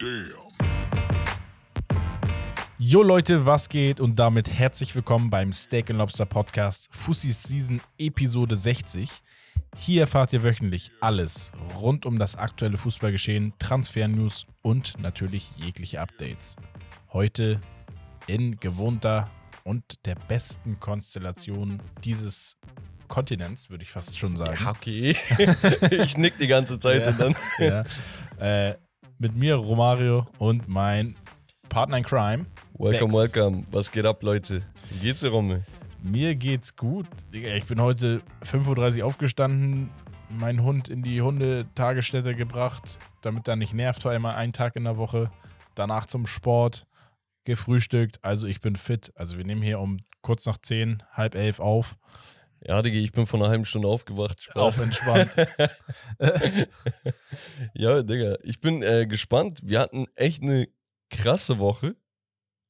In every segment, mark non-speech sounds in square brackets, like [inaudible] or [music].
Damn. Jo Leute, was geht? Und damit herzlich willkommen beim Steak Lobster Podcast Fussis Season Episode 60. Hier erfahrt ihr wöchentlich alles rund um das aktuelle Fußballgeschehen, Transfer-News und natürlich jegliche Updates. Heute in gewohnter und der besten Konstellation dieses Kontinents, würde ich fast schon sagen. Ja, okay. [laughs] ich nick die ganze Zeit Ja. und dann. Ja. Äh, mit mir Romario und mein Partner in Crime. Welcome, Bex. welcome. Was geht ab, Leute? Wie geht's dir, Rommel? Mir geht's gut. Ich bin heute 5.30 Uhr aufgestanden, meinen Hund in die Hundetagesstätte gebracht, damit er nicht nervt, war immer einen Tag in der Woche. Danach zum Sport, gefrühstückt. Also ich bin fit. Also wir nehmen hier um kurz nach 10, halb elf auf. Ja, Digga, ich bin vor einer halben Stunde aufgewacht. Spaß. Auf entspannt. [laughs] ja, Digga, ich bin äh, gespannt. Wir hatten echt eine krasse Woche.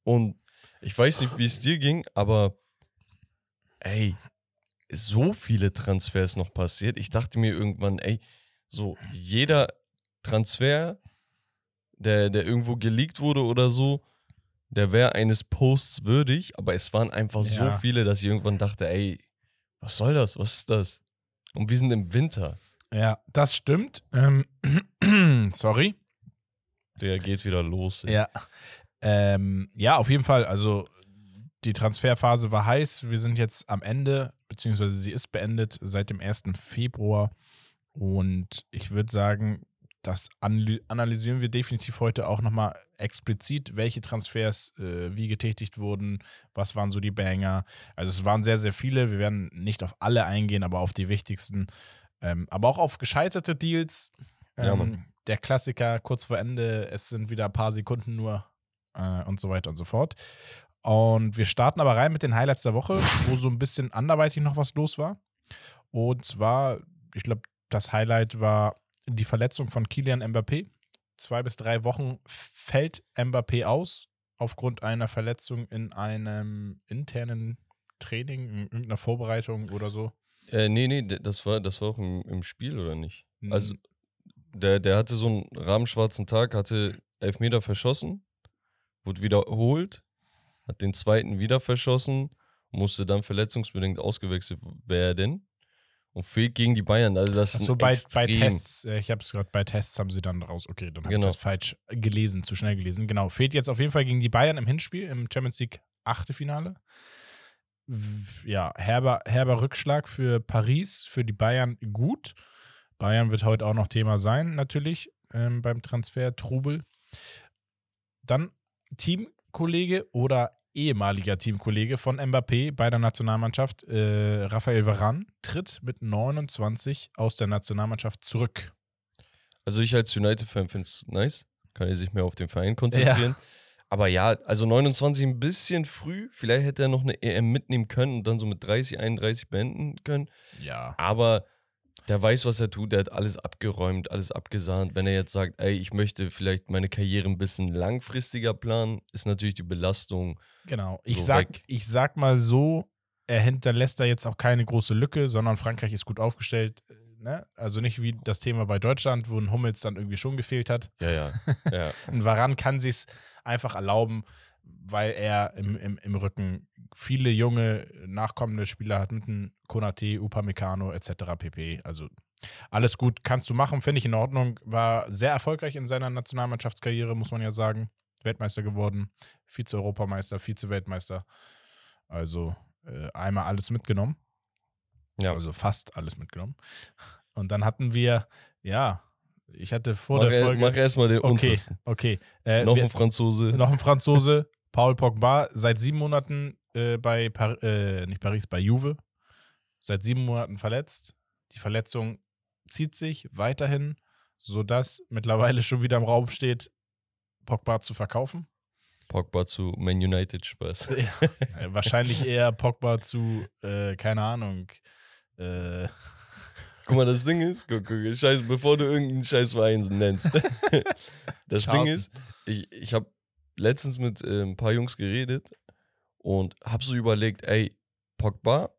Und ich weiß nicht, wie es dir ging, aber ey, so viele Transfers noch passiert. Ich dachte mir irgendwann, ey, so jeder Transfer, der, der irgendwo geleakt wurde oder so, der wäre eines Posts würdig, aber es waren einfach so Ja. viele, dass ich irgendwann dachte, ey, was soll das? Was ist das? Und wir sind im Winter. ja, das stimmt. Ähm, [clears throat] sorry. Der geht wieder los. ey. Ja. Ähm, ja, auf jeden Fall. Also die Transferphase war heiß. Wir sind jetzt am Ende, beziehungsweise sie ist beendet seit dem 1. Februar. Und ich würde sagen, das analysieren wir definitiv heute auch nochmal explizit, welche Transfers äh, wie getätigt wurden, was waren so die Banger. Also es waren sehr, sehr viele. Wir werden nicht auf alle eingehen, aber auf die wichtigsten. Ähm, aber auch auf gescheiterte Deals. Ja, Ähm, Mann. der Klassiker kurz vor Ende, es sind wieder ein paar Sekunden nur äh, und so weiter und so fort. Und wir starten aber rein mit den Highlights der Woche, wo so ein bisschen anderweitig noch was los war. Und zwar, ich glaube, das Highlight war die Verletzung von Kilian Mbappé. Zwei bis drei Wochen fällt Mbappé aus aufgrund einer Verletzung in einem internen Training, in irgendeiner Vorbereitung oder so. Äh, nee, nee, das war, das war auch im, im Spiel, oder nicht? Also, der, der hatte so einen rahmenschwarzen Tag, hatte Elfmeter verschossen, wurde wiederholt, hat den zweiten wieder verschossen, musste dann verletzungsbedingt ausgewechselt werden und fehlt gegen die Bayern. Also das ist ein bei, bei Tests, äh, ich habe es gerade bei Tests haben sie dann raus. Okay, dann habe Genau. ich das falsch gelesen, zu schnell gelesen. Genau, fehlt jetzt auf jeden Fall gegen die Bayern im Hinspiel, im Champions League Achtelfinale. Ja, herber, herber Rückschlag für Paris, für die Bayern gut. Bayern wird heute auch noch Thema sein, natürlich, ähm, beim Transfer Trubel. Dann Teamkollege oder ehemaliger Teamkollege von Mbappé bei der Nationalmannschaft, äh, Raphael Varane, tritt mit 29 aus der Nationalmannschaft zurück. Also ich als United-Fan finde es nice, kann er sich mehr auf den Verein konzentrieren. Aber ja, also 29 ein bisschen früh, vielleicht hätte er noch eine EM mitnehmen können und dann so mit 30, 31 beenden können. Ja. Aber der weiß, was er tut, der hat alles abgeräumt, alles abgesahnt. Wenn er jetzt sagt, ey, ich möchte vielleicht meine Karriere ein bisschen langfristiger planen, ist natürlich die Belastung. Genau. Ich, So sag, weg. ich sag mal so, er hinterlässt da jetzt auch keine große Lücke, sondern Frankreich ist gut aufgestellt. Ne? Also nicht wie das Thema bei Deutschland, wo ein Hummels dann irgendwie schon gefehlt hat. Ja, ja. [laughs] ja. Ein Varan kann sich einfach erlauben, weil er im, im, im Rücken viele junge, nachkommende Spieler hat mit einem Konate, Upamecano etc. pp. Also alles gut, kannst du machen, finde ich in Ordnung. War sehr erfolgreich in seiner Nationalmannschaftskarriere, muss man ja sagen. Weltmeister geworden, Vize-Europameister, Vize-Weltmeister. Also äh, einmal alles mitgenommen. ja. Also fast alles mitgenommen. Und dann hatten wir, ja, ich hatte vor mach der er- Folge. mach erstmal den Okay, untersten. okay. Äh, Noch wir- ein Franzose. noch ein Franzose, Paul Pogba, seit sieben Monaten äh, bei Par äh, nicht Paris, bei Juve. Seit sieben Monaten verletzt. Die Verletzung zieht sich weiterhin, sodass mittlerweile schon wieder im Raum steht, Pogba zu verkaufen. Pogba zu Man United Spaß. [laughs] Äh, wahrscheinlich eher Pogba zu, äh, keine Ahnung, äh, Guck mal, das Ding ist, guck, guck, scheiß, bevor du irgendeinen scheiß Verein nennst. [laughs] das Ding Charlton. ist, ich, ich habe letztens mit äh, ein paar Jungs geredet und habe so überlegt, ey, Pogba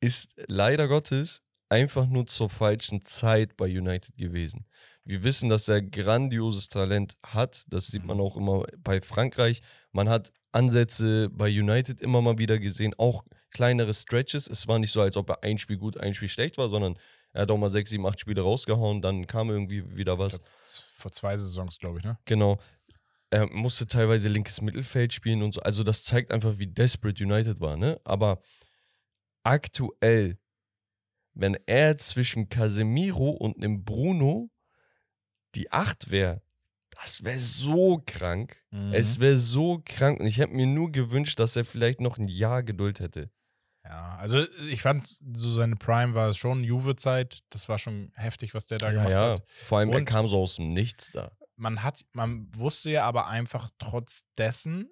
ist leider Gottes einfach nur zur falschen Zeit bei United gewesen. Wir wissen, dass er grandioses Talent hat. Das sieht man auch immer bei Frankreich. Man hat Ansätze bei United immer mal wieder gesehen, auch kleinere Stretches. Es war nicht so, als ob er ein Spiel gut, ein Spiel schlecht war, sondern er hat auch mal sechs, sieben, acht Spiele rausgehauen, dann kam irgendwie wieder was. Glaub, vor zwei Saisons, glaube ich, ne? Genau. Er musste teilweise linkes Mittelfeld spielen und so. Also das zeigt einfach, wie desperate United war, ne? Aber aktuell, wenn er zwischen Casemiro und einem Bruno die Acht wäre, das wäre so krank. Mhm. Es wäre so krank. Und ich hätte mir nur gewünscht, dass er vielleicht noch ein Jahr Geduld hätte. Ja, also ich fand, so seine Prime war schon Juve-Zeit. Das war schon heftig, was der da gemacht ja. hat. Vor allem, er Und- kam so aus dem Nichts da. Man hat, man wusste ja aber einfach trotz dessen,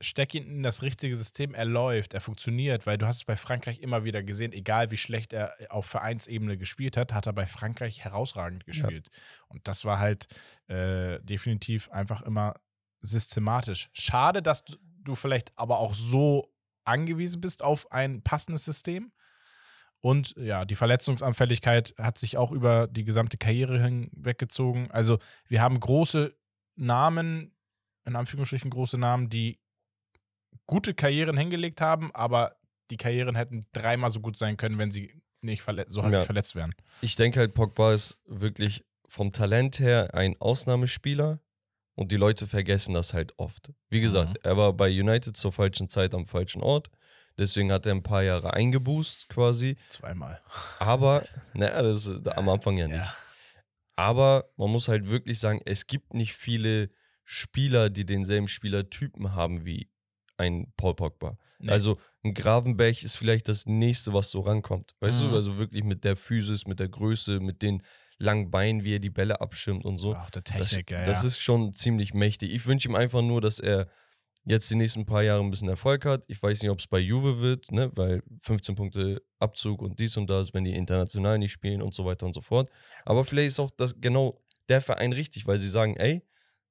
steck ihn in das richtige System, er läuft, er funktioniert, weil du hast es bei Frankreich immer wieder gesehen, egal wie schlecht er auf Vereinsebene gespielt hat, hat er bei Frankreich herausragend gespielt. Und das war halt äh, definitiv einfach immer systematisch. Schade, dass du, du vielleicht aber auch so angewiesen bist auf ein passendes System. Und ja, die Verletzungsanfälligkeit hat sich auch über die gesamte Karriere hinweggezogen. Also wir haben große Namen, in Anführungsstrichen große Namen, die gute Karrieren hingelegt haben, aber die Karrieren hätten dreimal so gut sein können, wenn sie nicht so häufig Ja. verletzt wären. Ich denke halt, Pogba ist wirklich vom Talent her ein Ausnahmespieler und die Leute vergessen das halt oft. Wie gesagt, Mhm. er war bei United zur falschen Zeit am falschen Ort. Deswegen hat er ein paar Jahre eingeboost quasi. Zweimal. Aber, naja, das ist am Anfang ja nicht. Ja. Aber man muss halt wirklich sagen, es gibt nicht viele Spieler, die denselben Spielertypen haben wie ein Paul Pogba. Nee. Also ein Gravenberg ist vielleicht das nächste, was so rankommt. Weißt Mhm. du, also wirklich mit der Physis, mit der Größe, mit den langen Beinen, wie er die Bälle abschirmt und so. Auch der Das, Technik, ja. das ja. ist schon ziemlich mächtig. Ich wünsche ihm einfach nur, dass er jetzt die nächsten paar Jahre ein bisschen Erfolg hat. Ich weiß nicht, ob es bei Juve wird, ne? weil 15 Punkte Abzug und dies und das, wenn die international nicht spielen und so weiter und so fort. Aber vielleicht ist auch das genau der Verein richtig, weil sie sagen, ey,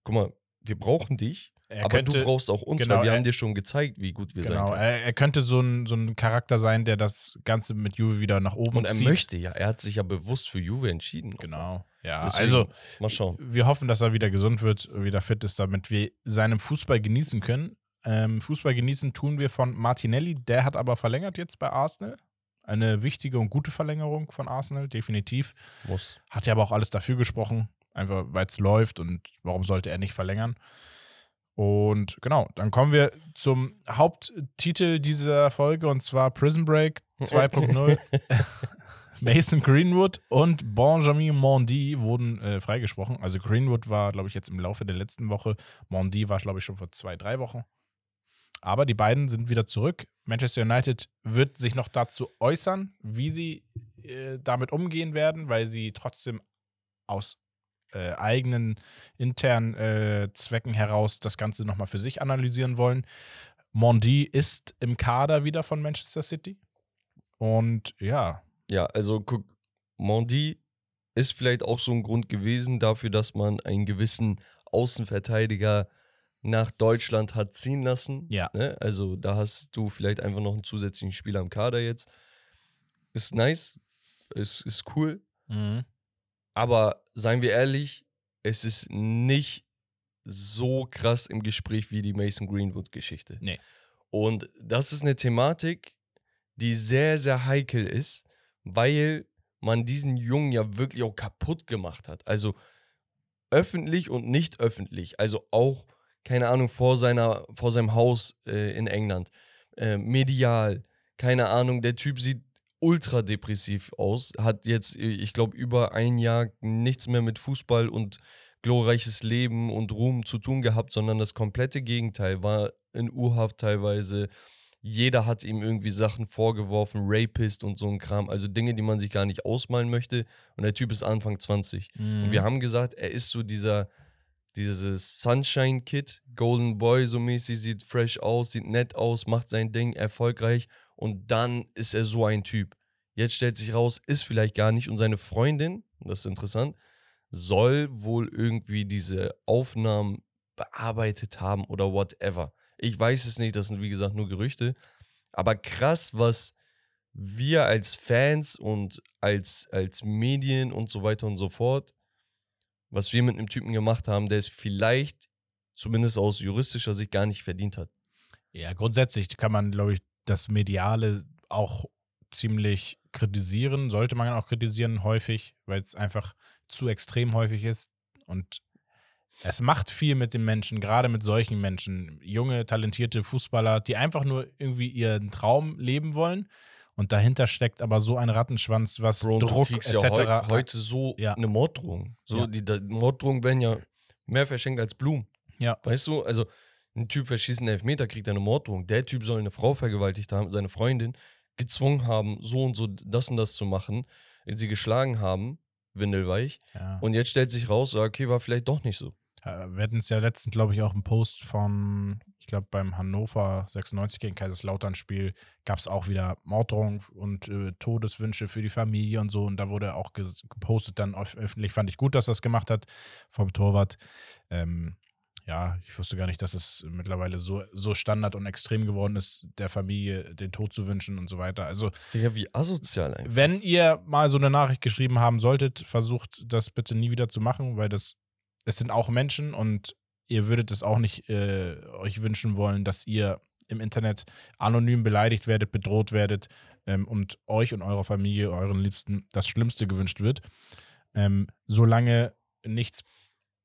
guck mal, wir brauchen dich, er aber könnte, du brauchst auch uns, genau, weil wir er- haben dir schon gezeigt, wie gut wir Genau, sein können. er, er könnte so ein, so ein Charakter sein, der das Ganze mit Juve wieder nach oben Und er zieht. möchte ja, er hat sich ja bewusst für Juve entschieden. Genau. Ja, Deswegen, also Mal schauen. wir hoffen, dass er wieder gesund wird, wieder fit ist, damit wir seinen Fußball genießen können. Ähm, Fußball genießen tun wir von Martinelli, der hat aber verlängert jetzt bei Arsenal. Eine wichtige und gute Verlängerung von Arsenal, definitiv. Muss. Hat ja aber auch alles dafür gesprochen, einfach weil es läuft und warum sollte er nicht verlängern. Und genau, dann kommen wir zum Haupttitel dieser Folge und zwar Prison Break [laughs] 2.0. [laughs] Mason Greenwood und Benjamin Mondi wurden äh, freigesprochen. Also Greenwood war, glaube ich, jetzt im Laufe der letzten Woche. Mondi war, glaube ich, schon vor zwei, drei Wochen. Aber die beiden sind wieder zurück. Manchester United wird sich noch dazu äußern, wie sie äh, damit umgehen werden, weil sie trotzdem aus äh, eigenen internen äh, Zwecken heraus das Ganze nochmal für sich analysieren wollen. Mondi ist im Kader wieder von Manchester City. Und ja, Ja, also guck, Mondi ist vielleicht auch so ein Grund gewesen dafür, dass man einen gewissen Außenverteidiger nach Deutschland hat ziehen lassen. Ja. Ne? Also da hast du vielleicht einfach noch einen zusätzlichen Spieler im Kader jetzt. Ist nice, ist, ist cool. mhm. Aber seien wir ehrlich, es ist nicht so krass im Gespräch wie die Mason Greenwood-Geschichte. Nee. Und das ist eine Thematik, die sehr, sehr heikel ist, weil man diesen Jungen ja wirklich auch kaputt gemacht hat. Also öffentlich und nicht öffentlich. Also auch, keine Ahnung, vor, seiner, vor seinem Haus äh, in England. Äh, medial. Keine Ahnung, der Typ sieht ultra depressiv aus. Hat jetzt, äh, ich glaube, über ein Jahr nichts mehr mit Fußball und glorreiches Leben und Ruhm zu tun gehabt, sondern das komplette Gegenteil war in Urhaft teilweise. Jeder hat ihm irgendwie Sachen vorgeworfen, Rapist und so ein Kram, also Dinge, die man sich gar nicht ausmalen möchte. Und der Typ ist Anfang 20. Mhm. Und wir haben gesagt, er ist so dieser, dieses Sunshine-Kid, Golden Boy so mäßig, sieht fresh aus, sieht nett aus, macht sein Ding, erfolgreich. Und dann ist er so ein Typ. Jetzt stellt sich raus, ist vielleicht gar nicht. Und seine Freundin, und das ist interessant, soll wohl irgendwie diese Aufnahmen bearbeitet haben oder whatever. Ich weiß es nicht, das sind wie gesagt nur Gerüchte. Aber krass, was wir als Fans und als, als Medien und so weiter und so fort was wir mit einem Typen gemacht haben, der es vielleicht, zumindest aus juristischer Sicht, gar nicht verdient hat. Ja, grundsätzlich kann man, glaube ich, das Mediale auch ziemlich kritisieren, sollte man auch kritisieren, häufig, weil es einfach zu extrem häufig ist. Und es macht viel mit den Menschen, gerade mit solchen Menschen. Junge, talentierte Fußballer, die einfach nur irgendwie ihren Traum leben wollen. Und dahinter steckt aber so ein Rattenschwanz, was Bro, Druck etc. ja heu heute so Ja. eine Morddrohung. So, Ja. die, die Morddrohungen werden ja mehr verschenkt als Blumen. Ja. Weißt du, also ein Typ verschießt einen Elfmeter, kriegt eine Morddrohung. Der Typ soll eine Frau vergewaltigt haben, seine Freundin, gezwungen haben, so und so das und das zu machen, sie geschlagen haben, windelweich. ja. Und jetzt stellt sich raus, okay, war vielleicht doch nicht so. Äh, Wir hatten es ja letztens, glaube ich, auch im Post von, ich glaube, beim Hannover 96 gegen Kaiserslautern-Spiel gab es auch wieder Morddrohung und äh, Todeswünsche für die Familie und so. Und da wurde auch gepostet dann öf- öffentlich. Fand ich gut, dass das gemacht hat vom Torwart. Ähm, ja, ich wusste gar nicht, dass es mittlerweile so, so Standard und extrem geworden ist, der Familie den Tod zu wünschen und so weiter. Also, Digga, wie asozial eigentlich. wenn ihr mal so eine Nachricht geschrieben haben solltet, versucht das bitte nie wieder zu machen, weil das, es sind auch Menschen und ihr würdet es auch nicht äh, euch wünschen wollen, dass ihr im Internet anonym beleidigt werdet, bedroht werdet ähm, und euch und eurer Familie, euren Liebsten das Schlimmste gewünscht wird. Ähm, solange nichts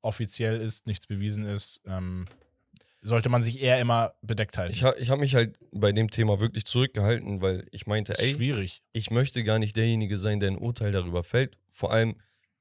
offiziell ist, nichts bewiesen ist, ähm, sollte man sich eher immer bedeckt halten. Ich, ha ich habe mich halt bei dem Thema wirklich zurückgehalten, weil ich meinte, ey, schwierig. ich möchte gar nicht derjenige sein, der ein Urteil darüber fällt. Vor allem,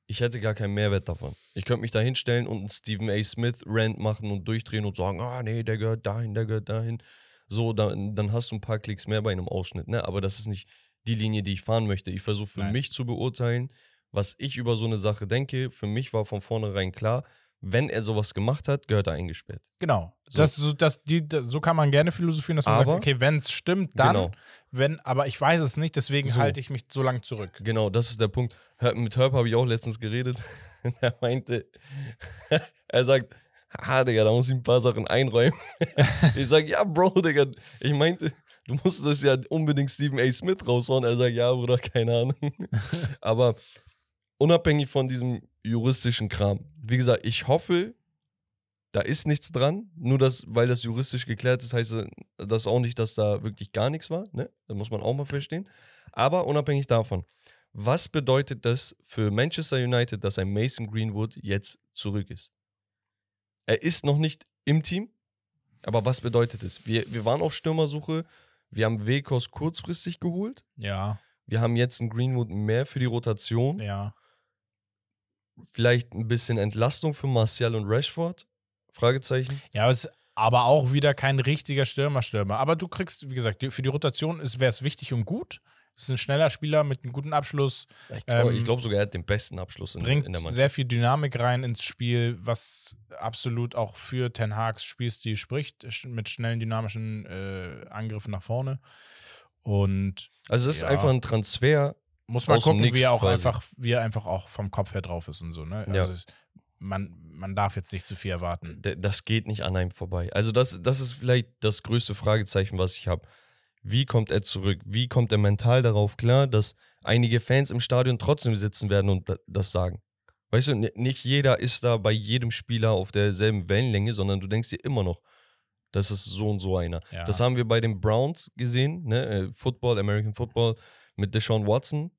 ich hätte gar keinen Mehrwert davon. Ich könnte mich da hinstellen und einen Stephen A. Smith-Rant machen und durchdrehen und sagen, ah nee, der gehört dahin, der gehört dahin. So, dann, dann hast du ein paar Klicks mehr bei einem Ausschnitt, ne? Aber das ist nicht die Linie, die ich fahren möchte. Ich versuche für Nein. mich zu beurteilen, was ich über so eine Sache denke. Für mich war von vornherein klar, wenn er sowas gemacht hat, gehört er eingesperrt. Genau. So. Das, so, das, die, so kann man gerne philosophieren, dass man Aber- sagt, okay, wenn es stimmt, dann, Genau. wenn, aber ich weiß es nicht, deswegen So. halte ich mich so lange zurück. Genau, das ist der Punkt. Mit Herb habe ich auch letztens geredet. [laughs] er meinte, [laughs] er sagt, ah, Digga, da muss ich ein paar Sachen einräumen. [laughs] ich sage, ja, Bro, Digga, ich meinte, du musst das ja unbedingt Stephen A. Smith raushauen. Er sagt, ja, Bruder, keine Ahnung. Aber unabhängig von diesem juristischen Kram, wie gesagt, ich hoffe, da ist nichts dran. Nur dass, weil das juristisch geklärt ist, heißt das auch nicht, dass da wirklich gar nichts war. Ne? Das muss man auch mal verstehen. Aber unabhängig davon, was bedeutet das für Manchester United, dass ein Mason Greenwood jetzt zurück ist? Er ist noch nicht im Team, aber was bedeutet es? Wir, wir waren auf Stürmersuche, wir haben Wekos kurzfristig geholt, Ja, wir haben jetzt einen Greenwood mehr für die Rotation, ja. Vielleicht ein bisschen Entlastung für Martial und Rashford? Fragezeichen. Ja, es ist aber auch wieder kein richtiger Stürmer-Stürmer. Aber du kriegst, wie gesagt, für die Rotation wäre es wichtig und gut. Es ist ein schneller Spieler mit einem guten Abschluss, Ich glaube Ähm, glaub sogar, er hat den besten Abschluss in, bringt in der Mannschaft. sehr viel Dynamik rein ins Spiel, was absolut auch für Ten Hags Spielstil spricht, mit schnellen, dynamischen äh, Angriffen nach vorne. Und Also, das ist Ja. einfach ein Transfer. Muss man gucken, wie er auch quasi. einfach, wie er einfach auch vom Kopf her drauf ist und so. Ne? Also Ja. es, man, man darf jetzt nicht zu viel erwarten. Das geht nicht an einem vorbei. Also, das, das ist vielleicht das größte Fragezeichen, was ich habe. Wie kommt er zurück? Wie kommt er mental darauf klar, dass einige Fans im Stadion trotzdem sitzen werden und da- das sagen? Weißt du, nicht jeder ist da bei jedem Spieler auf derselben Wellenlänge, sondern du denkst dir immer noch, das ist so und so einer. Ja. Das haben wir bei den Browns gesehen, ne? äh, Football, American Football mit Deshaun Watson.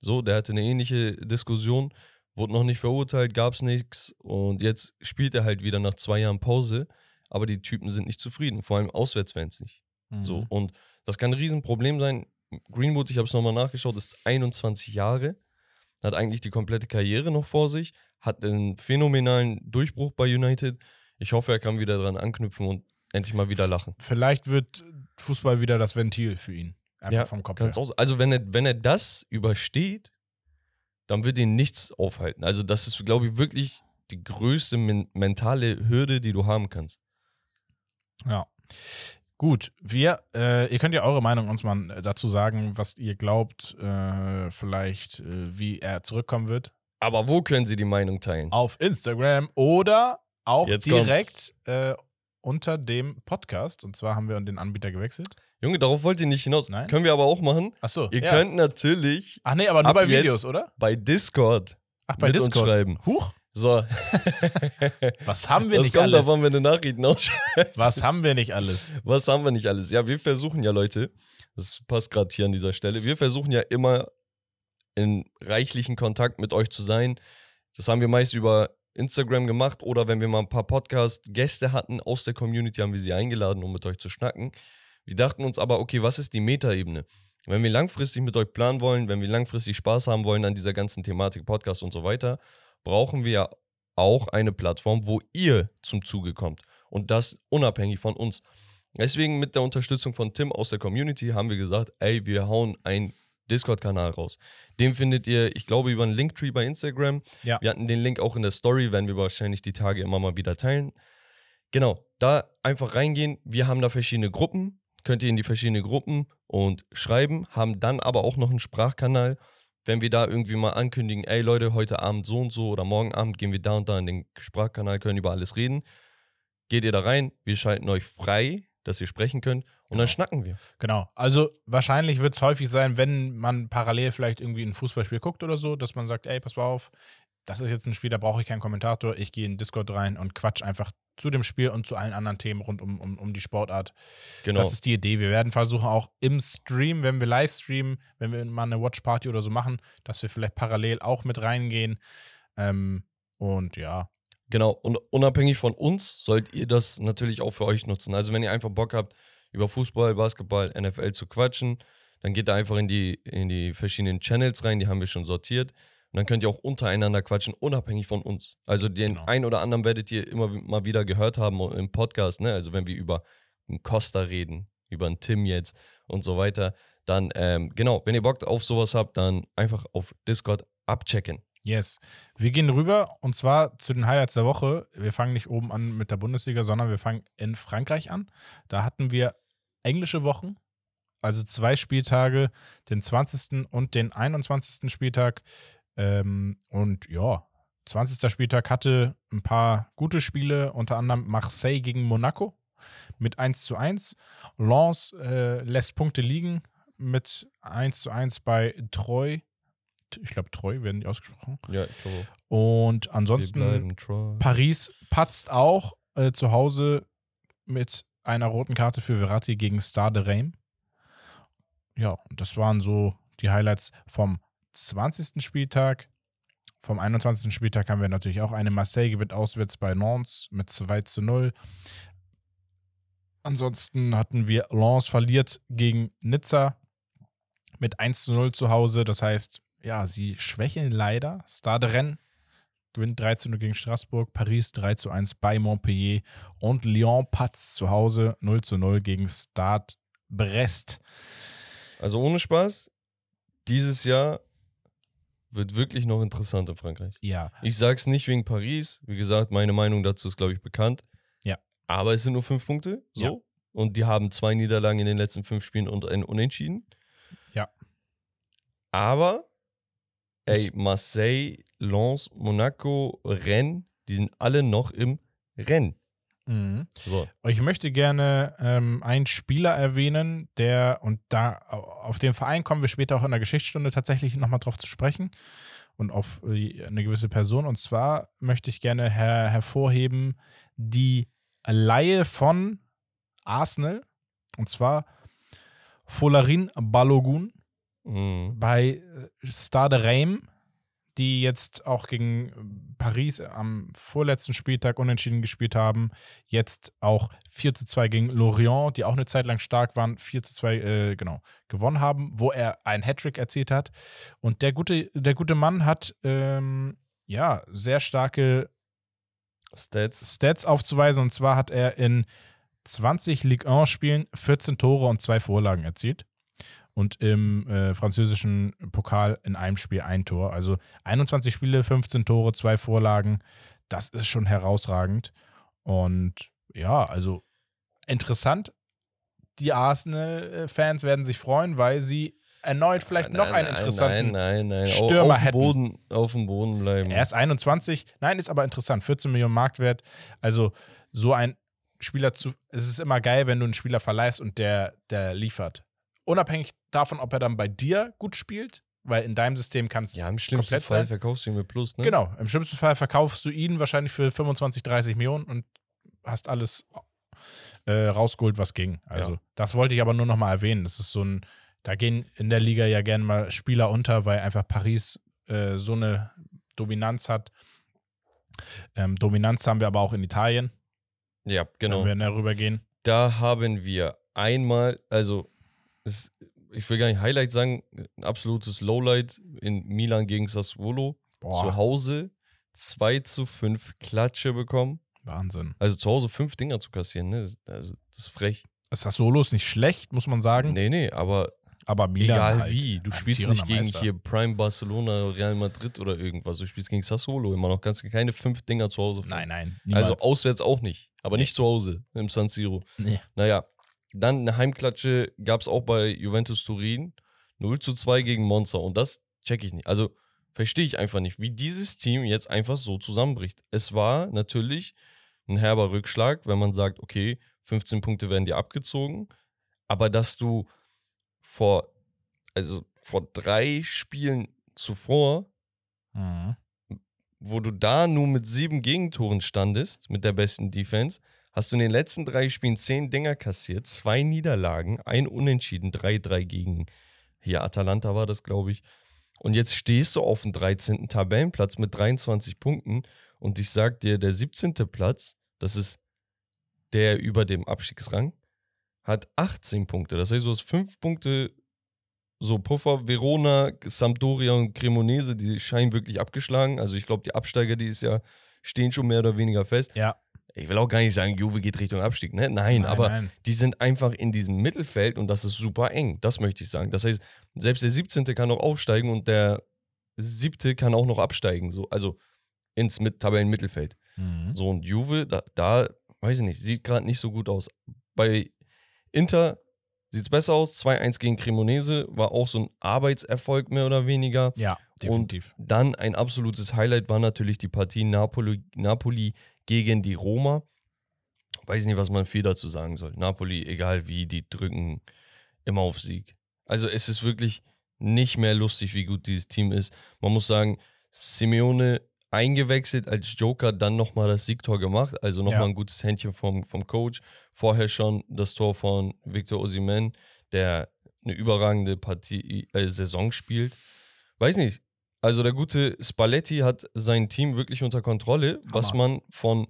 So, der hatte eine ähnliche Diskussion, wurde noch nicht verurteilt, gab es nichts und jetzt spielt er halt wieder nach zwei Jahren Pause, aber die Typen sind nicht zufrieden, vor allem Auswärtsfans nicht. So, Mhm. und das kann ein Riesenproblem sein. Greenwood, ich habe es nochmal nachgeschaut, ist 21 Jahre, hat eigentlich die komplette Karriere noch vor sich, hat einen phänomenalen Durchbruch bei United. Ich hoffe, er kann wieder dran anknüpfen und endlich mal wieder lachen. Vielleicht wird Fußball wieder das Ventil für ihn. Einfach Ja, vom Kopf her. Aus. Also, wenn er, wenn er das übersteht, dann wird ihn nichts aufhalten. Also, das ist, glaube ich, wirklich die größte men mentale Hürde, die du haben kannst. Ja. Gut, wir, äh, ihr könnt ja eure Meinung uns mal äh, dazu sagen, was ihr glaubt, äh, vielleicht, äh, wie er zurückkommen wird. Aber wo können sie die Meinung teilen? Auf Instagram oder auch Jetzt direkt äh, unter dem Podcast. Und zwar haben wir den Anbieter gewechselt. Junge, darauf wollt ihr nicht hinaus. Nein. Können wir aber auch machen. Achso. Ihr ja. könnt natürlich Ach nee, aber nur bei Videos, oder? bei Discord Ach, bei mit uns Discord. schreiben. Huch. So. [laughs] Was haben wir das nicht kommt alles? davon, wenn du Nachrichten ausschaltest. Was haben wir nicht alles? Was haben wir nicht alles? Ja, wir versuchen ja, Leute, das passt gerade hier an dieser Stelle, wir versuchen ja immer in reichlichen Kontakt mit euch zu sein. Das haben wir meist über Instagram gemacht oder wenn wir mal ein paar Podcast-Gäste hatten aus der Community, haben wir sie eingeladen, um mit euch zu schnacken. Wir dachten uns aber, okay, was ist die Metaebene? Wenn wir langfristig mit euch planen wollen, wenn wir langfristig Spaß haben wollen an dieser ganzen Thematik, Podcast und so weiter, brauchen wir auch eine Plattform, wo ihr zum Zuge kommt. Und das unabhängig von uns. Deswegen mit der Unterstützung von Tim aus der Community haben wir gesagt, ey, wir hauen einen Discord-Kanal raus. Den findet ihr, ich glaube, über einen Linktree bei Instagram. Ja. Wir hatten den Link auch in der Story, werden wir wahrscheinlich die Tage immer mal wieder teilen. Genau, da einfach reingehen. Wir haben da verschiedene Gruppen. Könnt ihr in die verschiedenen Gruppen und schreiben, haben dann aber auch noch einen Sprachkanal. Wenn wir da irgendwie mal ankündigen, ey Leute, heute Abend so und so oder morgen Abend gehen wir da und da in den Sprachkanal, können über alles reden. Geht ihr da rein, wir schalten euch frei, dass ihr sprechen könnt und dann Genau. schnacken wir. Genau. Also wahrscheinlich wird es häufig sein, wenn man parallel vielleicht irgendwie ein Fußballspiel guckt oder so, dass man sagt, ey, pass mal auf, das ist jetzt ein Spiel, da brauche ich keinen Kommentator. Ich gehe in Discord rein und quatsch einfach zu dem Spiel und zu allen anderen Themen rund um, um, um die Sportart. Genau. Das ist die Idee. Wir werden versuchen, auch im Stream, wenn wir live streamen, wenn wir mal eine Watch-Party oder so machen, dass wir vielleicht parallel auch mit reingehen. Ähm, und ja, Genau, und unabhängig von uns sollt ihr das natürlich auch für euch nutzen. Also wenn ihr einfach Bock habt, über Fußball, Basketball, NFL zu quatschen, dann geht da einfach in die, in die verschiedenen Channels rein, die haben wir schon sortiert. Und dann könnt ihr auch untereinander quatschen, unabhängig von uns. Also den Genau. einen oder anderen werdet ihr immer mal wieder gehört haben im Podcast, ne? Also wenn wir über einen Costa reden, über einen Tim jetzt und so weiter, dann ähm, genau, wenn ihr Bock auf sowas habt, dann einfach auf Discord abchecken. Yes. Wir gehen rüber und zwar zu den Highlights der Woche. Wir fangen nicht oben an mit der Bundesliga, sondern wir fangen in Frankreich an. Da hatten wir englische Wochen, also zwei Spieltage, den 20. und den 21. Spieltag. Ähm, und ja, 20. Spieltag hatte ein paar gute Spiele, unter anderem Marseille gegen Monaco mit 1 zu 1. Lens äh, lässt Punkte liegen mit 1 zu 1 bei Troy. Ich glaube, Troy werden die ausgesprochen. Ja, ich glaube. Und ansonsten, treu. Paris patzt auch äh, zu Hause mit einer roten Karte für Verratti gegen Stade Reims. Ja, und das waren so die Highlights vom 20. Spieltag. Vom 21. Spieltag haben wir natürlich auch eine Marseille gewinnt auswärts bei Nantes mit 2 zu 0. Ansonsten hatten wir Lens verliert gegen Nizza mit 1 zu 0 zu Hause. Das heißt, ja, sie schwächeln leider. Stade Rennes gewinnt 3 zu 0 gegen Straßburg, Paris 3 zu 1 bei Montpellier und Lyon patzt zu Hause 0 zu 0 gegen Stade Brest. Also ohne Spaß, dieses Jahr wird wirklich noch interessant in Frankreich. Ja, Ich sag's nicht wegen Paris. Wie gesagt, meine Meinung dazu ist, glaube ich, bekannt. Ja. Aber es sind nur fünf Punkte. So. Ja. Und die haben zwei Niederlagen in den letzten fünf Spielen und ein Unentschieden. Ja. Aber, ey, Marseille, Lens, Monaco, Rennes, die sind alle noch im Rennen. mhm. So. Ich möchte gerne ähm, einen Spieler erwähnen, der, und da auf den Verein kommen wir später auch in der Geschichtsstunde tatsächlich nochmal drauf zu sprechen und auf äh, eine gewisse Person. Und zwar möchte ich gerne her hervorheben die Laie von Arsenal, und zwar Folarin Balogun Mhm. bei äh, Stade Reims, die jetzt auch gegen Paris am vorletzten Spieltag unentschieden gespielt haben. Jetzt auch 4 zu 2 gegen Lorient, die auch eine Zeit lang stark waren, 4 zu 2 äh, genau, gewonnen haben, wo er einen Hattrick erzielt hat. Und der gute, der gute Mann hat ähm, ja sehr starke Stats. Stats aufzuweisen. Und zwar hat er in 20 Ligue 1 Spielen 14 Tore und zwei Vorlagen erzielt. Und im äh, französischen Pokal in einem Spiel ein Tor. Also 21 Spiele, 15 Tore, zwei Vorlagen. Das ist schon herausragend. Und ja, also interessant. Die Arsenal-Fans werden sich freuen, weil sie erneut vielleicht noch einen interessanten Nein, nein, nein. Stürmer auf, hätten. Boden, auf dem Boden bleiben. Er ist 21. Nein, ist aber interessant. 14 Millionen Marktwert. Also so ein Spieler zu. Es ist immer geil, wenn du einen Spieler verleihst und der, der liefert. Unabhängig davon, ob er dann bei dir gut spielt, weil in deinem System kann es Ja, im schlimmsten Fall sein. verkaufst du ihn mit Plus, ne? Genau, im schlimmsten Fall verkaufst du ihn wahrscheinlich für 25, 30 Millionen und hast alles äh, rausgeholt, was ging. Also, Ja. das wollte ich aber nur noch mal erwähnen. Das ist so ein, da gehen in der Liga ja gerne mal Spieler unter, weil einfach Paris äh, so eine Dominanz hat. Ähm, Dominanz haben wir aber auch in Italien, Ja, genau. wenn wir darüber gehen. Da haben wir einmal, also es, ich will gar nicht Highlight sagen, ein absolutes Lowlight in Milan gegen Sassuolo. Zu Hause 2 zu 5 Klatsche bekommen. Wahnsinn. Also zu Hause fünf Dinger zu kassieren, ne? Das, also, das ist frech. Sassuolo ist nicht schlecht, muss man sagen. Nee, nee, aber Aber Milan egal halt, wie. Du spielst nicht gegen Meister. hier Prime Barcelona, Real Madrid oder irgendwas. Du spielst gegen Sassuolo immer noch. Kannst keine fünf Dinger zu Hause Nein, nein. Niemals. Also auswärts auch nicht. Aber Nee. nicht zu Hause im San Siro. Nee. Naja, dann eine Heimklatsche gab es auch bei Juventus Turin. 0 zu 2 gegen Monza. Und das check ich nicht. Also verstehe ich einfach nicht, wie dieses Team jetzt einfach so zusammenbricht. Es war natürlich ein herber Rückschlag, wenn man sagt, okay, 15 Punkte werden dir abgezogen. Aber dass du vor, also vor drei Spielen zuvor Mhm. wo du da nur mit sieben Gegentoren standest, mit der besten Defense, hast du in den letzten drei Spielen zehn Dinger kassiert, zwei Niederlagen, ein Unentschieden, 3-3 gegen hier Atalanta war das, glaube ich. Und jetzt stehst du auf dem 13. Tabellenplatz mit 23 Punkten und ich sag dir, der 17. Platz, das ist der über dem Abstiegsrang, hat 18 Punkte. Das heißt, du hast fünf Punkte so Puffer, Verona, Sampdoria und Cremonese, die scheinen wirklich abgeschlagen. Also ich glaube, die Absteiger dieses Jahr stehen schon mehr oder weniger fest. Ja. Ich will auch gar nicht sagen, Juve geht Richtung Abstieg, ne? Nein, aber nein. die sind einfach in diesem Mittelfeld und das ist super eng. Das möchte ich sagen. Das heißt, selbst der 17. kann noch aufsteigen und der 7. kann auch noch absteigen. So, also ins Mit Tabellenmittelfeld. Mhm. So, und Juve, da, da weiß ich nicht, sieht gerade nicht so gut aus. Bei Inter sieht es besser aus. 2-1 gegen Cremonese war auch so ein Arbeitserfolg mehr oder weniger. Ja, definitiv. Und dann ein absolutes Highlight war natürlich die Partie Napoli, Napoli gegen die Roma. Weiß nicht, was man viel dazu sagen soll. Napoli, egal wie, die drücken immer auf Sieg. Also es ist wirklich nicht mehr lustig, wie gut dieses Team ist. Man muss sagen, Simeone eingewechselt als Joker, dann nochmal das Siegtor gemacht. Also nochmal Ja. ein gutes Händchen vom, vom Coach. Vorher schon das Tor von Victor Osimhen, der eine überragende Partie, äh, Saison spielt. Weiß nicht. Also der gute Spalletti hat sein Team wirklich unter Kontrolle, was Hammer. man von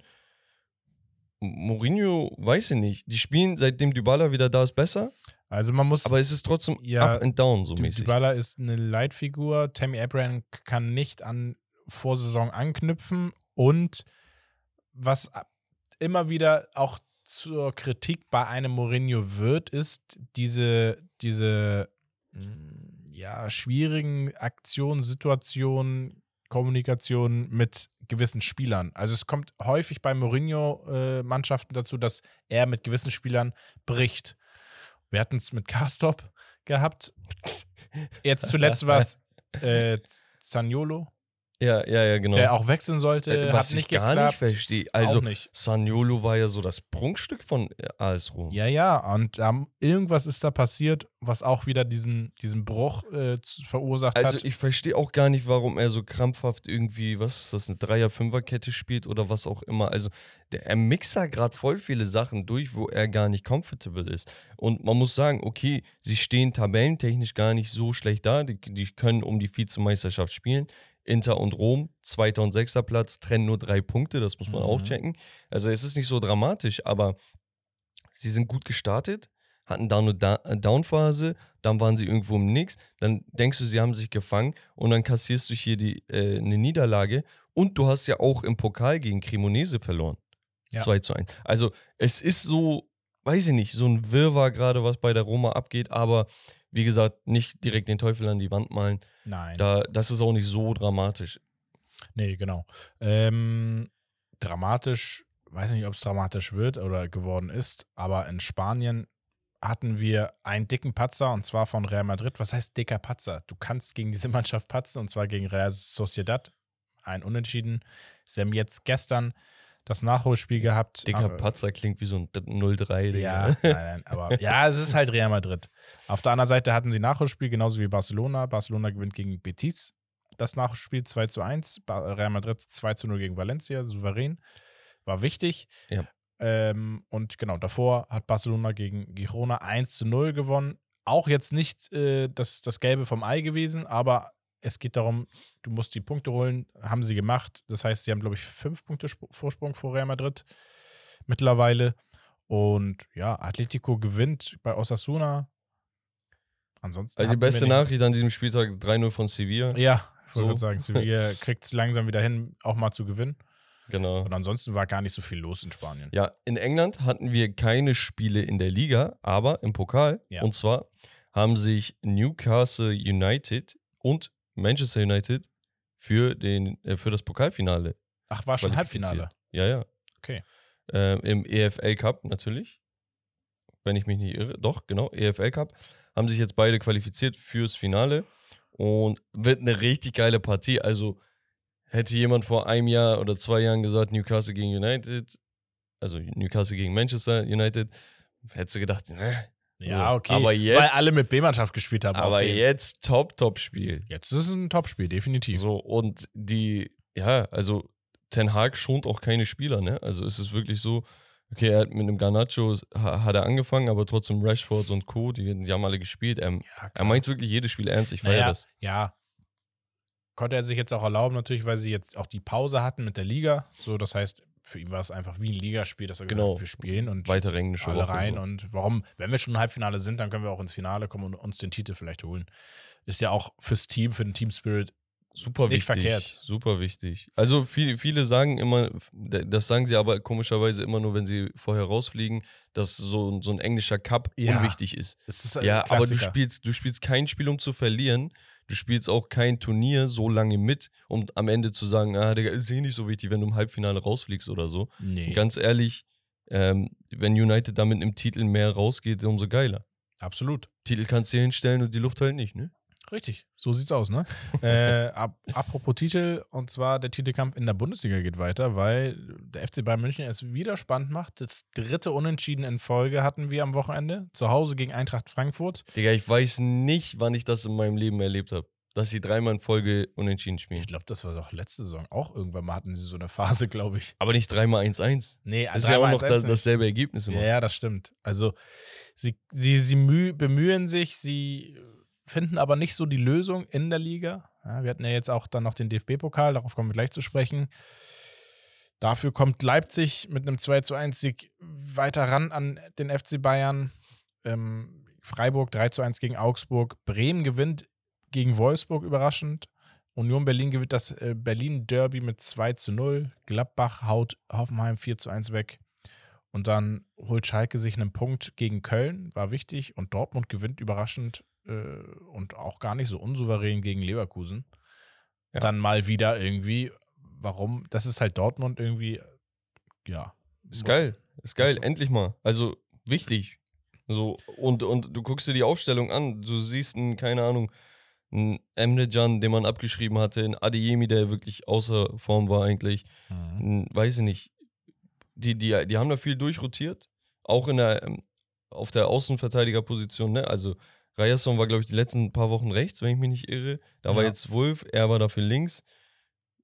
Mourinho, weiß ich nicht. Die spielen seitdem Dybala wieder da ist besser, Also man muss, aber es ist trotzdem Ja, up and down so Dy- mäßig. Dybala ist eine Leitfigur. Tammy Abraham kann nicht an Vorsaison anknüpfen und was immer wieder auch zur Kritik bei einem Mourinho wird, ist diese, diese mm, ja, schwierigen Aktionen, Situationen, Kommunikation mit gewissen Spielern. Also es kommt häufig bei Mourinho-Mannschaften dazu, dass er mit gewissen Spielern bricht. Wir hatten es mit Carstop gehabt. Jetzt zuletzt [laughs] war es äh, Zaniolo, ja, ja, ja, genau. der auch wechseln sollte. Äh, was ich gar geklappt. nicht verstehe. Also nicht. Saniolo war ja so das Prunkstück von äh, AS Rom. Ja, ja, und ähm, irgendwas ist da passiert, was auch wieder diesen, diesen Bruch äh, verursacht Also hat. ich verstehe auch gar nicht, warum er so krampfhaft irgendwie, was ist das, eine Dreier-Fünfer-Kette spielt oder was auch immer. Also der, er mixt da gerade voll viele Sachen durch, wo er gar nicht comfortable ist. Und man muss sagen, okay, sie stehen tabellentechnisch gar nicht so schlecht da. Die, die können um die Vizemeisterschaft spielen. Inter und Rom, zweiter und sechster Platz, trennen nur drei Punkte, das muss man auch Mhm. checken. Also es ist nicht so dramatisch, aber sie sind gut gestartet, hatten da eine äh, Downphase, dann waren sie irgendwo im Nix, dann denkst du, sie haben sich gefangen und dann kassierst du hier die, äh, eine Niederlage und du hast ja auch im Pokal gegen Cremonese verloren. Ja. 2 zu 1. Also es ist so, weiß ich nicht, so ein Wirrwarr gerade, was bei der Roma abgeht, aber wie gesagt, nicht direkt den Teufel an die Wand malen. Nein. Da, das ist auch nicht so dramatisch. Nee, genau. Ähm, dramatisch, weiß nicht, ob es dramatisch wird oder geworden ist, aber in Spanien hatten wir einen dicken Patzer und zwar von Real Madrid. Was heißt dicker Patzer? Du kannst gegen diese [laughs] Mannschaft patzen und zwar gegen Real Sociedad. Ein Unentschieden. Sie haben jetzt gestern das Nachholspiel gehabt. Dicker Aber- Patzer klingt wie so ein 0-3, Digga. Ja, [laughs] nein, nein, aber ja, es ist halt Real Madrid. Auf der anderen Seite hatten sie Nachholspiel, genauso wie Barcelona. Barcelona gewinnt gegen Betis. Das Nachholspiel 2 zu 1. Ba- Real Madrid 2 zu 0 gegen Valencia, souverän. War wichtig. Ja. Ähm, und genau, davor hat Barcelona gegen Girona 1 zu 0 gewonnen. Auch jetzt nicht äh, das, das Gelbe vom Ei gewesen, aber es geht darum, du musst die Punkte holen. Haben sie gemacht. Das heißt, sie haben, glaube ich, fünf Punkte Sp- Vorsprung vor Real Madrid mittlerweile. Und ja, Atletico gewinnt bei Osasuna. Ansonsten. Also die beste Nachricht an diesem Spieltag 3-0 von Sevilla. Ja, ich So. gerade sagen, [laughs] Sevilla kriegt es langsam wieder hin, auch mal zu gewinnen. Genau. Und ansonsten war gar nicht so viel los in Spanien. Ja, in England hatten wir keine Spiele in der Liga, aber im Pokal. Ja. Und zwar haben sich Newcastle United und Manchester United für, den, äh, für das Pokalfinale Ach, war schon. Halbfinale. Ja, ja. Okay. Ähm, Im EFL Cup natürlich. Wenn ich mich nicht irre. Doch, genau, EFL Cup. Haben sich jetzt beide qualifiziert fürs Finale. Und wird eine richtig geile Partie. Also hätte jemand vor einem Jahr oder zwei Jahren gesagt, Newcastle gegen United, also Newcastle gegen Manchester United, hättest du gedacht, ne? Ja, okay. aber jetzt- Weil alle mit B-Mannschaft gespielt haben. auf Aber jetzt Top-Top-Spiel. jetzt ist es ein Topspiel, definitiv. So, und die, ja, also Ten Hag schont auch keine Spieler, ne? Also es ist wirklich so, okay, er hat mit einem Garnacho ha- hat er angefangen, aber trotzdem Rashford und Co., die, die haben alle gespielt. Er, Ja, er meint wirklich jedes Spiel ernst, ich feiere naja, das. ja. Konnte er sich jetzt auch erlauben, natürlich, weil sie jetzt auch die Pause hatten mit der Liga. So, das heißt, für ihn war es einfach wie ein Ligaspiel, dass er gesagt Genau. wir spielen und Weiter englische alle Woche rein. so. Und warum, wenn wir schon im Halbfinale sind, dann können wir auch ins Finale kommen und uns den Titel vielleicht holen. Ist ja auch fürs Team, für den Team Spirit. Super nicht wichtig. verkehrt. Super wichtig. Also viele, viele sagen immer, das sagen sie aber komischerweise immer nur, wenn sie vorher rausfliegen, dass so, so ein englischer Cup Ja. unwichtig ist. Ist Ja, aber du spielst, du spielst kein Spiel, um zu verlieren. Du spielst auch kein Turnier so lange mit, um am Ende zu sagen, ah, Digga, ist eh nicht so wichtig, wenn du im Halbfinale rausfliegst oder so. Nee, Und ganz ehrlich, ähm, wenn United damit im Titel mehr rausgeht, umso geiler. absolut. Titel kannst du dir hinstellen und die Luft halt nicht, ne? Richtig, so sieht's aus, ne? [laughs] äh, ab, apropos Titel, und zwar der Titelkampf in der Bundesliga geht weiter, weil der FC Bayern München es wieder spannend macht. Das dritte Unentschieden in Folge hatten wir am Wochenende. Zu Hause gegen Eintracht Frankfurt. Digga, ich weiß nicht, wann ich das in meinem Leben erlebt habe. Dass sie dreimal in Folge unentschieden spielen. Ich glaube, das war doch letzte Saison auch irgendwann mal hatten sie so eine Phase, [laughs] glaube ich. Aber nicht dreimal 1-1. Nee, Das ist ja auch noch 1-1 das, dasselbe Ergebnis immer. Ja, ja, das stimmt. Also sie, sie, sie müh, bemühen sich, sie finden aber nicht so die Lösung in der Liga. Ja, wir hatten ja jetzt auch dann noch den DFB-Pokal, darauf kommen wir gleich zu sprechen. Dafür kommt Leipzig mit einem 2 zu 1 Sieg weiter ran an den FC Bayern. Ähm, Freiburg 3 zu 1 gegen Augsburg. Bremen gewinnt gegen Wolfsburg überraschend. Union Berlin gewinnt das äh, Berlin-Derby mit 2 zu 0. Gladbach haut Hoffenheim 4 zu 1 weg. Und dann holt Schalke sich einen Punkt gegen Köln, war wichtig. Und Dortmund gewinnt überraschend äh, und auch gar nicht so unsouverän gegen Leverkusen. Ja. Dann mal wieder irgendwie, warum? Das ist halt Dortmund irgendwie, ja. Ist geil. Ist geil. Endlich mal. Also wichtig. So, und, und du guckst dir die Aufstellung an, du siehst einen, keine Ahnung, einen Emrecan, den man abgeschrieben hatte, einen Adeyemi, der wirklich außer Form war eigentlich. Mhm. Einen, weiß ich nicht. Die, die, die haben da viel durchrotiert. Auch in der, ähm, auf der Außenverteidigerposition, ne? Also Ryerson war, glaube ich, die letzten paar Wochen rechts, wenn ich mich nicht irre. Da war Ja. jetzt Wolf, er war dafür links.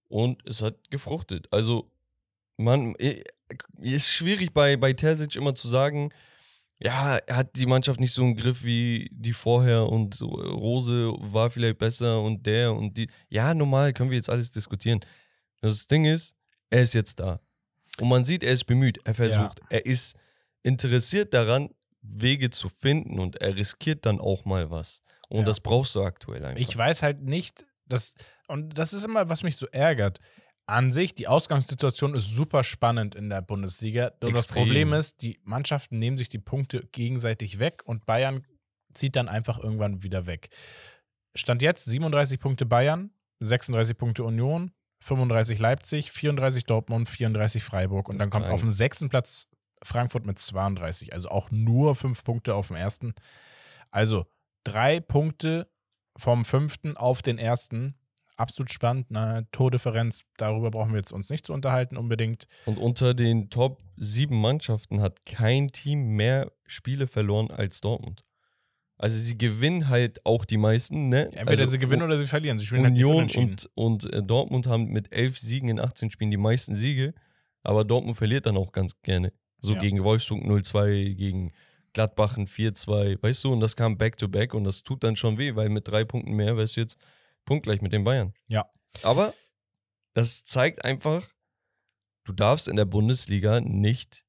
Und es hat gefruchtet. Also, man, ist schwierig bei, bei Terzic immer zu sagen, ja, er hat die Mannschaft nicht so im Griff wie die vorher und Rose war vielleicht besser und der und die. Ja, normal können wir jetzt alles diskutieren. Das Ding ist, er ist jetzt da. Und man sieht, er ist bemüht, er versucht, er ist interessiert daran, Wege zu finden und er riskiert dann auch mal was. Und Ja. das brauchst du aktuell einfach. Ich weiß halt nicht, dass, und das ist immer, was mich so ärgert. An sich, die Ausgangssituation ist super spannend in der Bundesliga. Nur das. Problem ist, die Mannschaften nehmen sich die Punkte gegenseitig weg und Bayern zieht dann einfach irgendwann wieder weg. Stand jetzt 37 Punkte Bayern, 36 Punkte Union, 35 Leipzig, 34 Dortmund, 34 Freiburg und Das dann kommt auf den sechsten Platz Frankfurt mit 32. Also auch nur fünf Punkte auf dem ersten. Also drei Punkte vom fünften auf den ersten. absolut spannend. Ne? Tordifferenz, darüber brauchen wir jetzt uns nicht zu unterhalten unbedingt. Und unter den Top sieben Mannschaften hat kein Team mehr Spiele verloren als Dortmund. Also sie gewinnen halt auch die meisten, ne? Entweder also sie gewinnen oder sie verlieren. Sie spielen halt Union unentschieden. und, und äh, Dortmund haben mit elf Siegen in 18 Spielen die meisten Siege, aber Dortmund verliert dann auch ganz gerne. So Ja. gegen Wolfsburg 0-2, gegen Gladbach ein 4-2, weißt du, und das kam back-to-back und das tut dann schon weh, weil mit drei Punkten mehr wärst du jetzt punktgleich mit den Bayern. Ja. Aber das zeigt einfach, du darfst in der Bundesliga nicht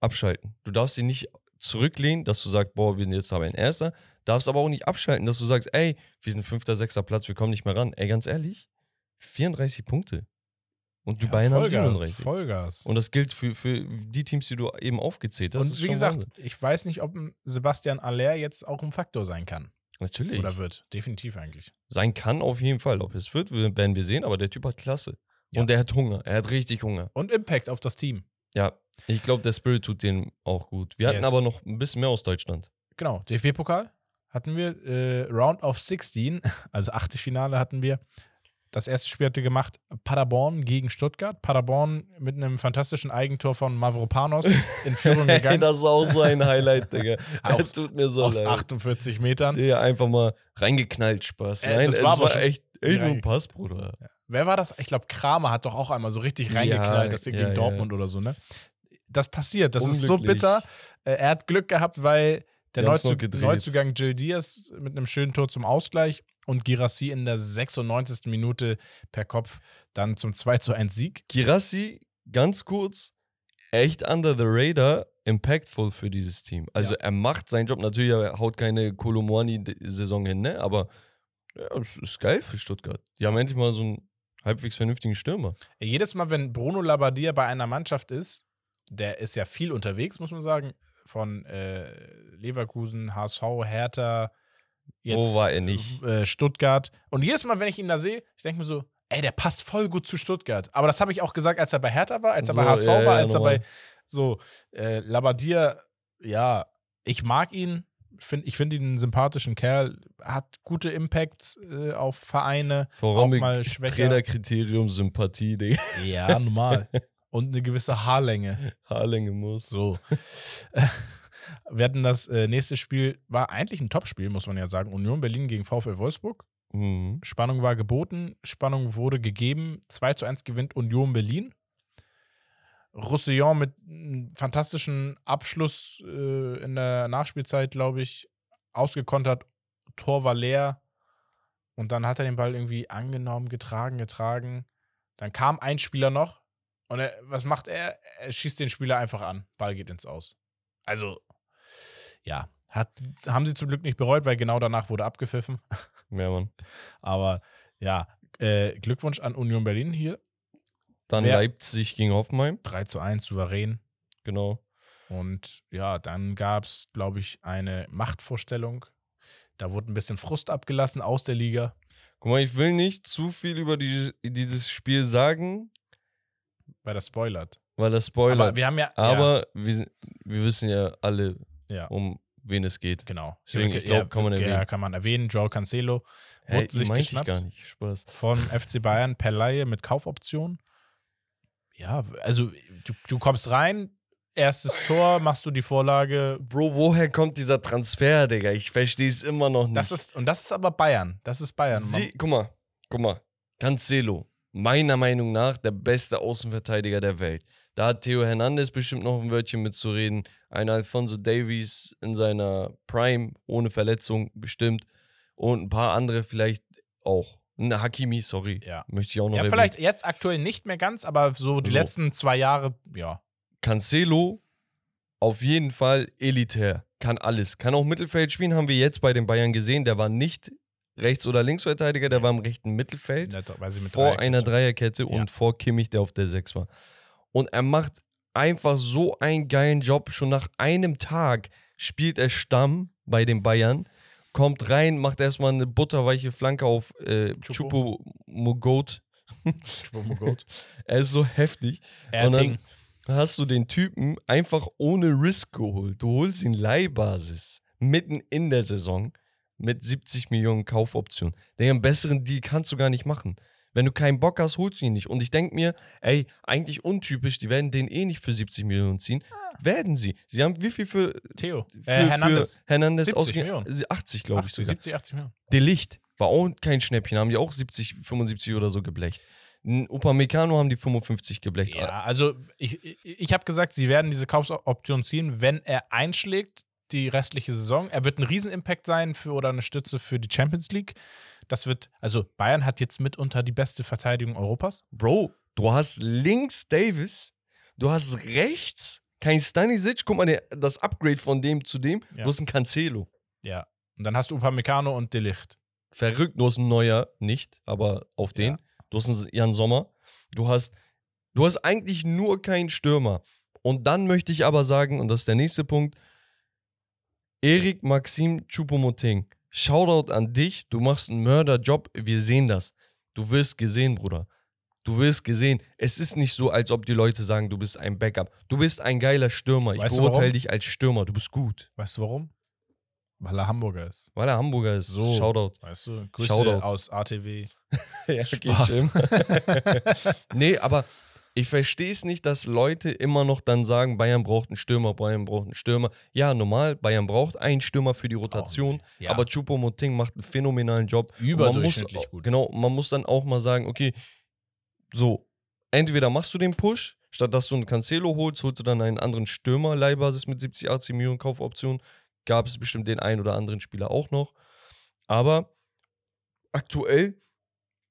abschalten. Du darfst dich nicht zurücklehnen, dass du sagst, boah, wir sind jetzt Tabellenerster, darfst aber auch nicht abschalten, dass du sagst, ey, wir sind fünfter, sechster Platz, wir kommen nicht mehr ran. Ey, ganz ehrlich, 34 Punkte. Und die Ja, Bayern haben Vollgas, 37. Vollgas. Und das gilt für, für die Teams, die du eben aufgezählt hast. Und wie gesagt, Wahnsinn. ich weiß nicht, ob Sebastian Aller jetzt auch ein Faktor sein kann. natürlich. Oder wird. Definitiv eigentlich. Sein kann auf jeden Fall. Ob es wird, werden wir sehen, aber der Typ hat Klasse. Ja. Und er hat Hunger. Er hat richtig Hunger. Und Impact auf das Team. Ja, ich glaube, der Spirit tut dem auch gut. Wir hatten Yes. aber noch ein bisschen mehr aus Deutschland. Genau, DFB-Pokal hatten wir. Äh, Round of 16, [laughs] also Achtelfinale hatten wir. Das erste Spiel hatte gemacht Paderborn gegen Stuttgart. Paderborn mit einem fantastischen Eigentor von Mavropanos in Führung [laughs] gegangen. das ist auch so ein Highlight, Digga. [laughs] Aus- tut mir so aus leid. 48 Metern. Der einfach mal reingeknallt, Spaß. Äh, Nein, das es war war, echt, echt nur ein Pass, Bruder. Wer war das? Ich glaube, Kramer hat doch auch einmal so richtig Ja, reingeknallt, das Ding ja, gegen ja. Dortmund oder so, ne? Das passiert. Das ist so bitter. Äh, er hat Glück gehabt, weil der Die haben's Neuzu noch gedreht. Neuzugang Jill Diaz mit einem schönen Tor zum Ausgleich und Girassi in der 96. Minute per Kopf dann zum 2 zu 1 Sieg. Girassi, ganz kurz, echt under the radar, impactful für dieses Team. Also Ja. er macht seinen Job, natürlich, er haut keine Kolomwani-Saison hin, ne? aber ja, es ist geil für Stuttgart. Die haben endlich mal so einen halbwegs vernünftigen Stürmer. Jedes Mal, wenn Bruno Labbadia bei einer Mannschaft ist, der ist ja viel unterwegs, muss man sagen, von äh, Leverkusen, HSV, Hertha, jetzt Wo war er nicht? Äh, Stuttgart. Und jedes Mal, wenn ich ihn da sehe, ich denke mir so, ey, der passt voll gut zu Stuttgart. Aber das habe ich auch gesagt, als er bei Hertha war, als er bei So, HSV ja, war, ja, als er normal. bei so äh, Labbadia, ja, ich mag ihn. Find, ich finde ihn einen sympathischen Kerl, hat gute Impacts äh, auf Vereine, Vor allem auch mal schwächer. Trainerkriterium Sympathie, Digga. Ja, normal. [laughs] Und eine gewisse Haarlänge. Haarlänge muss. So. [laughs] Wir hatten das äh, nächste Spiel, war eigentlich ein Topspiel, muss man ja sagen. Union Berlin gegen VfL Wolfsburg. Mhm. Spannung war geboten, Spannung wurde gegeben. 2 zu 1 gewinnt Union Berlin. Roussillon mit einem fantastischen Abschluss äh, in der Nachspielzeit, glaube ich, ausgekontert. Tor war leer. Und dann hat er den Ball irgendwie angenommen, getragen, getragen. Dann kam ein Spieler noch. Und er, was macht er? Er schießt den Spieler einfach an. Ball geht ins Aus. Also, ja, hat, haben sie zum Glück nicht bereut, weil genau danach wurde abgepfiffen. Ja, Mann. [laughs] Aber ja, äh, Glückwunsch an Union Berlin hier. Dann Wer- Leipzig gegen Hoffenheim. 3 zu 1 souverän. Genau. Und ja, dann gab es, glaube ich, eine Machtvorstellung. Da wurde ein bisschen Frust abgelassen aus der Liga. Guck mal, ich will nicht zu viel über die, dieses Spiel sagen, Weil das spoilert. weil das Spoiler. Aber wir haben ja. Aber wir, sind- wir wissen ja alle, ja, ja um wen es geht. genau. Deswegen, ich glaub, kann man Ja, erwähnen. kann man erwähnen. Joel Cancelo Hey, wurde sich geschnappt gar nicht. Spaß. von [laughs] FC Bayern per Laie mit Kaufoption. Ja, also du, du kommst rein, erstes Tor, machst du die Vorlage. Bro, woher kommt dieser Transfer, Digga? Ich verstehe es immer noch nicht. Das ist, und das ist aber Bayern. Das ist Bayern. Sie, guck mal, guck mal. Cancelo, meiner Meinung nach der beste Außenverteidiger der Welt. Da hat Theo Hernandez bestimmt noch ein Wörtchen mitzureden. Ein Alfonso Davies in seiner Prime, ohne Verletzung, bestimmt. Und ein paar andere vielleicht auch. Ein Hakimi, sorry. Ja. Möchte ich auch noch Ja, erwähnen. vielleicht jetzt aktuell nicht mehr ganz, aber so die So. letzten zwei Jahre, ja. Cancelo auf jeden Fall elitär. Kann alles. Kann auch Mittelfeld spielen, haben wir jetzt bei den Bayern gesehen. Der war nicht Rechts- oder Linksverteidiger, der war im rechten Mittelfeld. Mit vor einer Dreierkette Ja. und vor Kimmich, der auf der 6 war. Und er macht einfach so einen geilen Job. Schon nach einem Tag spielt er Stamm bei den Bayern, kommt rein, macht erstmal eine butterweiche Flanke auf äh. Chupo-Mogot. [laughs] Choupo-Moting. er ist so heftig. Erting. Hast du den Typen einfach ohne Risk geholt. Du holst ihn Leihbasis mitten in der Saison. mit 70 Millionen Kaufoption. Den besseren Deal kannst du gar nicht machen. Wenn du keinen Bock hast, holst du ihn nicht. Und ich denke mir, ey, eigentlich untypisch, die werden den eh nicht für 70 Millionen ziehen. Werden sie. Sie haben wie viel für, Theo. für, Äh, Hernandez. für Hernandez 70 ausgegeben? Millionen. 80, glaube ich 80, sogar. 70, 80 Millionen. Delicht war auch kein Schnäppchen, haben die auch 70, 75 oder so geblecht. N- Upamecano haben die 55 geblecht. Ja, also ich, ich, ich habe gesagt, sie werden diese Kaufoption ziehen, wenn er einschlägt die restliche Saison. Er wird ein Riesenimpact sein für oder eine Stütze für die Champions League. Das wird, also Bayern hat jetzt mitunter die beste Verteidigung Europas. Bro, du hast links Davis, du hast rechts kein Stanisic. Guck mal, der, das Upgrade von dem zu dem, Ja. du hast einen Cancelo. Ja. Und dann hast du Upamecano und Delicht. Verrückt, du hast einen Neuer, nicht, aber auf den. Ja. Du hast einen Jan Sommer. Du hast, du hast eigentlich nur keinen Stürmer. Und dann möchte ich aber sagen, und das ist der nächste Punkt, Erik Maxim Choupo-Moting, Shoutout an dich, du machst einen Mörderjob, wir sehen das. Du wirst gesehen, Bruder. Du wirst gesehen. Es ist nicht so, als ob die Leute sagen, du bist ein Backup. Du bist ein geiler Stürmer. Ich Weißt beurteile dich als Stürmer. Du bist gut. Weißt du warum? Weil er Hamburger ist. Weil er Hamburger ist. So. Shoutout. Weißt du? Grüße Shoutout. aus ATW. [laughs] Ja, Spaß. [laughs] nee, aber ich verstehe es nicht, dass Leute immer noch dann sagen, Bayern braucht einen Stürmer, Bayern braucht einen Stürmer. Ja, normal, Bayern braucht einen Stürmer für die Rotation, Ja. aber Choupo-Moting macht einen phänomenalen Job. Überdurchschnittlich muss, gut. Genau, man muss dann auch mal sagen, okay, so, entweder machst du den Push, statt dass du einen Cancelo holst, holst du dann einen anderen Stürmer, Leihbasis mit 70, 80 Millionen Kaufoptionen. Gab es bestimmt den einen oder anderen Spieler auch noch. Aber aktuell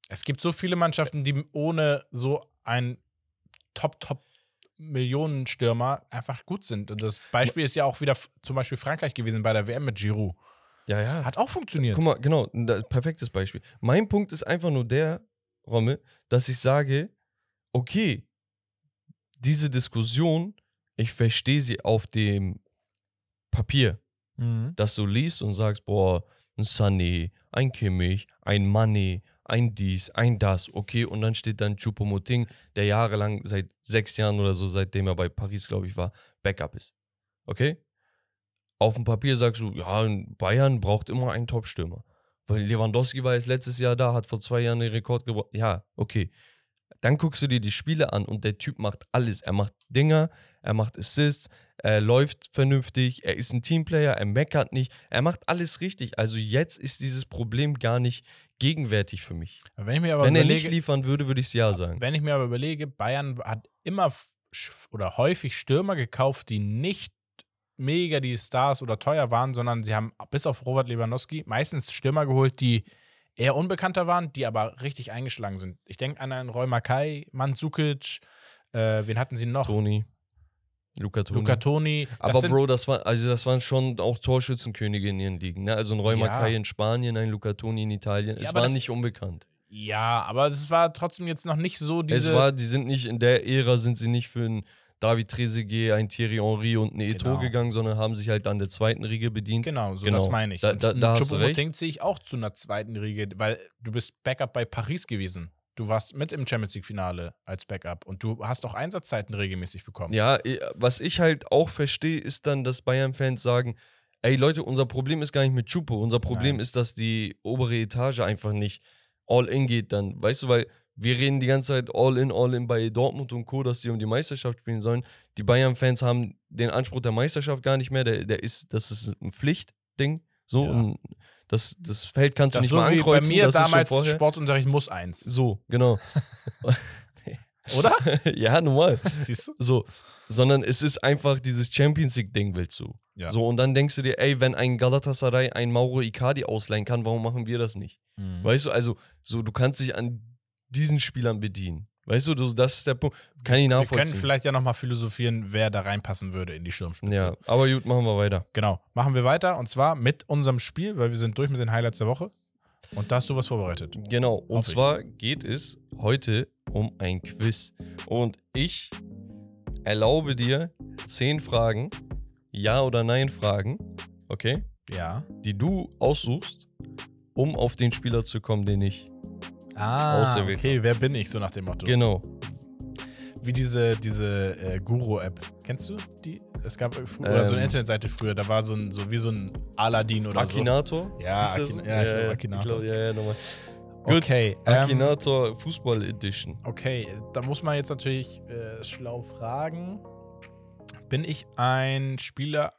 Es gibt so viele Mannschaften, die ohne so einen Top-Top-Millionenstürmer einfach gut sind. Und das Beispiel ist ja auch wieder zum Beispiel Frankreich gewesen bei der WM mit Giroud. Ja, ja. Hat auch funktioniert. Guck mal, genau, perfektes Beispiel. Mein Punkt ist einfach nur der, Romme, dass ich sage, okay, diese Diskussion, ich verstehe sie auf dem Papier, Mhm. dass du liest und sagst, boah, ein Sunny, ein Kimmich, ein Money, ein dies, ein das, okay, und dann steht dann Choupo-Moting, der jahrelang, seit sechs Jahren oder so, seitdem er bei Paris, glaube ich, war, Backup ist. Okay? Auf dem Papier sagst du, ja, Bayern braucht immer einen Top-Stürmer. Weil Lewandowski war jetzt letztes Jahr da, hat vor zwei Jahren den Rekord gebracht. Ja, okay. Dann guckst du dir die Spiele an und der Typ macht alles. Er macht Dinger, er macht Assists, er läuft vernünftig, er ist ein Teamplayer, er meckert nicht, er macht alles richtig. Also jetzt ist dieses Problem gar nicht gegenwärtig für mich. Wenn Wenn er überlege, nicht liefern würde, würde ich es ja sagen. wenn ich mir aber überlege, Bayern hat immer oder häufig Stürmer gekauft, die nicht mega die Stars oder teuer waren, sondern sie haben bis auf Robert Lewandowski meistens Stürmer geholt, die eher unbekannter waren, die aber richtig eingeschlagen sind. Ich denke an einen Roy Mackay, Mandzukic, äh, wen hatten sie noch? Toni. Luca Toni. Luca Toni. Aber sind- Bro, das war, also das waren schon auch Torschützenkönige in ihren Ligen. Ne? Also ein Roy Ja. Mackay in Spanien, ein Luca Toni in Italien. Ja, es war das- nicht unbekannt. Ja, aber es war trotzdem jetzt noch nicht so diese. Es war, die sind nicht in der Ära, sind sie nicht für einen David Trezeguet, einen Thierry Henry und einen Eto'o Genau. gegangen, sondern haben sich halt an der zweiten Riege bedient. Genau, so Genau. das meine ich. Da- Und da- da Choupo-Moting ziehe ich auch zu einer zweiten Riege, weil du bist Backup bei Paris gewesen. Du warst mit im Champions League-Finale als Backup und du hast auch Einsatzzeiten regelmäßig bekommen. Ja, was ich halt auch verstehe, ist dann, dass Bayern-Fans sagen, ey Leute, unser Problem ist gar nicht mit Chupo, unser Problem Nein. ist, dass die obere Etage einfach nicht all in geht dann. Weißt du, weil wir reden die ganze Zeit all in, all in bei Dortmund und Co., dass sie um die Meisterschaft spielen sollen. Die Bayern-Fans haben den Anspruch der Meisterschaft gar nicht mehr, der, der ist, das ist ein Pflichtding. So, Ja. Das, das Feld kannst Das du nicht so mal wie bei ankreuzen. mir damals. Sportunterricht muss eins. So, genau. [laughs] Oder? [laughs] ja, normal. Siehst du? So, sondern es ist einfach dieses Champions League-Ding, willst du. Ja. So, und dann denkst du dir, ey, wenn ein Galatasaray ein Mauro Icardi ausleihen kann, warum machen wir das nicht? Mhm. Weißt du, also, so, du kannst dich an diesen Spielern bedienen. Weißt du, das ist der Punkt. Kann ich Wir können nachvollziehen. vielleicht ja nochmal philosophieren, wer da reinpassen würde in die Sturmspitze. Ja, aber gut, machen wir weiter. Genau. Machen wir weiter und zwar mit unserem Spiel, weil wir sind durch mit den Highlights der Woche. Und da hast du was vorbereitet. Genau, und Hoffe ich. zwar geht es heute um ein Quiz. Und ich erlaube dir zehn Fragen, Ja- oder Nein-Fragen, okay? Ja. die du aussuchst, um auf den Spieler zu kommen, den ich. Ah, okay, wer bin ich, so nach dem Motto. Genau. wie diese, diese äh, Guru-App. Kennst du die? Es gab fr- oder so eine Ähm. Internetseite früher, da war so ein, so wie so ein Aladdin oder Akinator? Ja, Hieß der Akin- ja, ich glaub, Akinator. Glaub, ja, ja, nochmal. so. Gut. Okay, ähm, Akinator Fußball Edition. okay, da muss man jetzt natürlich äh, schlau fragen. Bin ich ein Spieler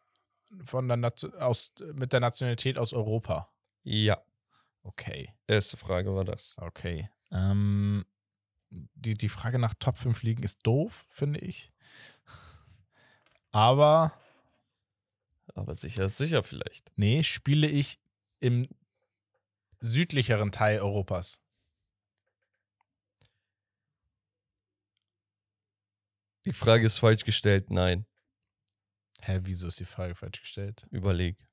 von der Nation aus, mit der Nationalität aus Europa? Ja. Okay. Erste Frage war das. Okay. Ähm, die, die Frage nach Top 5 Ligen ist doof, finde ich. Aber Aber sicher ist sicher vielleicht. nee, spiele ich im südlicheren Teil Europas. Die Frage ist falsch gestellt. Nein. Hä, wieso ist die Frage falsch gestellt? Überleg.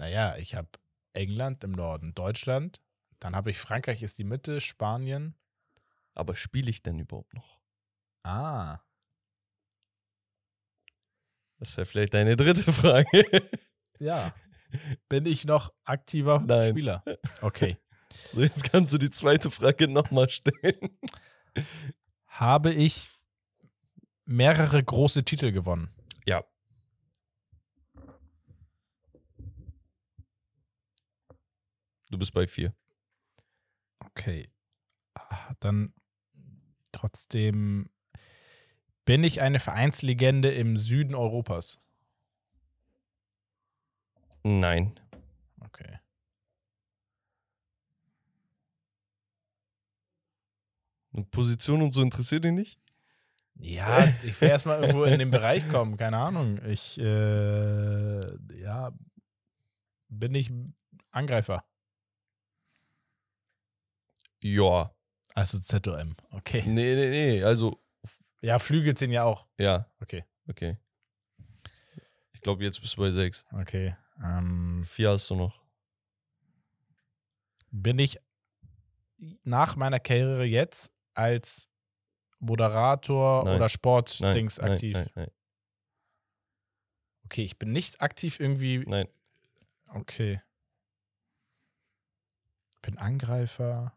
Naja, ich habe England im Norden, Deutschland, dann habe ich Frankreich ist die Mitte, Spanien. Aber spiele ich denn überhaupt noch? Ah, Das wäre vielleicht deine dritte [laughs] Frage. ja. Bin ich noch aktiver Nein. Spieler? Okay. [laughs] so, jetzt kannst du die zweite Frage nochmal stellen. Habe ich mehrere große Titel gewonnen? Ja. Du bist bei vier. Okay. Ah, Dann trotzdem bin ich eine Vereinslegende im Süden Europas. Nein. Okay. Und Position und so interessiert dich nicht? Ja, ich will erstmal irgendwo in den Bereich kommen, keine Ahnung. Ich, äh, ja, bin ich Angreifer. Ja. Also ZOM. Okay. Nee, nee, nee. Also, Ja, Flügel sind ja auch. ja. Okay. Okay. Ich glaube, jetzt bist du bei sechs. Okay. Ähm, Vier hast du noch. bin ich nach meiner Karriere jetzt als Moderator Nein. oder Nein, Sportdings nein, aktiv? Nein, nein, Okay, ich bin nicht aktiv irgendwie. nein. Okay. Bin Angreifer.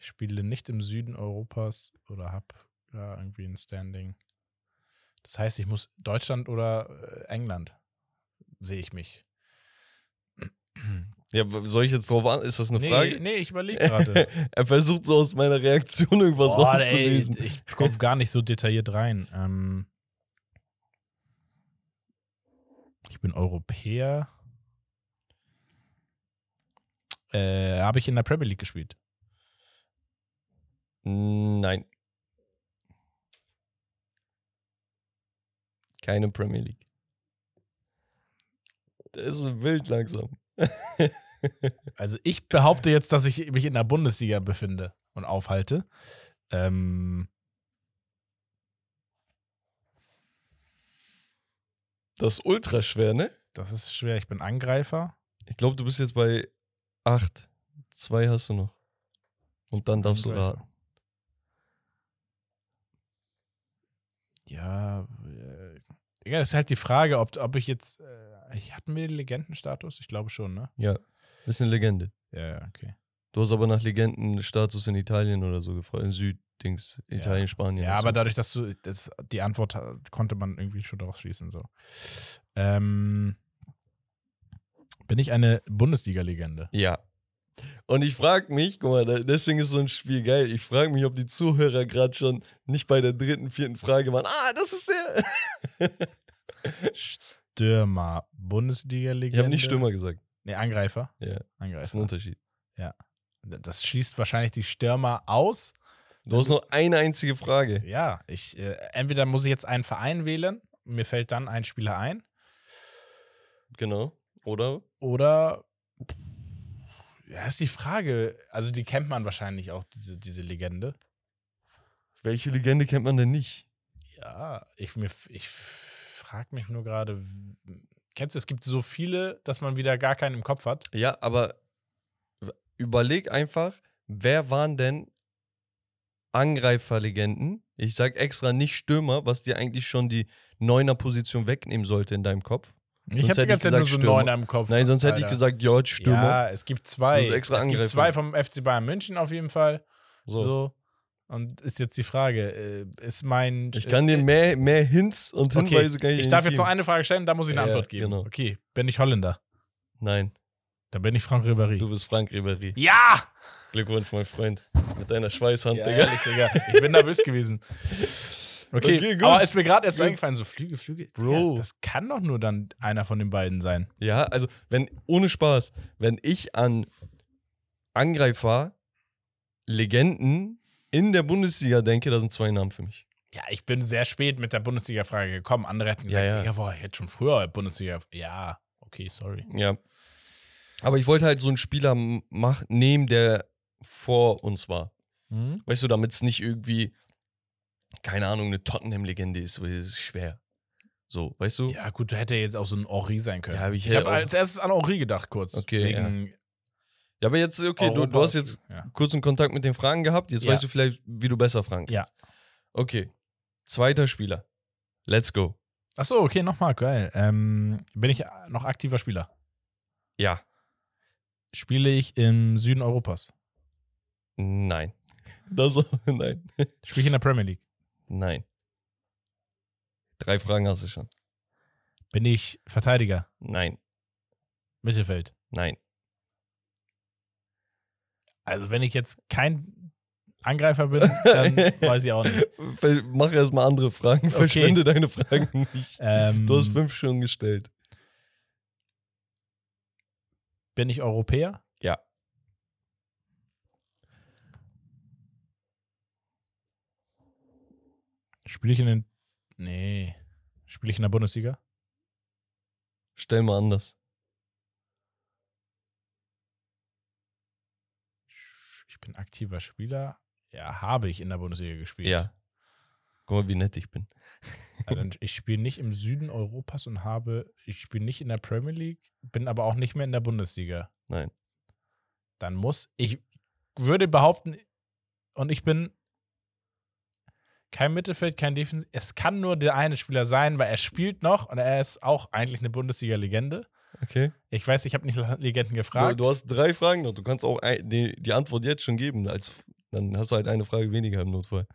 Ich spiele nicht im Süden Europas oder habe da irgendwie ein Standing. Das heißt, ich muss Deutschland oder äh, England sehe ich mich. Ja, soll ich jetzt drauf an? Ist das eine nee, Frage? nee, ich überlege [laughs] gerade. er versucht so aus meiner Reaktion irgendwas Boah, ey, rauszulesen. ich komme gar nicht so detailliert rein. Ähm, ich bin Europäer. Äh, habe ich in der Premier League gespielt? Nein. Keine Premier League. Der ist so wild langsam. [laughs] Also ich behaupte jetzt, dass ich mich in der Bundesliga befinde und aufhalte. Ähm, Das ist ultra schwer, ne? das ist schwer. Ich bin Angreifer. Ich glaube, du bist jetzt bei acht. Zwei hast du noch. Und dann darfst du Angreifer. raten. Ja, äh, ja, das ist halt die Frage, ob, ob ich jetzt. Äh, ich- hatten wir den Legendenstatus? Ich glaube schon, ne? Ja, bist eine Legende. Ja, ja, okay. Du hast aber nach Legendenstatus in Italien oder so gefragt. In Süddings, Italien, Spanien. Ja, aber so. dadurch, dass du das, die Antwort konnte man irgendwie schon daraus schließen. So. Ähm, bin ich eine Bundesliga-Legende? Ja. Und ich frage mich, guck mal, deswegen ist so ein Spiel geil. Ich frage mich, ob die Zuhörer gerade schon nicht bei der dritten, vierten Frage waren. Ah, das ist der. Stürmer, Bundesliga-Legende. Ich habe nicht Stürmer gesagt. Nee, Angreifer. Ja, das ist ein Angreifer. Unterschied. Das schließt wahrscheinlich die Stürmer aus. Du hast nur eine einzige Frage. Ja, ich, äh, entweder muss ich jetzt einen Verein wählen, mir fällt dann ein Spieler ein, Genau. Oder? oder ja, ist die Frage. Also die kennt man wahrscheinlich auch, diese, diese Legende. Welche Legende kennt man denn nicht? Ja, ich, mir, ich frage mich nur gerade, kennst du, es gibt so viele, dass man wieder gar keinen im Kopf hat. Ja, aber überleg einfach, wer waren denn Angreiferlegenden? Ich sag extra nicht Stürmer, was dir eigentlich schon die Neuner-Position wegnehmen sollte in deinem Kopf. Ich habe die ganze Zeit nur so. Neuner im Kopf. Nein, sonst hätte ich Alter. gesagt, ja, Stürmer. Ja, es gibt zwei. Es gibt Angreifer. zwei vom FC Bayern München auf jeden Fall. So. So. Und ist jetzt die Frage, äh, ist mein. Ich kann dir mehr, mehr Hints und Okay, Hinweise kann ich Ich darf nicht jetzt noch eine Frage stellen, da muss ich eine Ja, Antwort geben. genau. Okay, bin ich Holländer? Nein, Dann bin ich Franck Ribéry. du bist Frank Ribery. Ja! Glückwunsch, mein Freund. Mit deiner Schweißhand, Ja, Digga. ehrlich, Digga. Ich bin nervös gewesen. [laughs] Okay, aber ist mir gerade erst eingefallen, so Flüge, Flüge. Bro. Digga, das kann doch nur dann einer von den beiden sein. Ja, also, wenn, ohne Spaß, wenn ich an Angreifer, Legenden in der Bundesliga denke, da sind zwei Namen für mich. Ja, ich bin sehr spät mit der Bundesliga-Frage gekommen. Andere hätten gesagt, Ja, ja. Digga, boah, ich hätte schon früher Bundesliga. Ja, okay, sorry. Ja. Aber ich wollte halt so einen Spieler mach, nehmen, der vor uns war. Hm? Weißt du, damit es nicht irgendwie, keine Ahnung, eine Tottenham-Legende ist, ist schwer. So, weißt du? Ja, gut, du hätte jetzt auch so ein Henri sein können. Ja, aber ich ich habe als erstes an Henri gedacht, kurz. Okay, wegen Ja, aber jetzt, okay, du, Europa- du hast jetzt Ja. kurzen Kontakt mit den Fragen gehabt. Jetzt Ja. weißt du vielleicht, wie du besser fragen Ja. kannst. Okay. Zweiter Spieler. Let's go. Achso, okay, nochmal, geil. Ähm, bin ich noch aktiver Spieler? Ja. Spiele ich im Süden Europas? Nein. [laughs] Das, nein. Spiele ich in der Premier League? Nein. Drei Fragen hast du schon. Bin ich Verteidiger? Nein. Mittelfeld? Nein. Also, wenn ich jetzt kein Angreifer bin, dann [laughs] weiß ich auch nicht. Mach erstmal andere Fragen. Verschwende deine Fragen [laughs] nicht. Ähm, Du hast fünf schon gestellt. bin ich Europäer? Ja. Spiele ich in den. Nee. Spiele ich in der Bundesliga? Stell mal anders. Ich bin aktiver Spieler. Ja, habe ich in der Bundesliga gespielt. Ja. Guck mal, wie nett ich bin. [laughs] Ich spiele nicht im Süden Europas und habe, ich spiele nicht in der Premier League, bin aber auch nicht mehr in der Bundesliga. Nein. Dann muss, ich würde behaupten, und ich bin kein Mittelfeld, kein Defensiv. Es kann nur der eine Spieler sein, weil er spielt noch und er ist auch eigentlich eine Bundesliga-Legende. Okay. Ich weiß, ich habe nicht Legenden Du, gefragt. du hast drei Fragen noch. Du kannst auch ein, die, die Antwort jetzt schon geben. Als, dann hast du halt eine Frage weniger im Notfall.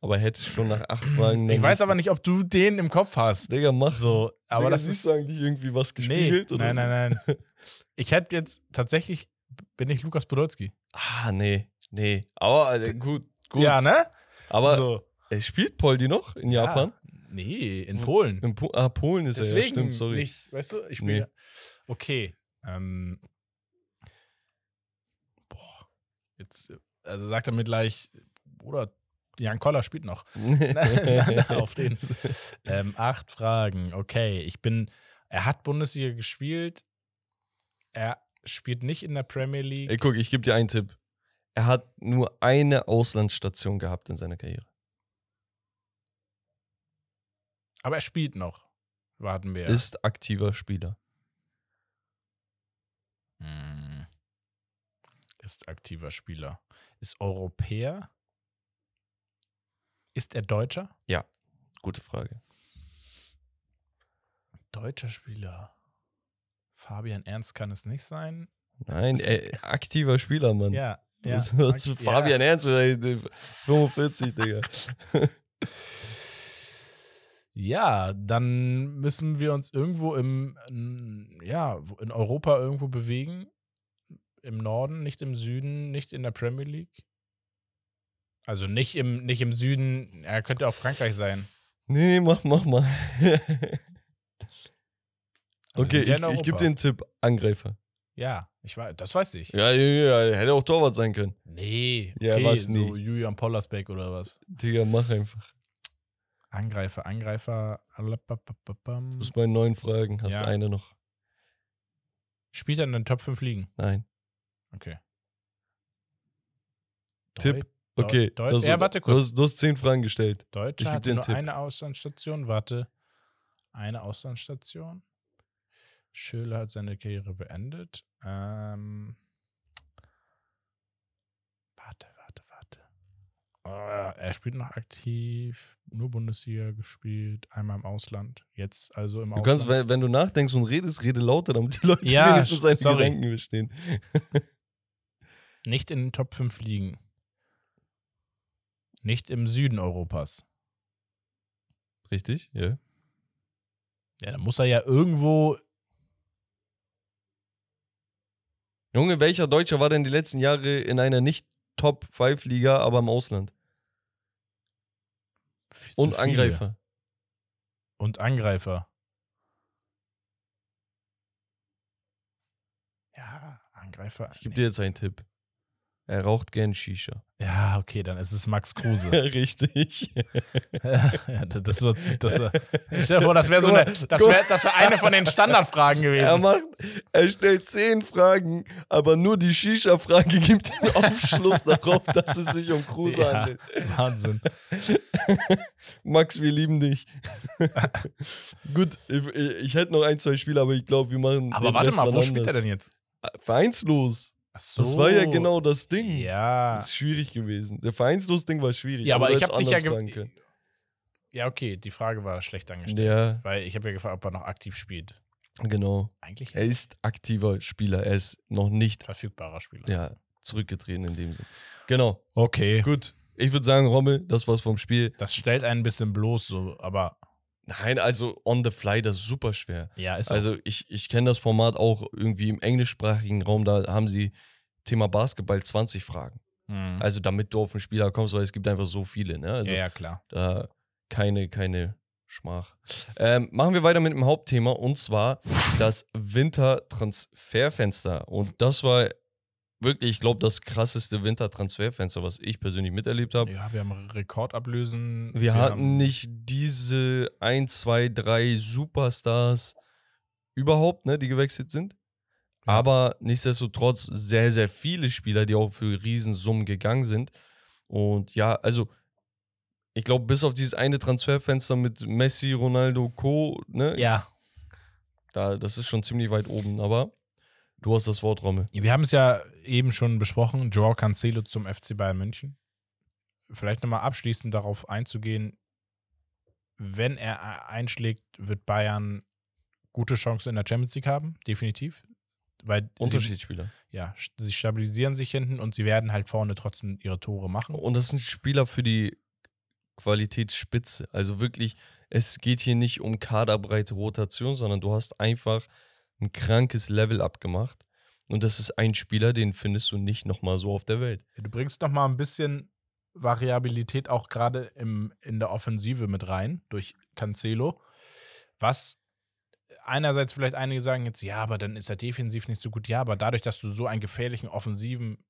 Aber hättest schon nach acht [clears throat] Fragen. ich weiß aber nicht, ob du den im Kopf hast. Digga, mach. So, aber Digga, das ist. du eigentlich irgendwie was Nee, gespiegelt? oder nein, so? nein, nein. [laughs] Ich hätte jetzt tatsächlich, bin ich Lukas Podolski. Ah, nee. Nee. Aber äh, gut, gut. Ja, ne? Aber so. äh, spielt Poldi noch in Japan? Ja, nee, in Polen. In po ah, Polen ist er, ja, Deswegen stimmt, sorry. nicht, weißt du, ich Nee. spiele. Okay. Ähm, boah, jetzt, also sagt er mir gleich, Bruder, Jan Koller spielt noch. [laughs] [laughs] Auf den. Ähm, acht Fragen. Okay, ich bin. Er hat Bundesliga gespielt. Er spielt nicht in der Premier League. Ey, guck, ich gebe dir einen Tipp. Er hat nur eine Auslandsstation gehabt in seiner Karriere. aber er spielt noch. Warten wir. Ist aktiver Spieler. Hm. Ist aktiver Spieler. Ist Europäer? Ist er Deutscher? Gute Frage. Deutscher Spieler. Fabian Ernst kann es nicht sein. Nein, ey, aktiver Spieler, Mann. Ja. Ja. Was Ja. Fabian Ernst, ey, 45, Digga. [laughs] Ja, dann müssen wir uns irgendwo im, ja, in Europa irgendwo bewegen. Im Norden, nicht im Süden, nicht in der Premier League. Also nicht im, nicht im Süden, er könnte auch Frankreich sein. Nee, mach, mach mal. Okay, ja ich, ich gebe einen Tipp. Angreifer. Ja, ich weiß, das weiß ich. Ja, ja, ja, hätte auch Torwart sein können. Nee, Ja, okay, was so nie. Julian Pollersbeck oder was. Digga, mach einfach. Angreifer, Angreifer. Du alapapapapam. bist bei neun Fragen, hast Ja. eine noch. Spielt er in den Top 5 Ligen? Nein. Okay. Tipp. Deut- Okay. Deut- das- ja, warte Du kurz. hast, du hast zehn Fragen gestellt. Ich Deutscher geb hatte nur Tipp. eine Auslandsstation. Warte. Eine Auslandsstation. Schöler hat seine Karriere beendet. Ähm, warte, warte, warte. er spielt noch aktiv, nur Bundesliga gespielt, einmal im Ausland. Jetzt also im Du Ausland. kannst, wenn, du nachdenkst und redest, rede lauter, damit die Leute Ja, wenigstens sorry. Gedanken verstehen. [laughs] Nicht in den Top 5 liegen. Nicht im Süden Europas. Richtig? Ja. Ja, dann muss er ja irgendwo. Junge, welcher Deutscher war denn die letzten Jahre in einer nicht Top-5-Liga, aber im Ausland? Und viele. Angreifer. Und Angreifer. Ja, Angreifer. Ich gebe dir jetzt einen Tipp. Er raucht gern Shisha. Ja, okay, dann ist es Max Kruse. [laughs] Richtig. [laughs] ja, das war, das ich stell dir vor, das wäre so eine, das wäre das wär eine von den Standardfragen Er gewesen. macht, er stellt zehn Fragen, aber nur die Shisha-Frage [laughs] gibt den Aufschluss darauf, dass es sich um Kruse Ja, handelt. Wahnsinn. Max, wir lieben dich. Gut, ich, ich hätte noch ein, zwei Spiele, aber ich glaube, wir machen. Aber warte mal, wo wann spielt er anders. denn jetzt? Vereinslos. So. Das war ja genau das Ding. Ja. Das ist schwierig gewesen. Der Vereinslos-Ding war schwierig. Ja, aber du ich habe dich ja. anders fragen ge- können. Ja, okay, die Frage war schlecht angestellt. Ja. Weil ich habe ja gefragt, ob er noch aktiv spielt. Genau. Eigentlich Er ist aktiver Spieler. Er ist noch nicht verfügbarer Spieler. ja, zurückgetreten in dem Sinn. Genau. Okay. Gut. Ich würde sagen, Rommel, das war's vom Spiel. Das stellt einen ein bisschen bloß, so, aber Nein, also on the fly, das ist super schwer. ja, ist Also ich, ich kenne das Format auch irgendwie im englischsprachigen Raum, da haben sie Thema Basketball 20 Fragen. Mhm. Also damit du auf den Spieler kommst, weil es gibt einfach so viele. Ne? Also ja, ja, klar. da keine, keine Schmach. Ähm, machen wir weiter mit dem Hauptthema und zwar das Wintertransferfenster. Und das war wirklich, ich glaube, das krasseste Wintertransferfenster, was ich persönlich miterlebt habe. Ja, wir haben Rekordablösen. Wir haben- hatten nicht diese 1, 2, 3 Superstars überhaupt, ne, die gewechselt sind. Ja. Aber nichtsdestotrotz sehr, sehr viele Spieler, die auch für Riesensummen gegangen sind. Und ja, also ich glaube, bis auf dieses eine Transferfenster mit Messi, Ronaldo, Co., ne, Ja, da, das ist schon ziemlich weit oben. Aber du hast das Wort, Rommel. wir haben es ja eben schon besprochen. Joao Cancelo zum FC Bayern München. Vielleicht nochmal abschließend darauf einzugehen. Wenn er einschlägt, wird Bayern gute Chancen in der Champions League haben, definitiv. Weil sie, Unterschiedsspieler. ja, sie stabilisieren sich hinten und sie werden halt vorne trotzdem ihre Tore machen. Und das sind Spieler für die Qualitätsspitze. Also wirklich, es geht hier nicht um kaderbreite Rotation, sondern du hast einfach ein krankes Level abgemacht. Und das ist ein Spieler, den findest du nicht nochmal so auf der Welt. Du bringst noch mal ein bisschen Variabilität auch gerade in der Offensive mit rein durch Cancelo. Was einerseits vielleicht einige sagen jetzt, ja, aber dann ist er defensiv nicht so gut. Ja, aber dadurch, dass du so einen gefährlichen offensiven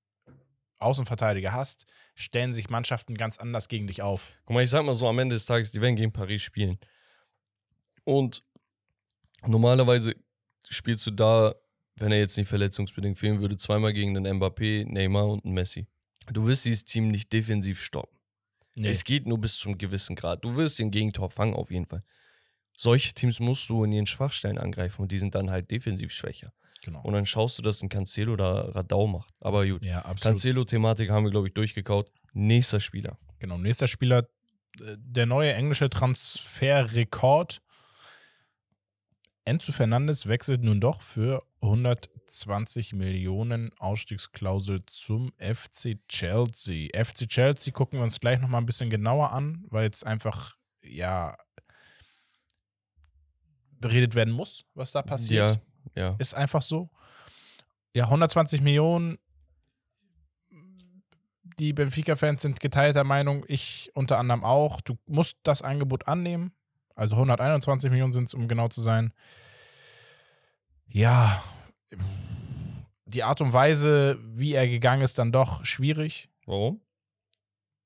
Außenverteidiger hast, stellen sich Mannschaften ganz anders gegen dich auf. Guck mal, ich sag mal so, am Ende des Tages, die werden gegen Paris spielen. Und normalerweise spielst du da, wenn er jetzt nicht verletzungsbedingt fehlen würde, zweimal gegen den Mbappé, Neymar und einen Messi. Du wirst dieses Team nicht defensiv stoppen. Nee. Es geht nur bis zum gewissen Grad. Du wirst den Gegentor fangen, auf jeden Fall. Solche Teams musst du in ihren Schwachstellen angreifen und die sind dann halt defensiv schwächer. genau. Und dann schaust du, dass ein Cancelo da Radau macht. Aber gut. Ja. Cancelo-Thematik haben wir, glaube ich, durchgekaut. Nächster Spieler. Genau, nächster Spieler, äh, der neue englische Transferrekord. Enzo Fernandes wechselt nun doch für 120 Millionen Ausstiegsklausel zum FC Chelsea. FC Chelsea gucken wir uns gleich nochmal ein bisschen genauer an, weil jetzt einfach, ja, beredet werden muss, was da passiert. Ja, ja. Ist einfach so. Ja, 120 Millionen. Die Benfica-Fans sind geteilter Meinung, ich unter anderem auch. Du musst das Angebot annehmen. Also 121 Millionen sind es, um genau zu sein. Ja, die Art und Weise, wie er gegangen ist, dann doch schwierig. Warum?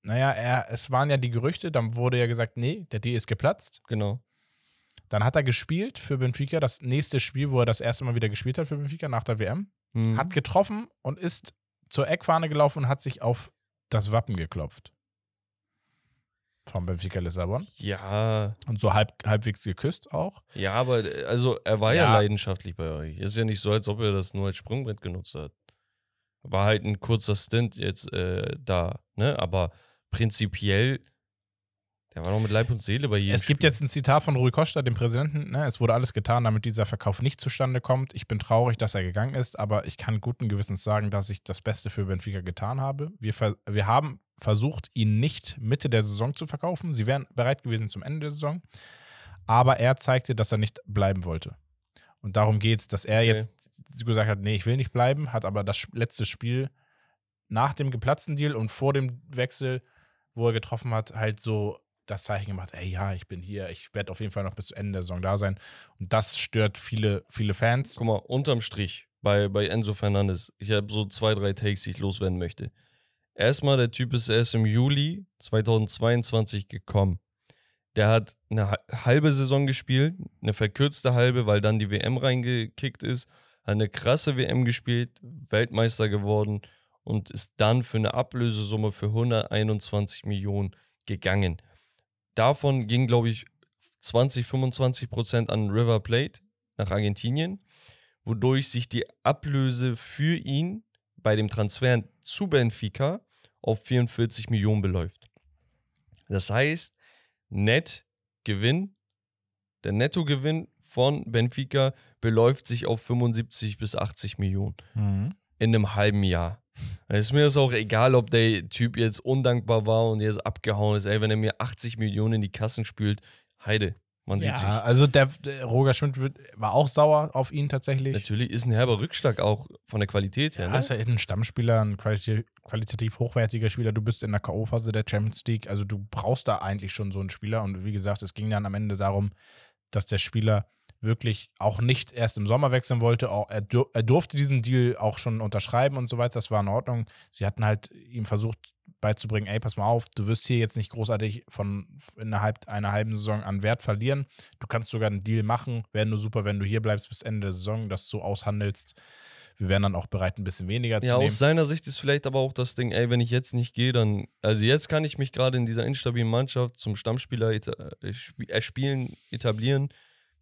Naja, er, es waren ja die Gerüchte, dann wurde ja gesagt, nee, der Deal ist geplatzt. Genau. Dann hat er gespielt für Benfica, das nächste Spiel, wo er das erste Mal wieder gespielt hat für Benfica nach der WM. Hm. Hat getroffen und ist zur Eckfahne gelaufen und hat sich auf das Wappen geklopft. Vom Benfica Lissabon. ja, Und so halb, halbwegs geküsst auch. ja, aber also er war ja. Ja. leidenschaftlich bei euch. Ist ja nicht so, als ob er das nur als Sprungbrett genutzt hat. War halt ein kurzer Stint jetzt äh, da, ne? Aber prinzipiell, der war noch mit Leib und Seele bei jedem Es gibt Spiel. jetzt ein Zitat von Rui Costa, dem Präsidenten. Ne? Es wurde alles getan, damit dieser Verkauf nicht zustande kommt. Ich bin traurig, dass er gegangen ist, aber ich kann guten Gewissens sagen, dass ich das Beste für Benfica getan habe. Wir, wir haben versucht, ihn nicht Mitte der Saison zu verkaufen. Sie wären bereit gewesen zum Ende der Saison. Aber er zeigte, dass er nicht bleiben wollte. Und darum geht es, dass er Okay. jetzt gesagt hat, nee, ich will nicht bleiben, hat aber das letzte Spiel nach dem geplatzten Deal und vor dem Wechsel, wo er getroffen hat, halt so das Zeichen gemacht, ey, ja, ich bin hier, ich werde auf jeden Fall noch bis zu Ende der Saison da sein. Und das stört viele, viele Fans. Guck mal, unterm Strich bei, bei Enzo Fernandes, ich habe so zwei, drei Takes, die ich loswerden möchte. Erstmal, der Typ ist erst im Juli 2022 gekommen. Der hat eine ha- halbe Saison gespielt, eine verkürzte halbe, weil dann die WM reingekickt ist, hat eine krasse WM gespielt, Weltmeister geworden und ist dann für eine Ablösesumme für 121 Millionen gegangen. Davon ging, glaube ich, 20, 25 Prozent an River Plate nach Argentinien, wodurch sich die Ablöse für ihn bei dem Transfer zu Benfica auf 44 Millionen beläuft. Das heißt, Nettgewinn, der Nettogewinn von Benfica beläuft sich auf 75 bis 80 Millionen Mhm. in einem halben Jahr. Ist mir das auch egal, ob der Typ jetzt undankbar war und jetzt abgehauen ist. Ey, wenn er mir 80 Millionen in die Kassen spült, Heide, man sieht sich. Ja, also der, der Roger Schmidt wird, war auch sauer auf ihn tatsächlich. Natürlich ist ein herber Rückschlag auch von der Qualität her. Ja, Ne? ist ja ein Stammspieler, ein qualitativ, qualitativ hochwertiger Spieler. Du bist in der K.O.-Phase der Champions League. Also du brauchst da eigentlich schon so einen Spieler. Und wie gesagt, es ging dann am Ende darum, dass der Spieler wirklich auch nicht erst im Sommer wechseln wollte. Auch, er, dur er durfte diesen Deal auch schon unterschreiben und so weiter. Das war in Ordnung. Sie hatten halt ihm versucht beizubringen, ey, pass mal auf, du wirst hier jetzt nicht großartig von innerhalb einer halben Saison an Wert verlieren. Du kannst sogar einen Deal machen. Wäre nur super, wenn du hier bleibst bis Ende der Saison, das so aushandelst. Wir wären dann auch bereit, ein bisschen weniger zu Ja, nehmen. aus seiner Sicht ist vielleicht aber auch das Ding, ey, wenn ich jetzt nicht gehe, dann, also jetzt kann ich mich gerade in dieser instabilen Mannschaft zum Stammspieler eta äh, sp- erspielen, etablieren.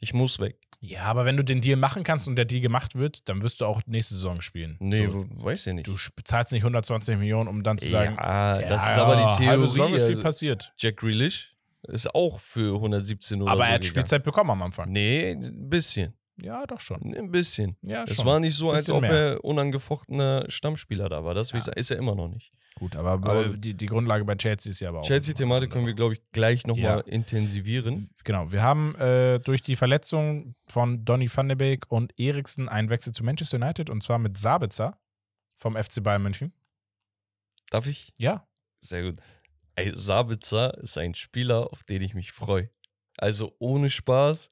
Ich muss weg. Ja, aber wenn du den Deal machen kannst und der Deal gemacht wird, dann wirst du auch nächste Saison spielen. Nee, so, weiß ich nicht. du sp- zahlst nicht 120 Millionen, um dann zu sagen, ja, das ja, ist aber die halbe Saison Theorie. ist viel Also, passiert. Jack Grealish ist auch für 117 oder Aber so er hat gegangen. Spielzeit bekommen am Anfang. Nee, ein bisschen. Ja, doch schon. Ein bisschen. Ja, Es schon. war nicht so, als ob mehr. er unangefochtener Stammspieler da war. Das Ja. ist er immer noch nicht. Gut, aber, Aber- die, die Grundlage bei Chelsea ist ja aber auch. Chelsea-Thematik können wir, glaube ich, gleich nochmal Ja. mal intensivieren. Genau, wir haben äh, durch die Verletzung von Donny van de Beek und Eriksen einen Wechsel zu Manchester United und zwar mit Sabitzer vom FC Bayern München. Darf ich? Ja, Sehr gut. Ey, Sabitzer ist ein Spieler, auf den ich mich freue. Also ohne Spaß,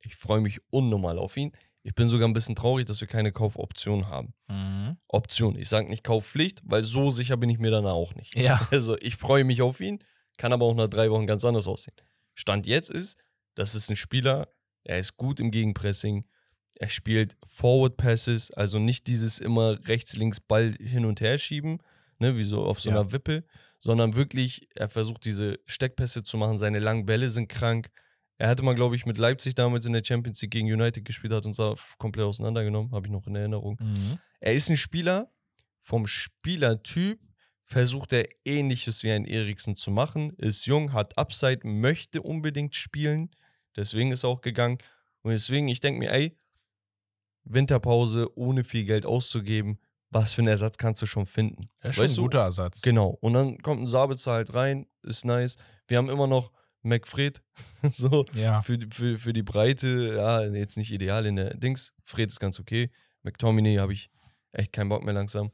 ich freue mich unnormal auf ihn. Ich bin sogar ein bisschen traurig, dass wir keine Kaufoption haben. Mhm. Option. Ich sage nicht Kaufpflicht, weil so sicher bin ich mir dann auch nicht. Ja. [laughs] Also ich freue mich auf ihn, kann aber auch nach drei Wochen ganz anders aussehen. Stand jetzt ist, das ist ein Spieler, er ist gut im Gegenpressing, er spielt Forward Passes, also nicht dieses immer rechts, links Ball hin und her schieben, ne, wie so auf so Ja. einer Wippe, sondern wirklich, er versucht diese Steckpässe zu machen, seine langen Bälle sind krank. Er hatte mal, glaube ich, mit Leipzig damals in der Champions League gegen United gespielt, hat uns da komplett auseinandergenommen, habe ich noch in Erinnerung. Mhm. Er ist ein Spieler, vom Spielertyp versucht er ähnliches wie ein Eriksen zu machen, ist jung, hat Upside, möchte unbedingt spielen, deswegen ist er auch gegangen. Und deswegen, ich denke mir, ey, Winterpause, ohne viel Geld auszugeben, was für einen Ersatz kannst du schon finden? Das ist schon Weißt ein du? guter Ersatz. Genau. Und dann kommt ein Sabitzer halt rein, ist nice. Wir haben immer noch McFred, [laughs] so, Ja. für, die- für, für die Breite, ja, jetzt nicht ideal in der Dings. Fred ist ganz okay. McTominay habe ich echt keinen Bock mehr langsam.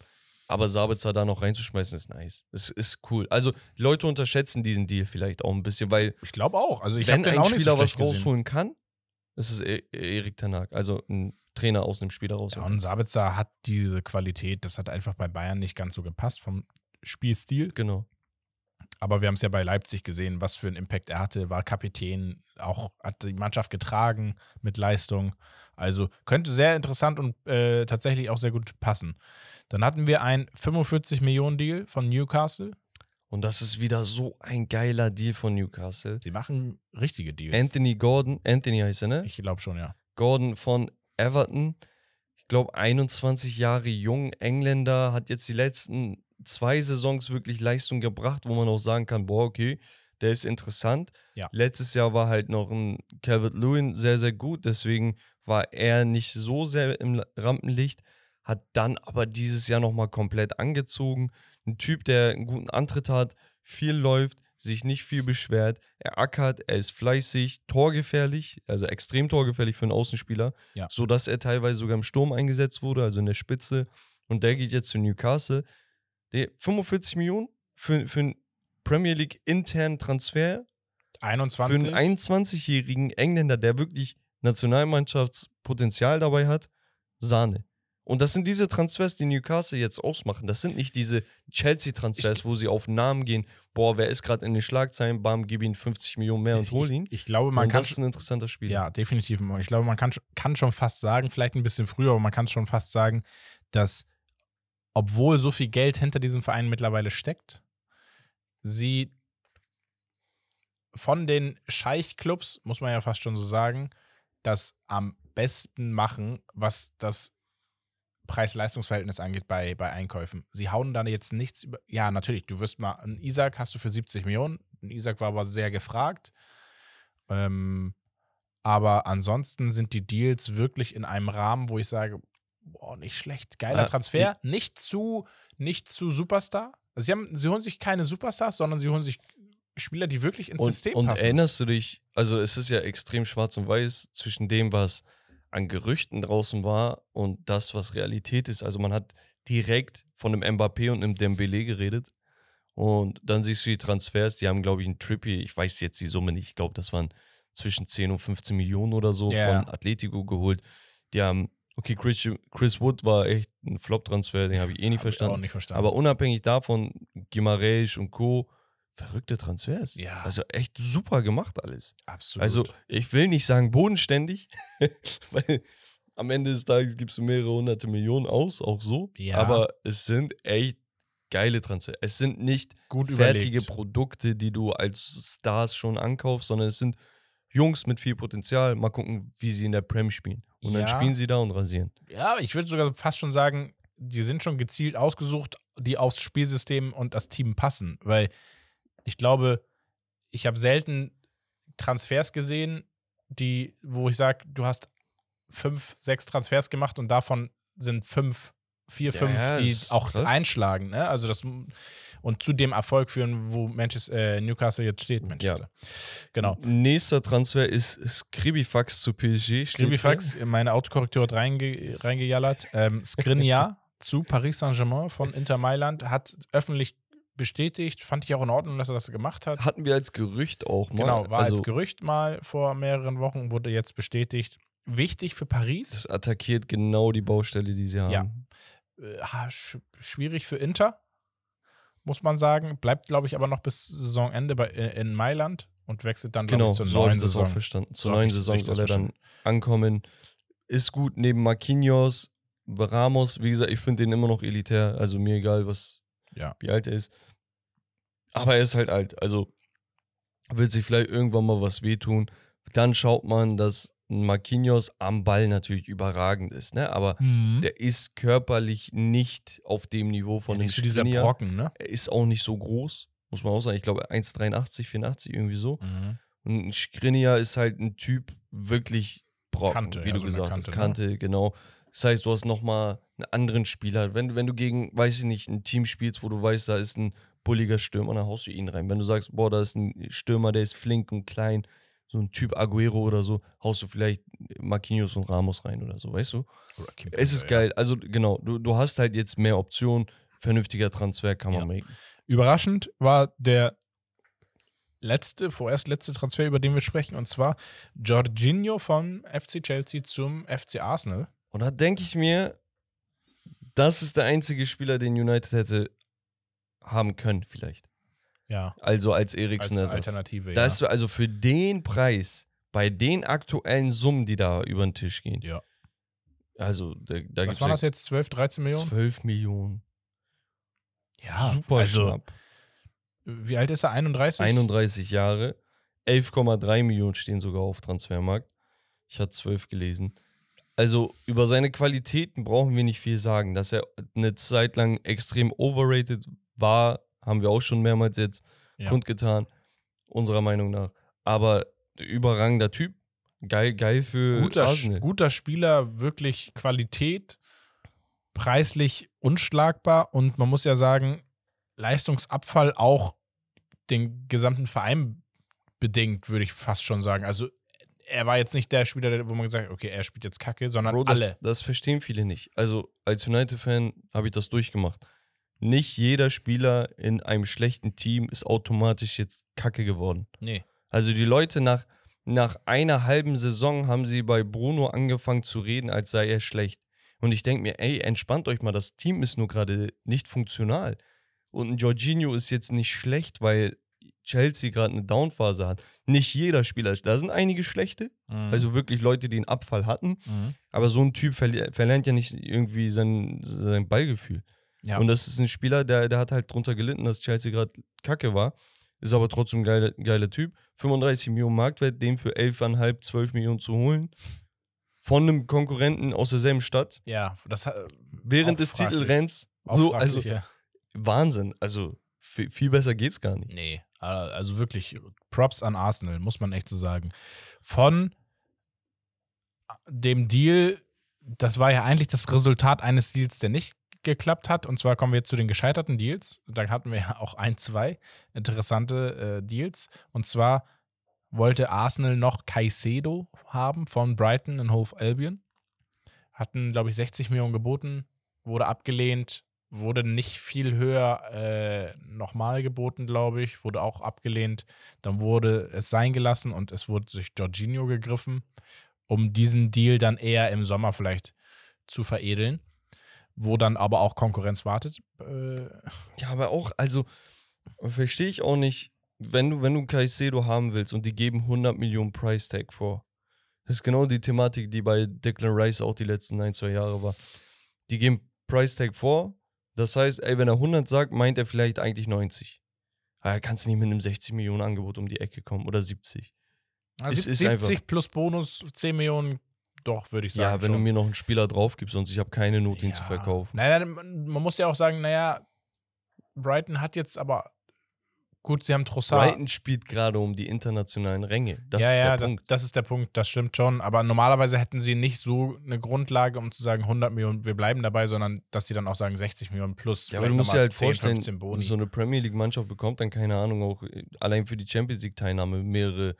Aber Sabitzer da noch reinzuschmeißen, ist nice. Es ist cool. Also, Leute unterschätzen diesen Deal vielleicht auch ein bisschen, weil Ich glaube auch. Also ich wenn ein Spieler so was gesehen. rausholen kann, ist es Erik Tanak. Also ein Trainer aus einem Spieler Ja, rausholen. und Sabitzer hat diese Qualität, das hat einfach bei Bayern nicht ganz so gepasst vom Spielstil. genau. Aber wir haben es ja bei Leipzig gesehen, was für einen Impact er hatte, war Kapitän, auch hat die Mannschaft getragen mit Leistung. Also könnte sehr interessant und äh, tatsächlich auch sehr gut passen. Dann hatten wir einen 45 Millionen Deal von Newcastle. Und das ist wieder so ein geiler Deal von Newcastle. Sie machen richtige Deals. Anthony Gordon, Anthony heißt er, ne? Ich glaube schon, ja. Gordon von Everton. Ich glaube, 21 Jahre jung, Engländer, hat jetzt die letzten zwei Saisons wirklich Leistung gebracht, wo man auch sagen kann, boah, okay, der ist interessant. Ja. Letztes Jahr war halt noch ein Calvert Lewin sehr, sehr gut, deswegen war er nicht so sehr im Rampenlicht, hat dann aber dieses Jahr nochmal komplett angezogen. Ein Typ, der einen guten Antritt hat, viel läuft, sich nicht viel beschwert, er ackert, er ist fleißig, torgefährlich, also extrem torgefährlich für einen Außenspieler, Ja. sodass er teilweise sogar im Sturm eingesetzt wurde, also in der Spitze. Und der geht jetzt zu Newcastle. Der 45 Millionen für, für einen Premier League internen Transfer 21. für einen 21-jährigen Engländer, der wirklich Nationalmannschaftspotenzial dabei hat, Sahne. Und das sind diese Transfers, die Newcastle jetzt ausmachen. Das sind nicht diese Chelsea-Transfers, wo sie auf Namen gehen. Boah, wer ist gerade in den Schlagzeilen? Bam, gib ihm 50 Millionen mehr und hol ihn. ich, ich glaube, man und kann das ist ein interessanter Spiel. Ja, definitiv. Ich glaube, man kann, kann schon fast sagen, vielleicht ein bisschen früher, aber man kann schon fast sagen, dass, obwohl so viel Geld hinter diesem Verein mittlerweile steckt, sie von den Scheich-Clubs, muss man ja fast schon so sagen, das am besten machen, was das Preis-Leistungs-Verhältnis angeht bei, bei Einkäufen. Sie hauen da jetzt nichts über. Ja, natürlich, du wirst mal, einen Isaac hast du für 70 Millionen. Ein Isaac war aber sehr gefragt. Ähm, aber ansonsten sind die Deals wirklich in einem Rahmen, wo ich sage, boah, nicht schlecht. Geiler Ah, Transfer. Nicht zu, nicht zu Superstar. Also sie, haben, sie holen sich keine Superstars, sondern sie holen sich Spieler, die wirklich ins Und, System und passen. erinnerst du dich, also es ist ja extrem schwarz und weiß zwischen dem, was an Gerüchten draußen war und das, was Realität ist. Also man hat direkt von einem Mbappé und einem Dembele geredet. Und dann siehst du die Transfers, die haben, glaube ich, einen Trippy, ich weiß jetzt die Summe nicht, ich glaube, das waren zwischen 10 und 15 Millionen oder so Ja. von Atletico geholt. Die haben, okay, Chris, Chris Wood war echt ein Flop-Transfer, den habe ich eh nicht verstanden. Auch nicht verstanden. Aber unabhängig davon, Gimareis und Co., verrückte Transfers. Ja. Also echt super gemacht alles. absolut. Also ich will nicht sagen bodenständig, [laughs] weil am Ende des Tages gibst du mehrere hunderte Millionen aus, auch so. Ja. Aber es sind echt geile Transfers. Es sind nicht gut fertige überlegt. Produkte, die du als Stars schon ankaufst, sondern es sind Jungs mit viel Potenzial. Mal gucken, wie sie in der Prem spielen. Und dann Ja. spielen sie da und rasieren. Ja, ich würde sogar fast schon sagen, die sind schon gezielt ausgesucht, die aufs Spielsystem und das Team passen. Weil ich glaube, ich habe selten Transfers gesehen, die, wo ich sage, du hast fünf, sechs Transfers gemacht und davon sind fünf, vier, Ja, fünf, ja, die auch krass. einschlagen. Ne? Also das und zu dem Erfolg führen, wo Manchester, äh, Newcastle jetzt steht, Manchester. Genau. Nächster Transfer ist Skribifax zu PSG. steht Skribifax, meine Autokorrektur hat reinge reingejallert. Ähm, Skriniar [laughs] zu Paris Saint-Germain von Inter Mailand hat öffentlich bestätigt, fand ich auch in Ordnung, dass er das gemacht hat. Hatten wir als Gerücht auch mal. Genau, war also, als Gerücht mal vor mehreren Wochen, wurde jetzt bestätigt. Wichtig für Paris, Das attackiert genau die Baustelle, die sie haben. Ja. Äh, sch schwierig für Inter, muss man sagen. Bleibt, glaube ich, aber noch bis Saisonende bei, äh, in Mailand und wechselt dann, Genau, ich, zur neuen Saison. verstanden. Zur So neuen Saison soll er dann ankommen. Ist gut neben Marquinhos, Ramos. Wie gesagt, ich finde den immer noch elitär. Also mir egal, was, Ja. wie alt er ist. Aber er ist halt alt. Also wird sich vielleicht irgendwann mal was wehtun. Dann schaut man, dass Marquinhos am Ball natürlich überragend ist. Ne? Aber Mhm. der ist körperlich nicht auf dem Niveau von dem Nicht so dieser. Brocken, ne? Er ist auch nicht so groß, muss man auch sagen. Ich glaube 1,83, 84, irgendwie so. Mhm. Und ein Skriniar ist halt ein Typ wirklich Brocken, Kante, wie ja, du so eine gesagt Kante, hast. ne? Kante, genau. Das heißt, du hast nochmal einen anderen Spieler. Wenn, wenn du gegen, weiß ich nicht, ein Team spielst, wo du weißt, da ist ein bulliger Stürmer, dann haust du ihn rein. Wenn du sagst, boah, da ist ein Stürmer, der ist flink und klein, so ein Typ Aguero oder so, haust du vielleicht Marquinhos und Ramos rein oder so, weißt du? Oder Kim Es ist Pembe, ja. geil. Also genau, du, du hast halt jetzt mehr Optionen. Vernünftiger Transfer kann man Ja. machen. Überraschend war der letzte, vorerst letzte Transfer, über den wir sprechen, und zwar Jorginho von FC Chelsea zum FC Arsenal. Und da denke ich mir, das ist der einzige Spieler, den United hätte haben können, vielleicht. Ja, Also als als Eriksen-Ersatz. Alternative. Das ja. also für den Preis, bei den aktuellen Summen, die da über den Tisch gehen. ja. Also da, da Was waren das jetzt? 12, 13 Millionen? 12 Millionen. Ja, Super also, schnapp. wie alt ist er? 31? 31 Jahre. 11,3 Millionen stehen sogar auf Transfermarkt. Ich hatte 12 gelesen. also über seine Qualitäten brauchen wir nicht viel sagen. Dass er eine Zeit lang extrem overrated war, haben wir auch schon mehrmals jetzt Ja. kundgetan, unserer Meinung nach. Aber überragender Typ, geil, geil für guter, Arsenal. guter Spieler, wirklich Qualität, preislich unschlagbar und man muss ja sagen, Leistungsabfall auch den gesamten Verein bedingt, würde ich fast schon sagen. Also er war jetzt nicht der Spieler, wo man gesagt hat, okay, er spielt jetzt Kacke, sondern Bro, das, alle. das verstehen viele nicht. Also als United-Fan habe ich das durchgemacht. Nicht jeder Spieler in einem schlechten Team ist automatisch jetzt Kacke geworden. Nee. Also die Leute nach, nach einer halben Saison haben sie bei Bruno angefangen zu reden, als sei er schlecht. Und ich denke mir, ey, entspannt euch mal, das Team ist nur gerade nicht funktional. Und ein Jorginho ist jetzt nicht schlecht, weil Chelsea gerade eine Downphase hat. Nicht jeder Spieler, da sind einige schlechte, Mhm. also wirklich Leute, die einen Abfall hatten. Mhm. Aber so ein Typ verlernt ja nicht irgendwie sein, sein Ballgefühl. Ja. Und das ist ein Spieler, der, der hat halt drunter gelitten, dass Chelsea gerade kacke war. Ist aber trotzdem ein geiler, geiler Typ. 35 Millionen Marktwert, den für 11,5, 12 Millionen zu holen. Von einem Konkurrenten aus derselben Stadt. ja, das hat- Während des. Titelrenns. So, also ja. Wahnsinn. Also viel, viel besser geht's gar nicht. Nee, also wirklich Props an Arsenal, muss man echt so sagen. Von dem Deal, das war ja eigentlich das Resultat eines Deals, der nicht geklappt hat. Und zwar kommen wir jetzt zu den gescheiterten Deals. Da hatten wir ja auch ein, zwei interessante äh, Deals. Und zwar wollte Arsenal noch Caicedo haben von Brighton in Hove Albion. Hatten, glaube ich, 60 Millionen geboten, wurde abgelehnt, wurde nicht viel höher äh, nochmal geboten, glaube ich, wurde auch abgelehnt. Dann wurde es sein gelassen und es wurde sich Jorginho gegriffen, um diesen Deal dann eher im Sommer vielleicht zu veredeln, wo dann aber auch Konkurrenz wartet. Äh, Ja, aber auch, also verstehe ich auch nicht, wenn du, wenn du Caicedo haben willst und die geben 100 Millionen Price Tag vor. Das ist genau die Thematik, die bei Declan Rice auch die letzten ein, zwei Jahre war. Die geben Price Tag vor. Das heißt, ey, wenn er 100 sagt, meint er vielleicht eigentlich 90. Aber er kannst nicht mit einem 60 Millionen Angebot um die Ecke kommen oder 70. also Es ist 70 plus Bonus, 10 Millionen, doch, würde ich sagen. Ja, wenn schon. du mir noch einen Spieler drauf gibst, sonst ich habe keine Not, ihn zu Ja. verkaufen. Naja, man man muss ja auch sagen, naja, Brighton hat jetzt aber, gut, sie haben Trossard. Brighton spielt gerade um die internationalen Ränge. Das ja, ist ja, der das, Punkt. das ist der Punkt, das stimmt schon. Aber normalerweise hätten sie nicht so eine Grundlage, um zu sagen 100 Millionen, wir bleiben dabei, sondern dass sie dann auch sagen 60 Millionen plus Ja, aber du musst dir mal halt 10, vorstellen, 15 Boni. so eine Premier League-Mannschaft bekommt dann, keine Ahnung, auch äh, allein für die Champions League-Teilnahme mehrere,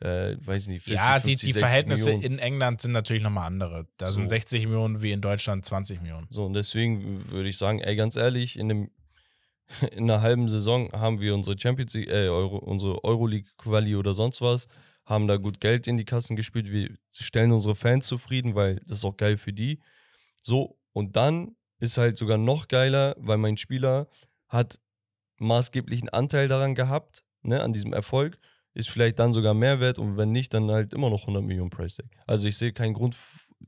äh, weiß nicht, 40, ja, die, 50, die 60 Verhältnisse Millionen. in England sind natürlich nochmal andere. Da sind So. 60 Millionen wie in Deutschland 20 Millionen. So, und deswegen würde ich sagen, ey, ganz ehrlich, in, dem, [laughs] in einer halben Saison haben wir unsere Champions League, äh, Euro, unsere Euroleague-Quali oder sonst was, haben da gut Geld in die Kassen gespielt. Wir stellen unsere Fans zufrieden, weil das ist auch geil für die. So, und dann ist halt sogar noch geiler, weil mein Spieler hat maßgeblichen Anteil daran gehabt, ne, an diesem Erfolg, ist vielleicht dann sogar Mehrwert und wenn nicht, dann halt immer noch 100 Millionen Price Tag. Also ich sehe keinen Grund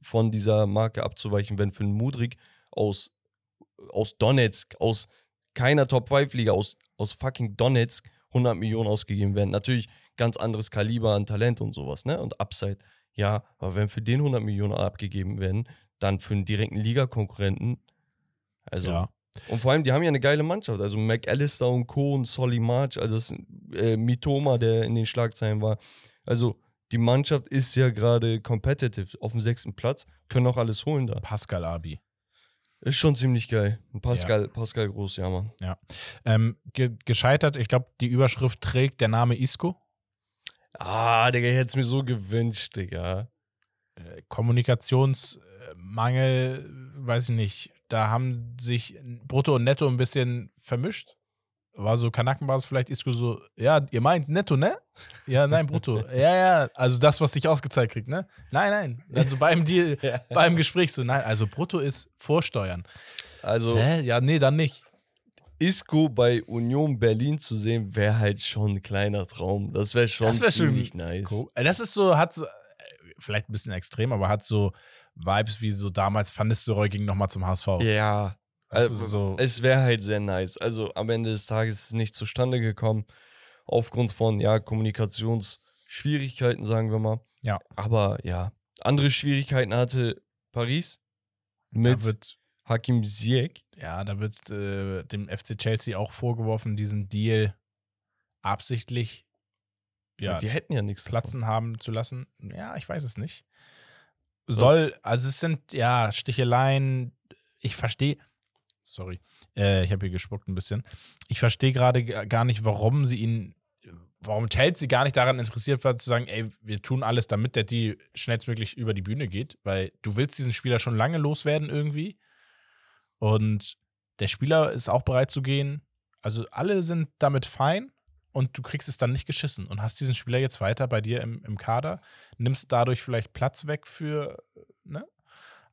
von dieser Marke abzuweichen, wenn für einen Mudrik aus, aus Donetsk, aus keiner Top-5-Liga, aus, aus fucking Donetsk 100 Millionen ausgegeben werden. Natürlich ganz anderes Kaliber an Talent und sowas, ne? Und Upside. Ja, aber wenn für den 100 Millionen abgegeben werden, dann für einen direkten Ligakonkurrenten. Also, ja. Und vor allem, die haben ja eine geile Mannschaft. Also McAllister und Co. und Solly March, also das, äh, Mitoma, der in den Schlagzeilen war. Also die Mannschaft ist ja gerade competitive auf dem sechsten Platz, können auch alles holen da. Pascal Abi. Ist schon ziemlich geil. Pascal, Pascal Groß, ja, Mann. Ähm, ge gescheitert, ich glaube, die Überschrift trägt der Name Isco. Ah, Digga, ich hätte es mir so gewünscht, Digga. Äh, Kommunikationsmangel, weiß ich nicht. Da haben sich Brutto und Netto ein bisschen vermischt. War so Kanackenbasis vielleicht Isco so, ja, ihr meint Netto, ne? Ja, nein, Brutto. [laughs] ja, ja, also das, was sich ausgezahlt kriegt, ne? Nein, nein. Also beim Deal, [laughs] beim Gespräch so, nein, also Brutto ist Vorsteuern. Also Hä? Ja, nee, dann nicht. Isco bei Union Berlin zu sehen, wäre halt schon ein kleiner Traum. Das wäre schon Das wär schon ziemlich nice. Cool. Äh, Das ist so, hat so, äh, vielleicht ein bisschen extrem, aber hat so Vibes wie so damals Van Nistelrooy ging nochmal zum HSV. Ja, Also also, so, es wäre halt sehr nice. Also am Ende des Tages ist es nicht zustande gekommen. Aufgrund von, ja, Kommunikationsschwierigkeiten, sagen wir mal. Ja. Aber ja, andere Schwierigkeiten hatte Paris Da mit wird, Hakim Ziyech. ja, da wird äh, dem FC Chelsea auch vorgeworfen, diesen Deal absichtlich ja, die hätten ja nichts davon. platzen haben zu lassen. Ja, ich weiß es nicht. Soll, also es sind ja Sticheleien. Ich verstehe, sorry, äh, ich habe hier gespuckt ein bisschen. Ich verstehe gerade gar nicht, warum sie ihn, warum Chelsea gar nicht daran interessiert war, zu sagen, ey, wir tun alles, damit der Deal schnellstmöglich über die Bühne geht, weil du willst diesen Spieler schon lange loswerden irgendwie. Und der Spieler ist auch bereit zu gehen. Also alle sind damit fein und du kriegst es dann nicht geschissen und hast diesen Spieler jetzt weiter bei dir im, im Kader, nimmst dadurch vielleicht Platz weg für ne,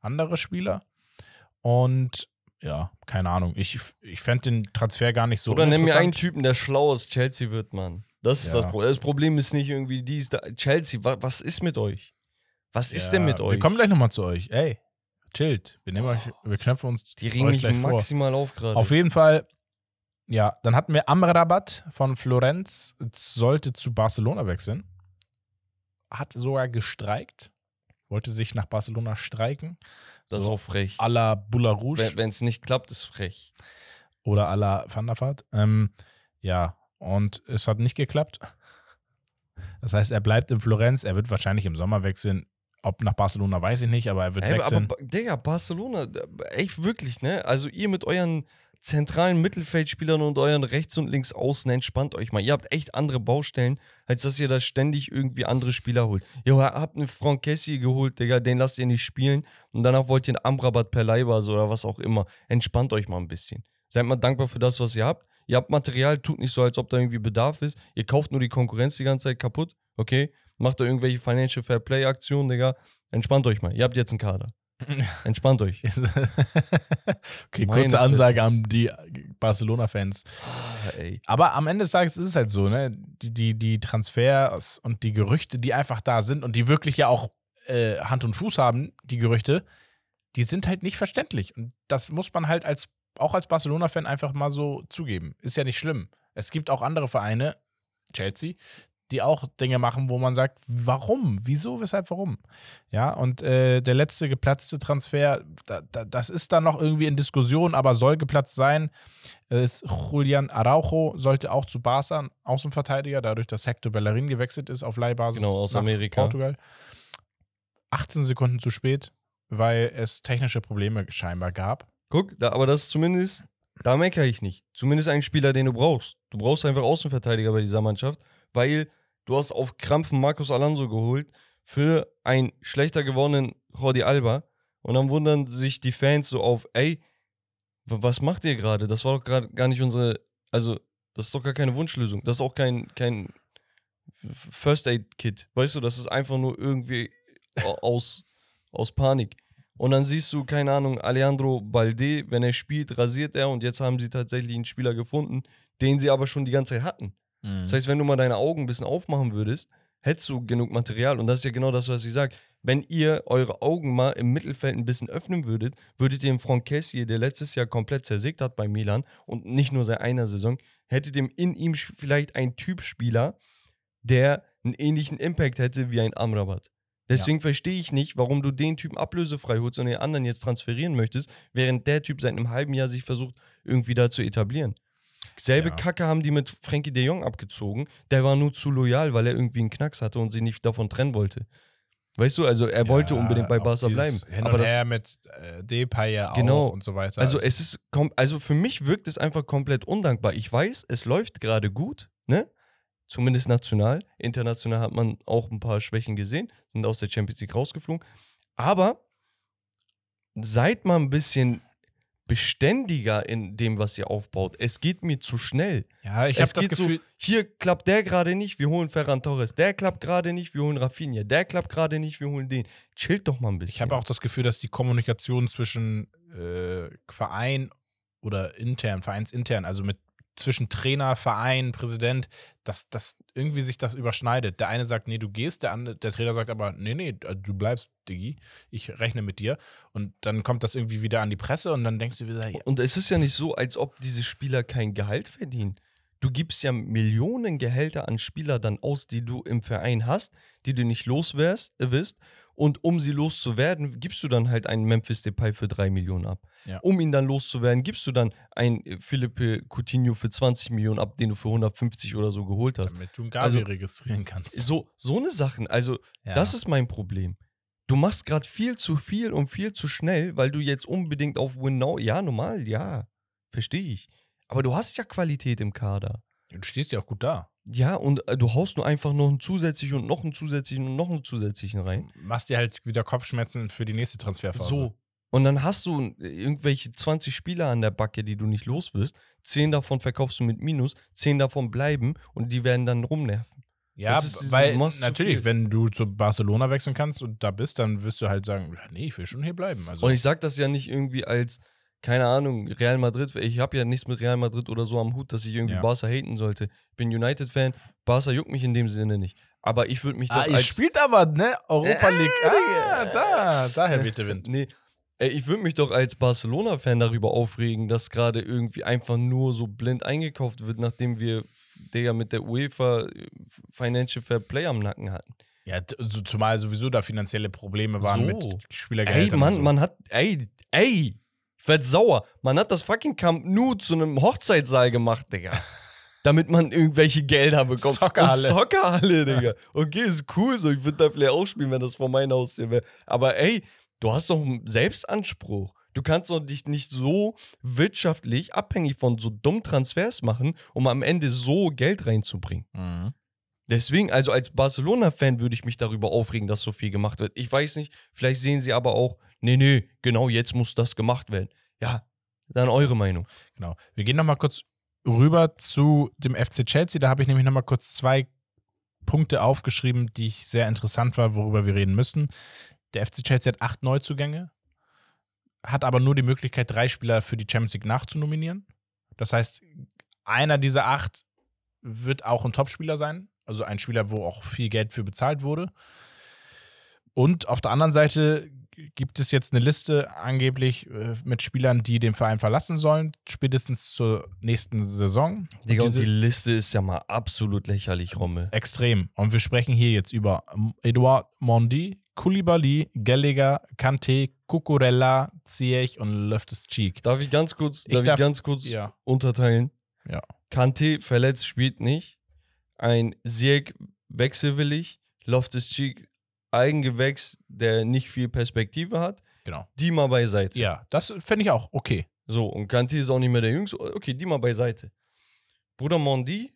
andere Spieler. Und ja, keine Ahnung. Ich, ich fände den Transfer gar nicht so Oder nenn mir einen. Typen, der schlau aus Chelsea wird, Mann. Das ist Ja. das Problem. Das Problem ist nicht irgendwie dies, da. Chelsea, wa was ist mit euch? Was ist Ja, denn mit euch? Wir kommen gleich nochmal zu euch. Ey, chillt. Wir nehmen euch, wir knöpfen uns die regen euch mich gleich vor. maximal auf gerade. Auf jeden Fall, ja, dann hatten wir Amrabat von Florenz, sollte zu Barcelona wechseln. Hat sogar gestreikt. Wollte sich nach Barcelona streiken. das ist so auch frech. à la Boularouge Wenn es nicht klappt, ist frech. oder à la Van der Vaart. Ähm, ja, und es hat nicht geklappt. Das heißt, er bleibt in Florenz. Er wird wahrscheinlich im Sommer wechseln. Ob nach Barcelona, weiß ich nicht, aber er wird Ey, aber, wechseln. Ba- Digga, Barcelona, echt wirklich, ne? Also ihr mit euren zentralen Mittelfeldspielern und euren rechts und links außen entspannt euch mal. Ihr habt echt andere Baustellen, als dass ihr da ständig irgendwie andere Spieler holt. Ihr habt einen Franck Kessie geholt, Digga, den lasst ihr nicht spielen und danach wollt ihr einen Amrabat per Leibas oder was auch immer. Entspannt euch mal ein bisschen. Seid mal dankbar für das, was ihr habt. Ihr habt Material, tut nicht so, als ob da irgendwie Bedarf ist. Ihr kauft nur die Konkurrenz die ganze Zeit kaputt, okay? Macht da irgendwelche Financial Fair Play Aktionen, Digga. Entspannt euch mal. Ihr habt jetzt einen Kader. [laughs] Entspannt euch. [laughs] okay, Meine kurze. Ansage an die Barcelona-Fans. Ey. Aber am Ende des Tages ist es halt so, ne? Die, die, die Transfers und die Gerüchte, die einfach da sind und die wirklich ja auch äh, Hand und Fuß haben, die Gerüchte, die sind halt nicht verständlich. Und das muss man halt als, auch als Barcelona-Fan einfach mal so zugeben. Ist ja nicht schlimm. Es gibt auch andere Vereine, Chelsea, die auch Dinge machen, wo man sagt, warum? Wieso, weshalb, warum? Ja, und äh, der letzte geplatzte Transfer, da, da, das ist dann noch irgendwie in Diskussion, aber soll geplatzt sein. Ist Julian Araujo sollte auch zu Barca, Außenverteidiger, dadurch, dass Hector Bellerin gewechselt ist auf Leihbasis Genau, aus nach Amerika. Portugal. 18 Sekunden zu spät, weil es technische Probleme scheinbar gab. Guck, da, aber das ist zumindest, da meckere ich nicht. Zumindest ein Spieler, den du brauchst. Du brauchst einfach Außenverteidiger bei dieser Mannschaft, weil du hast auf Krampfen Marcos Alonso geholt für einen schlechter gewordenen Jordi Alba. Und dann wundern sich die Fans so auf, ey, wa- was macht ihr gerade? Das war doch gerade gar nicht unsere, also, das ist doch gar keine Wunschlösung. Das ist auch kein, kein First Aid Kit. Weißt du, das ist einfach nur irgendwie au- aus, aus Panik. Und dann siehst du, keine Ahnung, Alejandro Balde, wenn er spielt, rasiert er und jetzt haben sie tatsächlich einen Spieler gefunden, den sie aber schon die ganze Zeit hatten. Das heißt, wenn du mal deine Augen ein bisschen aufmachen würdest, hättest du genug Material. Und das ist ja genau das, was ich sage. Wenn ihr eure Augen mal im Mittelfeld ein bisschen öffnen würdet, würdet ihr den Franck Kessier, der letztes Jahr komplett zersägt hat bei Milan und nicht nur seit einer Saison, hättet ihr in ihm vielleicht einen Typ Spieler, der einen ähnlichen Impact hätte wie ein Amrabat. Deswegen verstehe ich nicht, warum du den Typen ablösefrei holst und den anderen jetzt transferieren möchtest, während der Typ seit einem halben Jahr sich versucht, irgendwie da zu etablieren. Selbe Ja. Kacke haben die mit Frankie de Jong abgezogen. Der war nur zu loyal, weil er irgendwie einen Knacks hatte und sie nicht davon trennen wollte. Weißt du, also er wollte Ja, unbedingt bei Barca bleiben. Hin Aber das, mit äh, Depay ja Genau. auch und so weiter. also es ist, also für mich wirkt es einfach komplett undankbar. Ich weiß, es läuft gerade gut, ne? Zumindest national. International hat man auch ein paar Schwächen gesehen, sind aus der Champions League rausgeflogen. Aber seid mal ein bisschen beständiger in dem, was ihr aufbaut. Es geht mir zu schnell. ja, ich habe das Gefühl, so, hier klappt der gerade nicht, wir holen Ferran Torres. Der klappt gerade nicht, wir holen Rafinha. Der klappt gerade nicht, wir holen den. Chillt doch mal ein bisschen. ich habe auch das Gefühl, dass die Kommunikation zwischen äh, Verein oder intern, vereinsintern, also mit zwischen Trainer, Verein, Präsident, dass, dass irgendwie sich das überschneidet. Der eine sagt, nee, du gehst, der andere, der Trainer sagt aber, nee, nee, du bleibst, Diggi, ich rechne mit dir. Und dann kommt das irgendwie wieder an die Presse und dann denkst du wieder, ja, Und es ist ja nicht so, als ob diese Spieler kein Gehalt verdienen. Du gibst ja Millionen Gehälter an Spieler dann aus, die du im Verein hast, die du nicht los wärst, äh, wirst. Und um sie loszuwerden, gibst du dann halt einen Memphis Depay für 3 Millionen ab. Ja. Um ihn dann loszuwerden, gibst du dann einen äh, Philippe Coutinho für 20 Millionen ab, den du für 150 oder so geholt hast. Damit du einen Gabi Also- registrieren kannst. So, so eine Sachen, also Ja. das ist mein Problem. Du machst gerade viel zu viel und viel zu schnell, weil du jetzt unbedingt auf Win Now, ja, normal, ja, verstehe ich. Aber du hast ja Qualität im Kader. Du stehst ja auch gut da. Ja, und äh, du haust nur einfach noch einen zusätzlichen und noch einen zusätzlichen und noch einen zusätzlichen rein. Machst dir halt wieder Kopfschmerzen für die nächste Transferphase. So. Und dann hast du äh, irgendwelche 20 Spieler an der Backe, die du nicht los wirst. 10 davon verkaufst du mit Minus, 10 davon bleiben und die werden dann rumnerven. Ja, ist- weil natürlich, wenn du zu Barcelona wechseln kannst und da bist, dann wirst du halt sagen, nee, ich will schon hier bleiben. Also, Und ich sag das ja nicht irgendwie als, keine Ahnung, Real Madrid. Ich habe ja nichts mit Real Madrid oder so am Hut, dass ich irgendwie Ja. Barca haten sollte. Bin United-Fan. Barca juckt mich in dem Sinne nicht. Aber ich würde mich doch ah, ihr als spielt aber, ne? Europa Ja, League. Ah, da, daher weht der Wind. [laughs] Nee. Ich würde mich doch als Barcelona-Fan darüber aufregen, dass gerade irgendwie einfach nur so blind eingekauft wird, nachdem wir, Digga, mit der UEFA äh, Financial Fair Play am Nacken hatten. Ja, zumal sowieso da finanzielle Probleme waren So. mit Ey, Spielergehältern. Mann, so. man hat, ey, ey, ich werd sauer. Man hat das fucking Camp Nou zu einem Hochzeitssaal gemacht, Digga. [laughs] Damit man irgendwelche Gelder bekommt. Soccerhalle. Und Soccerhalle, Digga. Okay, ist cool so. Ich würde da vielleicht auch spielen, wenn das vor meinem Haus wäre. Aber ey, du hast doch einen Selbstanspruch. Du kannst doch dich nicht so wirtschaftlich abhängig von so dummen Transfers machen, um am Ende so Geld reinzubringen. Mhm. Deswegen, also als Barcelona-Fan würde ich mich darüber aufregen, dass so viel gemacht wird. Ich weiß nicht, vielleicht sehen sie aber auch, nee, nee, genau jetzt muss das gemacht werden. Ja, dann eure Meinung. Genau. Wir gehen nochmal kurz rüber zu dem FC Chelsea. Da habe ich nämlich nochmal kurz zwei Punkte aufgeschrieben, die ich sehr interessant war, worüber wir reden müssen. Der FC Chelsea hat acht Neuzugänge, hat aber nur die Möglichkeit, drei Spieler für die Champions League nachzunominieren. Das heißt, einer dieser acht wird auch ein Topspieler sein. Also ein Spieler, wo auch viel Geld für bezahlt wurde. Und auf der anderen Seite gibt es jetzt eine Liste angeblich äh, mit Spielern, die den Verein verlassen sollen, spätestens zur nächsten Saison. Und Digga, und diese- die Liste ist ja mal absolut lächerlich, Rommel. extrem. Und wir sprechen hier jetzt über Eduard Mondi, Koulibaly, Gallagher, Kante, Cucurella, Ziyech und Loftus-Cheek. Darf ich ganz kurz, Ich darf darf- ich ganz kurz Ja. unterteilen? Ja. Kante verletzt, spielt nicht. Ein Sieg wechselwillig. Loftus Cheek Eigengewächs, der nicht viel Perspektive hat. Genau. Die mal beiseite. Ja, das fände ich auch okay. So, und Kanti ist auch nicht mehr der Jüngste. Okay, die mal beiseite. Bruder Mondi,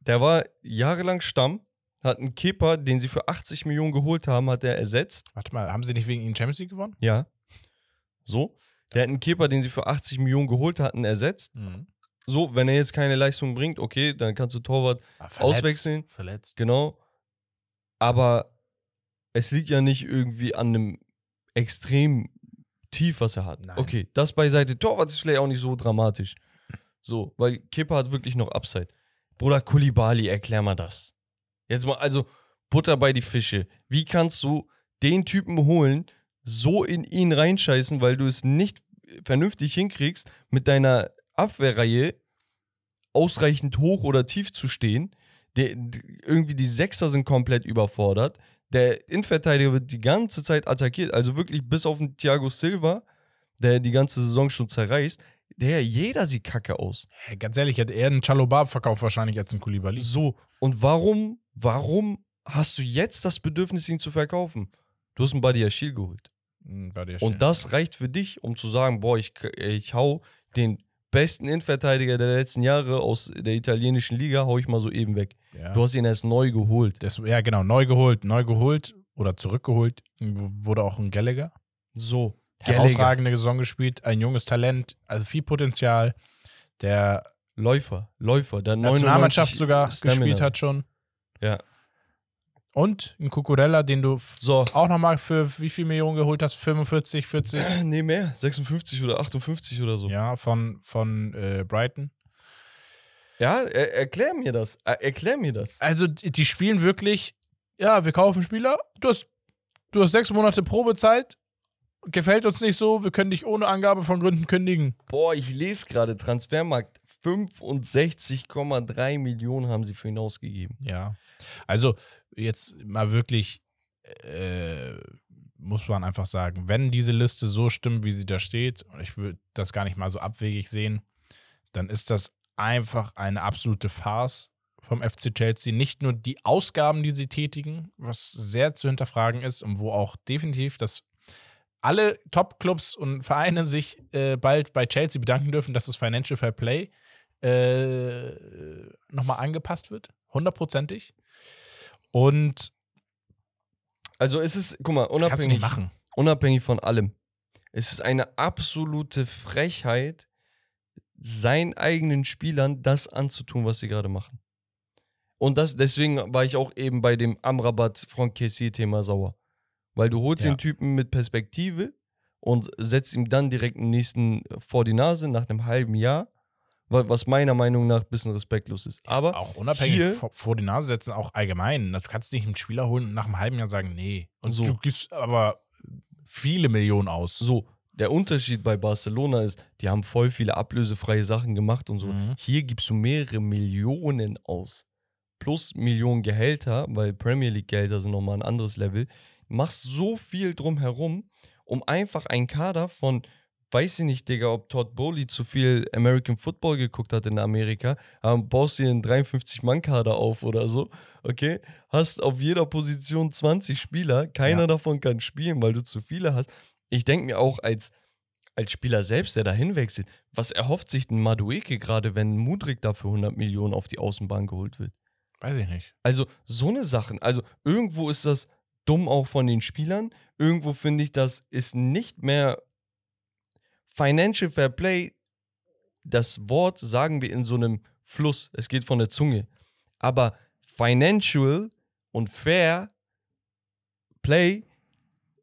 der war jahrelang Stamm, hat einen Keeper, den sie für 80 Millionen geholt haben, hat er ersetzt. Warte mal, haben sie nicht wegen ihnen Champions League gewonnen? Ja. So. Der hat einen Keeper, den sie für 80 Millionen geholt hatten, ersetzt. Mhm. So, wenn er jetzt keine Leistung bringt, okay, dann kannst du Torwart, Ah, verletzt, Auswechseln. Verletzt. genau. Aber es liegt ja nicht irgendwie an einem extrem tief, was er hat. Nein. Okay, das beiseite. Torwart ist vielleicht auch nicht so dramatisch. So, weil Kepa hat wirklich noch Upside. Bruder Kulibali, erklär mal das. Jetzt mal, also Butter bei die Fische. Wie kannst du den Typen holen, so in ihn reinscheißen, weil du es nicht vernünftig hinkriegst, mit deiner Abwehrreihe ausreichend hoch oder tief zu stehen? Der, irgendwie die Sechser sind komplett überfordert. Der Innenverteidiger wird die ganze Zeit attackiert, also wirklich bis auf den Thiago Silva, der die ganze Saison schon zerreißt. Der, jeder sieht kacke aus. Hey, ganz ehrlich, hätte er einen Chalobah verkauft wahrscheinlich als einen Koulibaly. So, und warum, warum hast du jetzt das Bedürfnis, ihn zu verkaufen? Du hast einen Badi Achille geholt. Dir Und das reicht für dich, um zu sagen, boah, ich, ich hau den besten Innenverteidiger der letzten Jahre aus der italienischen Liga, hau ich mal so eben weg. ja. Du hast ihn erst neu geholt. das, ja, genau, neu geholt, neu geholt oder zurückgeholt. Wurde auch ein Gallagher. So. Gallagher. Herausragende Saison gespielt, ein junges Talent, also viel Potenzial, der Läufer, Läufer, der Nationalmannschaft 99 sogar Stamina. gespielt hat schon. Ja. Und ein Cucurella, den du So. auch nochmal für wie viel Millionen geholt hast? 45, 40? [clears throat] Nee, mehr. 56 oder 58 oder so. ja, von, von äh, Brighton. Ja, er, erklär mir das. Er, erklär mir das. Also, die die spielen wirklich, ja, wir kaufen Spieler, du hast, du hast sechs Monate Probezeit, gefällt uns nicht so, wir können dich ohne Angabe von Gründen kündigen. Boah, ich lese gerade Transfermarkt. 65,3 Millionen haben sie für ihn ausgegeben. Ja. Also, jetzt mal wirklich äh, muss man einfach sagen, wenn diese Liste so stimmt, wie sie da steht, und ich würde das gar nicht mal so abwegig sehen, dann ist das einfach eine absolute Farce vom FC Chelsea. Nicht nur die Ausgaben, die sie tätigen, was sehr zu hinterfragen ist und wo auch definitiv das alle Top-Clubs und Vereine sich äh, bald bei Chelsea bedanken dürfen, dass das Financial Fair Play äh, nochmal angepasst wird. Hundertprozentig. Und Also es ist, guck mal, unabhängig, machen. unabhängig von allem. Es ist eine absolute Frechheit, seinen eigenen Spielern das anzutun, was sie gerade machen. Und das, deswegen war ich auch eben bei dem Amrabat Franck Kessier-Thema sauer. Weil du holst Ja. den Typen mit Perspektive und setzt ihm dann direkt den nächsten vor die Nase nach einem halben Jahr, was meiner Meinung nach ein bisschen respektlos ist. Aber Auch unabhängig hier- vor, vor die Nase setzen, auch allgemein. Du kannst nicht einen Spieler holen und nach einem halben Jahr sagen, nee. Und So. du gibst aber viele Millionen aus. So, der Unterschied bei Barcelona ist, die haben voll viele ablösefreie Sachen gemacht und so. Mhm. Hier gibst du mehrere Millionen aus. Plus Millionen Gehälter, weil Premier League Gehälter sind nochmal ein anderes Level. Machst so viel drumherum, um einfach einen Kader von, weiß ich nicht, Digga, ob Todd Bowley zu viel American Football geguckt hat in Amerika, aber baust dir einen 53-Mann-Kader auf oder so, okay? Hast auf jeder Position 20 Spieler, keiner Ja. davon kann spielen, weil du zu viele hast. Ich denke mir auch als, als Spieler selbst, der da hinwechselt, was erhofft sich ein Madueke gerade, wenn Mudrik dafür 100 Millionen auf die Außenbahn geholt wird? Weiß ich nicht. Also so eine Sachen, also irgendwo ist das dumm auch von den Spielern, irgendwo finde ich, das ist nicht mehr Financial Fair Play, das Wort sagen wir in so einem Fluss, es geht von der Zunge, aber Financial und Fair Play,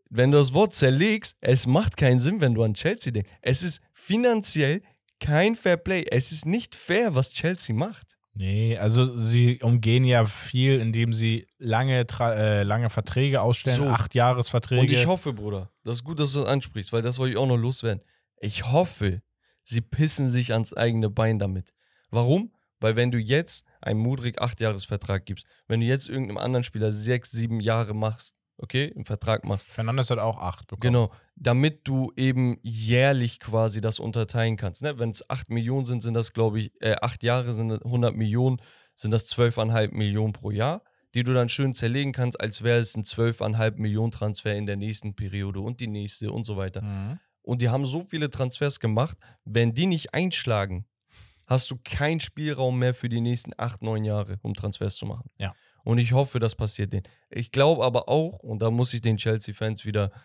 wenn du das Wort zerlegst, es macht keinen Sinn, wenn du an Chelsea denkst. Es ist finanziell kein Fair Play. Es ist nicht fair, was Chelsea macht. Nee, also sie umgehen ja viel, indem sie lange, äh, lange Verträge ausstellen, So. acht Jahresverträge. Und ich hoffe, Bruder, das ist gut, dass du das ansprichst, weil das wollte ich auch noch loswerden. Ich hoffe, sie pissen sich ans eigene Bein damit. Warum? Weil wenn du jetzt einem Mudrik acht Jahresvertrag gibst, wenn du jetzt irgendeinem anderen Spieler sechs, sieben Jahre machst, okay, einen Vertrag machst, Fernandes hat auch acht bekommen. Genau, damit du eben jährlich quasi das unterteilen kannst. Ne? Wenn es 8 Millionen sind, sind das, glaube ich, äh, 8 Jahre sind das 100 Millionen, sind das 12,5 Millionen pro Jahr, die du dann schön zerlegen kannst, als wäre es ein 12,5 Millionen Transfer in der nächsten Periode und die nächste und so weiter. Mhm. Und die haben so viele Transfers gemacht, wenn die nicht einschlagen, hast du keinen Spielraum mehr für die nächsten 8, 9 Jahre, um Transfers zu machen. Ja. Und ich hoffe, das passiert denen. Ich glaube aber auch, und da muss ich den Chelsea-Fans wieder ein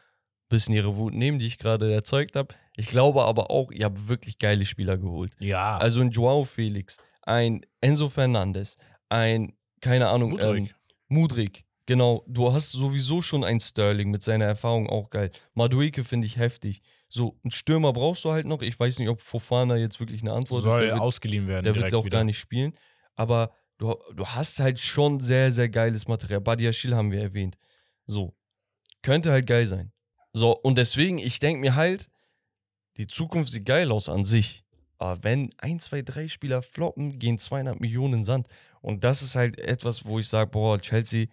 bisschen ihre Wut nehmen, die ich gerade erzeugt habe. Ich glaube aber auch, ihr habt wirklich geile Spieler geholt. Ja, Also ein Joao Felix, ein Enzo Fernandes, ein, keine Ahnung, Mudryk. Ähm, Mudrik. Genau, du hast sowieso schon einen Sterling mit seiner Erfahrung auch geil. Madueke finde ich heftig. So, einen Stürmer brauchst du halt noch. Ich weiß nicht, ob Fofana jetzt wirklich eine Antwort soll ist. Wird, ausgeliehen werden. der wird auch wieder. gar nicht spielen. Aber du, du hast halt schon sehr, sehr geiles Material. Badiashil haben wir erwähnt. So. Könnte halt geil sein. So, und deswegen, ich denke mir halt, die Zukunft sieht geil aus an sich. Aber wenn ein, zwei, drei Spieler floppen, gehen 200 Millionen in Sand. Und das ist halt etwas, wo ich sage, boah, Chelsea,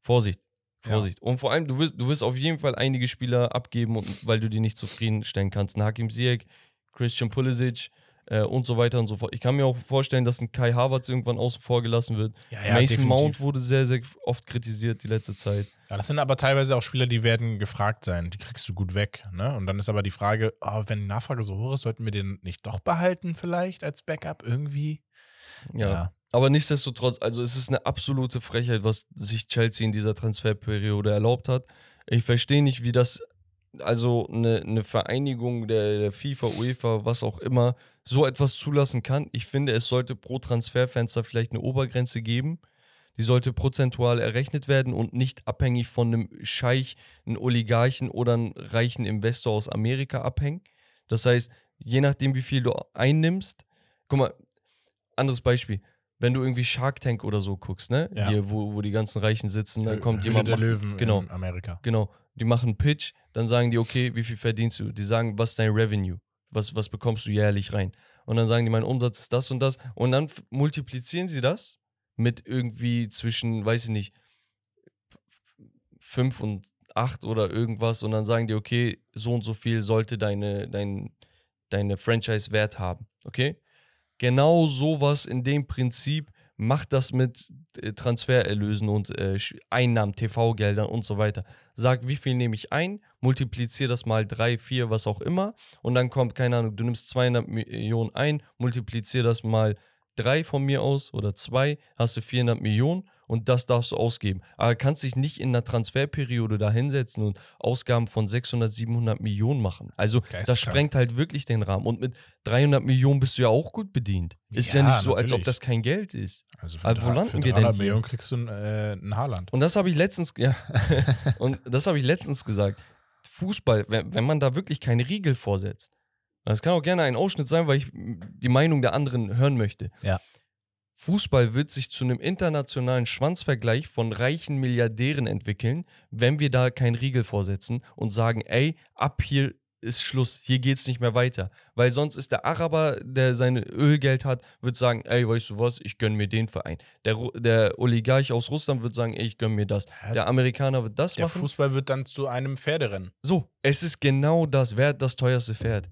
Vorsicht. Ja. Vorsicht. Und vor allem, du wirst, du wirst auf jeden Fall einige Spieler abgeben, und, weil du die nicht zufriedenstellen kannst. Ein Hakim Ziyech, Christian Pulisic äh, und so weiter und so fort. Ich kann mir auch vorstellen, dass ein Kai Havertz irgendwann außen vor gelassen wird. Ja, ja, Mason definitiv. Mount wurde sehr, sehr oft kritisiert die letzte Zeit. Ja, das sind aber teilweise auch Spieler, die werden gefragt sein. Die kriegst du gut weg. Ne? Und dann ist aber die Frage, oh, wenn die Nachfrage so hoch ist, sollten wir den nicht doch behalten, vielleicht als Backup irgendwie? Ja. Aber nichtsdestotrotz, also es ist eine absolute Frechheit, was sich Chelsea in dieser Transferperiode erlaubt hat. Ich verstehe nicht, wie das, also eine, eine Vereinigung der, der FIFA, UEFA, was auch immer, so etwas zulassen kann. Ich finde, es sollte pro Transferfenster vielleicht eine Obergrenze geben. Die sollte prozentual errechnet werden und nicht abhängig von einem Scheich, einem Oligarchen oder einem reichen Investor aus Amerika abhängen. Das heißt, je nachdem, wie viel du einnimmst, guck mal, anderes Beispiel. Wenn du irgendwie Shark Tank oder so guckst, ne? Ja. Hier, wo, wo die ganzen Reichen sitzen, dann kommt Höhle jemand. der macht- Löwen genau, in Amerika. genau. Die machen einen Pitch, dann sagen die, okay, wie viel verdienst du? Die sagen, was ist dein Revenue? Was, was bekommst du jährlich rein? Und dann sagen die, mein Umsatz ist das und das. Und dann multiplizieren sie das mit irgendwie zwischen, weiß ich nicht, 5 und 8 oder irgendwas und dann sagen die, okay, so und so viel sollte deine, dein, deine Franchise wert haben. Okay? Genau sowas in dem Prinzip macht das mit äh, Transfererlösen und äh, Einnahmen, TV-Geldern und so weiter. Sag, wie viel nehme ich ein, multipliziere das mal 3, 4, was auch immer und dann kommt, keine Ahnung, du nimmst 200 Millionen ein, multipliziere das mal 3 von mir aus oder 2, hast du 400 Millionen und das darfst du ausgeben. Aber kannst dich nicht in einer Transferperiode da hinsetzen und Ausgaben von 600, 700 Millionen machen. Also das Geisteskrank. sprengt halt wirklich den Rahmen. Und mit 300 Millionen bist du ja auch gut bedient. Ist ja, Ja, nicht so, als ob natürlich. das kein Geld ist. Also für, Aber wo landen für wir denn 300 hier? Millionen kriegst du ein, äh, ein Haarland. Und das habe ich letztens, ja, [laughs] und das habe ich letztens gesagt. Fußball, wenn, wenn man da wirklich keine Riegel vorsetzt, das kann auch gerne ein Ausschnitt sein, weil ich die Meinung der anderen hören möchte. Ja. Fußball wird sich zu einem internationalen Schwanzvergleich von reichen Milliardären entwickeln, wenn wir da keinen Riegel vorsetzen und sagen, ey, ab hier ist Schluss, hier geht's nicht mehr weiter. Weil sonst ist der Araber, der sein Ölgeld hat, wird sagen, ey, weißt du was, ich gönn mir den Verein. Der, der Oligarch aus Russland wird sagen, ey, ich gönn mir das. Der Amerikaner wird das Der machen. Fußball wird dann zu einem Pferderennen. So, es ist genau das, wer hat das teuerste Pferd?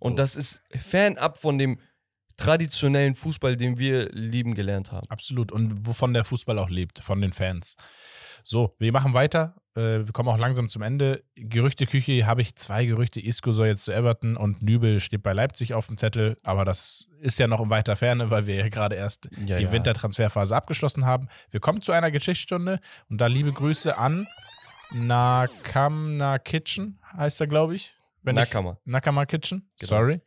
Und So. das ist fernab von dem traditionellen Fußball, den wir lieben gelernt haben. Absolut. Und wovon der Fußball auch lebt, von den Fans. So, wir machen weiter. Äh, wir kommen auch langsam zum Ende. Gerüchteküche habe ich zwei Gerüchte. Isco soll jetzt zu Everton und Nübel steht bei Leipzig auf dem Zettel. Aber das ist ja noch in weiter Ferne, weil wir ja gerade erst Ja, die ja. Wintertransferphase abgeschlossen haben. Wir kommen zu einer Geschichtsstunde und da liebe Grüße an Nakamna Kitchen, heißt er, glaube ich. Wenn ich- Nakama. Nakama Kitchen, Genau. sorry.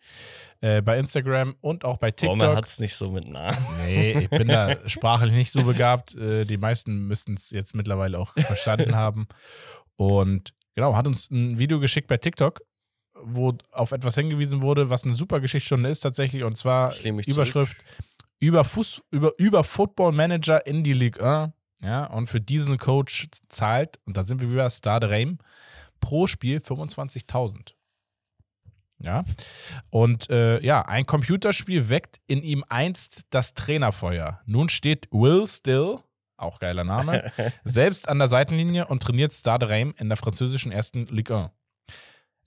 Äh, bei Instagram und auch bei TikTok. Roman hat's nicht so mit Namen. [laughs] Nee, ich bin da sprachlich nicht so begabt. Äh, die meisten müssten es jetzt mittlerweile auch verstanden haben. Und genau, hat uns ein Video geschickt bei TikTok, wo auf etwas hingewiesen wurde, was eine super Geschichtsstunde ist tatsächlich. Und zwar Überschrift zurück. über, Fuß, über, über Football Manager in die Ligue 1. Ja, und für diesen Coach zahlt, und da sind wir wieder Stade Reim, pro Spiel 25.000. Ja. Und äh, ja, ein Computerspiel weckt in ihm einst das Trainerfeuer. Nun steht Will Still, auch geiler Name, [laughs] selbst an der Seitenlinie und trainiert Stade Reims in der französischen ersten Ligue 1.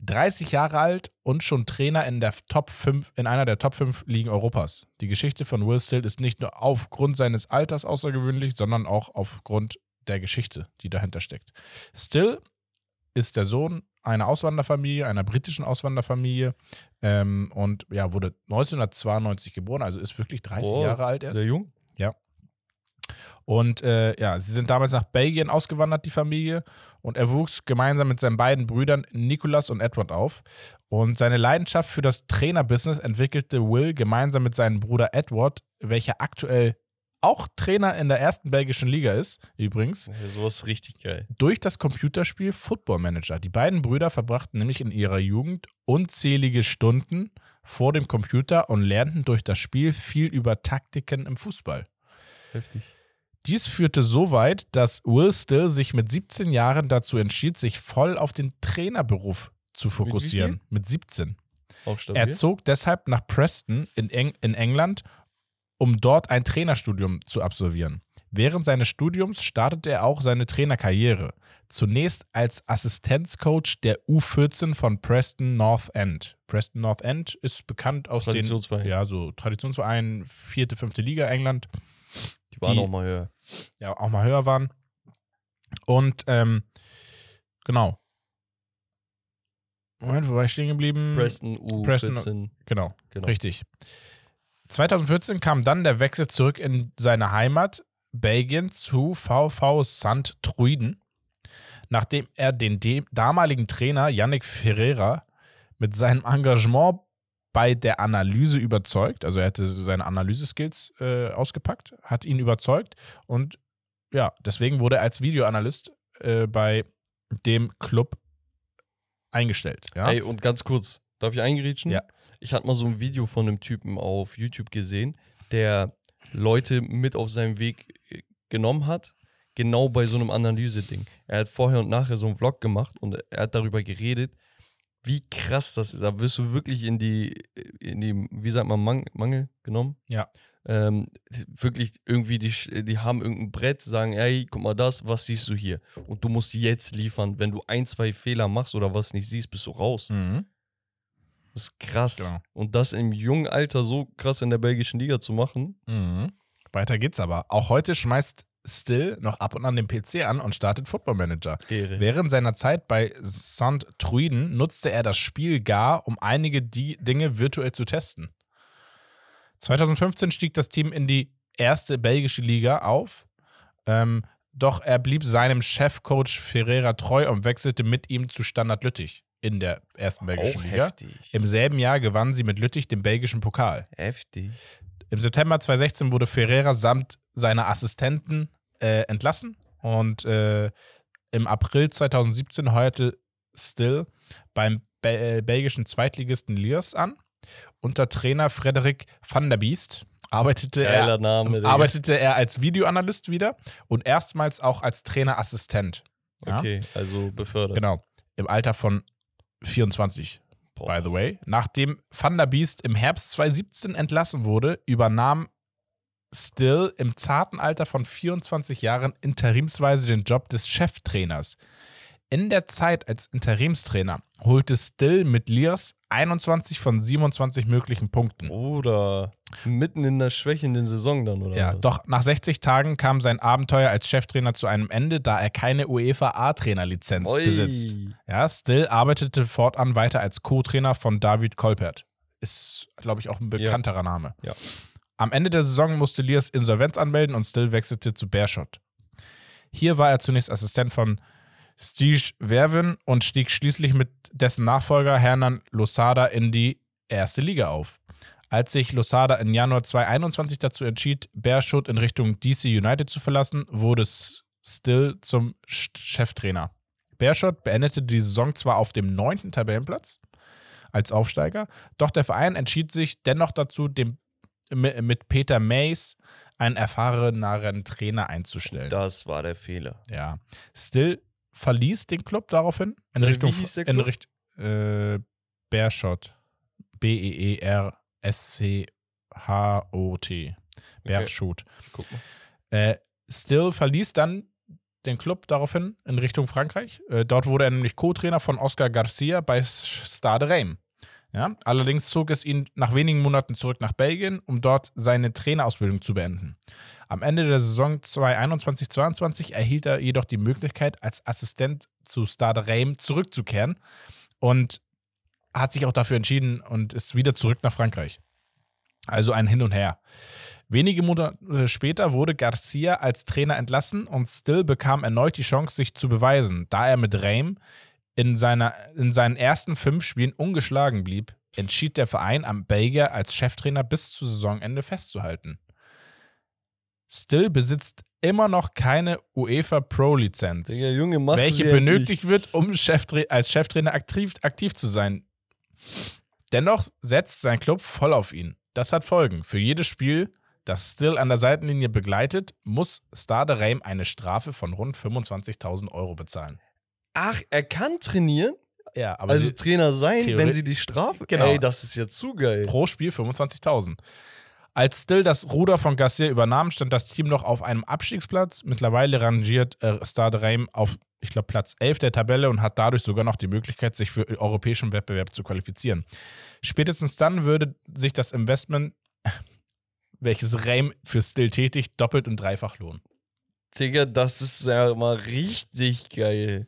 30 Jahre alt und schon Trainer in, der Top 5, in einer der Top 5 Ligen Europas. Die Geschichte von Will Still ist nicht nur aufgrund seines Alters außergewöhnlich, sondern auch aufgrund der Geschichte, die dahinter steckt. Still ist der Sohn einer Auswanderfamilie, einer britischen Auswanderfamilie ähm, und ja, wurde 1992 geboren, also ist wirklich 30 Oh, Jahre alt erst. Sehr jung. Und äh, ja, sie sind damals nach Belgien ausgewandert, die Familie. Und er wuchs gemeinsam mit seinen beiden Brüdern Nicolas und Edward auf. Und seine Leidenschaft für das Trainerbusiness entwickelte Will gemeinsam mit seinem Bruder Edward, welcher aktuell auch Trainer in der ersten belgischen Liga ist, übrigens, Ja, sowas ist richtig geil. durch das Computerspiel Football Manager. Die beiden Brüder verbrachten nämlich in ihrer Jugend unzählige Stunden vor dem Computer und lernten durch das Spiel viel über Taktiken im Fußball. Heftig. Dies führte so weit, dass Will Still sich mit 17 Jahren dazu entschied, sich voll auf den Trainerberuf zu fokussieren. Mit, 17. Auch stabil. Er zog deshalb nach Preston in, Eng in England, um dort ein Trainerstudium zu absolvieren. Während seines Studiums startete er auch seine Trainerkarriere. Zunächst als Assistenzcoach der U14 von Preston North End. Preston North End ist bekannt aus den Traditionsverein. ja, so Traditionsvereinen, vierte, fünfte Liga England Die waren die- auch mal höher. ja auch mal höher waren. Und ähm, genau. Moment, wo war ich stehen geblieben? Preston U14. Preston- Genau, genau. richtig. 2014 kam dann der Wechsel zurück in seine Heimat Belgien zu VV St. Truiden, nachdem er den de- damaligen Trainer Yannick Ferreira mit seinem Engagement bei der Analyse überzeugt, also er hatte seine Analyseskills äh, ausgepackt, hat ihn überzeugt und ja, deswegen wurde er als Videoanalyst äh, bei dem Club eingestellt. Ja? Ey, und ganz kurz, darf ich eingerätschen? Ja. Ich hatte mal so ein Video von einem Typen auf YouTube gesehen, der Leute mit auf seinem Weg äh, genommen hat, genau bei so einem Analyse-Ding. Er hat vorher und nachher so einen Vlog gemacht und er hat darüber geredet, wie krass das ist. Da wirst du wirklich in die, in die wie sagt man, Mang Mangel genommen. Ja. ähm, wirklich irgendwie, die, die haben irgendein Brett, sagen, ey, guck mal das, was siehst du hier? Und du musst jetzt liefern. Wenn du ein, zwei Fehler machst oder was nicht siehst, bist du raus. Mhm. Das ist krass. Genau. Und das im jungen Alter so krass in der belgischen Liga zu machen. Mhm. Weiter geht's aber. Auch heute schmeißt Still noch ab und an den PC an und startet Football Manager. Ehre. Während seiner Zeit bei St. Truiden nutzte er das Spiel gar, um einige die Dinge virtuell zu testen. 2015 stieg das Team in die erste belgische Liga auf, ähm, doch er blieb seinem Chefcoach Ferreira treu und wechselte mit ihm zu Standard Lüttich in der ersten belgischen Auch Liga. heftig. Im selben Jahr gewannen sie mit Lüttich den belgischen Pokal. Heftig. Im September 2016 wurde Ferreira samt seiner Assistenten äh, entlassen und äh, im April 2017 heuerte Still beim Be äh, belgischen Zweitligisten Liers an. Unter Trainer Frederik van der Biest arbeitete Geiler er, Name. Arbeitete er als Videoanalyst wieder und erstmals auch als Trainerassistent. Ja? Okay, also befördert. Genau. Im Alter von 24 Boah. by the way. Nachdem Van der Beast im Herbst 2017 entlassen wurde, übernahm Still im zarten Alter von 24 Jahren interimsweise den Job des Cheftrainers. In der Zeit als Interimstrainer holte Still mit Liers 21 von 27 möglichen Punkten. Oder mitten in der schwächenden Saison dann, oder? Ja, was? doch nach 60 Tagen kam sein Abenteuer als Cheftrainer zu einem Ende, da er keine UEFA A-Trainerlizenz besitzt. Ja, Still arbeitete fortan weiter als Co-Trainer von David Kolpert. Ist, glaube ich, auch ein bekannterer Name. Ja. Am Ende der Saison musste Liers Insolvenz anmelden und Still wechselte zu Beerschot. Hier war er zunächst Assistent von Stige Verwin und stieg schließlich mit dessen Nachfolger Hernan Losada in die erste Liga auf. Als sich Losada im Januar 2021 dazu entschied, Beerschot in Richtung DC United zu verlassen, wurde Still zum Cheftrainer. Beerschot beendete die Saison zwar auf dem neunten Tabellenplatz als Aufsteiger, doch der Verein entschied sich dennoch dazu, dem, mi- mit Peter Mays einen erfahreneren Trainer einzustellen. Das war der Fehler. Ja. Still verließ den Club daraufhin in Äh, wie Richtung hieß der in Club? Richt, äh, Beerschot. E B-E-E-R-S-C-H-O-T. Beerschot. Guck mal. Äh, Still verließ dann den Club daraufhin in Richtung Frankreich. Äh, dort wurde er nämlich Co-Trainer von Oscar Garcia bei Stade Reims. Ja, allerdings zog es ihn nach wenigen Monaten zurück nach Belgien, um dort seine Trainerausbildung zu beenden. Am Ende der Saison 2021-22 erhielt er jedoch die Möglichkeit, als Assistent zu Stade Reims zurückzukehren und hat sich auch dafür entschieden und ist wieder zurück nach Frankreich. Also ein Hin und Her. Wenige Monate später wurde Garcia als Trainer entlassen und Still bekam erneut die Chance, sich zu beweisen. Da er mit Reim in, seiner, in seinen ersten fünf Spielen ungeschlagen blieb, entschied der Verein am Belgier als Cheftrainer bis zu Saisonende festzuhalten. Still besitzt immer noch keine UEFA Pro-Lizenz, welche benötigt wird, um Cheftra als Cheftrainer aktiv, aktiv zu sein. Dennoch setzt sein Club voll auf ihn. Das hat Folgen. Für jedes Spiel, das Still an der Seitenlinie begleitet, muss Stade Reims eine Strafe von rund 25.000 Euro bezahlen. Ach, er kann trainieren? Ja, aber Also sie, Trainer sein, wenn sie die Strafe. Genau. Ey, das ist ja zu geil. pro Spiel 25.000. Als Still das Ruder von Garcia übernahm, stand das Team noch auf einem Abstiegsplatz. Mittlerweile rangiert äh, Stade Reims auf, ich glaube, Platz 11 der Tabelle und hat dadurch sogar noch die Möglichkeit, sich für europäischen Wettbewerb zu qualifizieren. Spätestens dann würde sich das Investment, [laughs] welches Reims für Still tätigt, doppelt und dreifach lohnen. Digga, das ist ja mal richtig geil.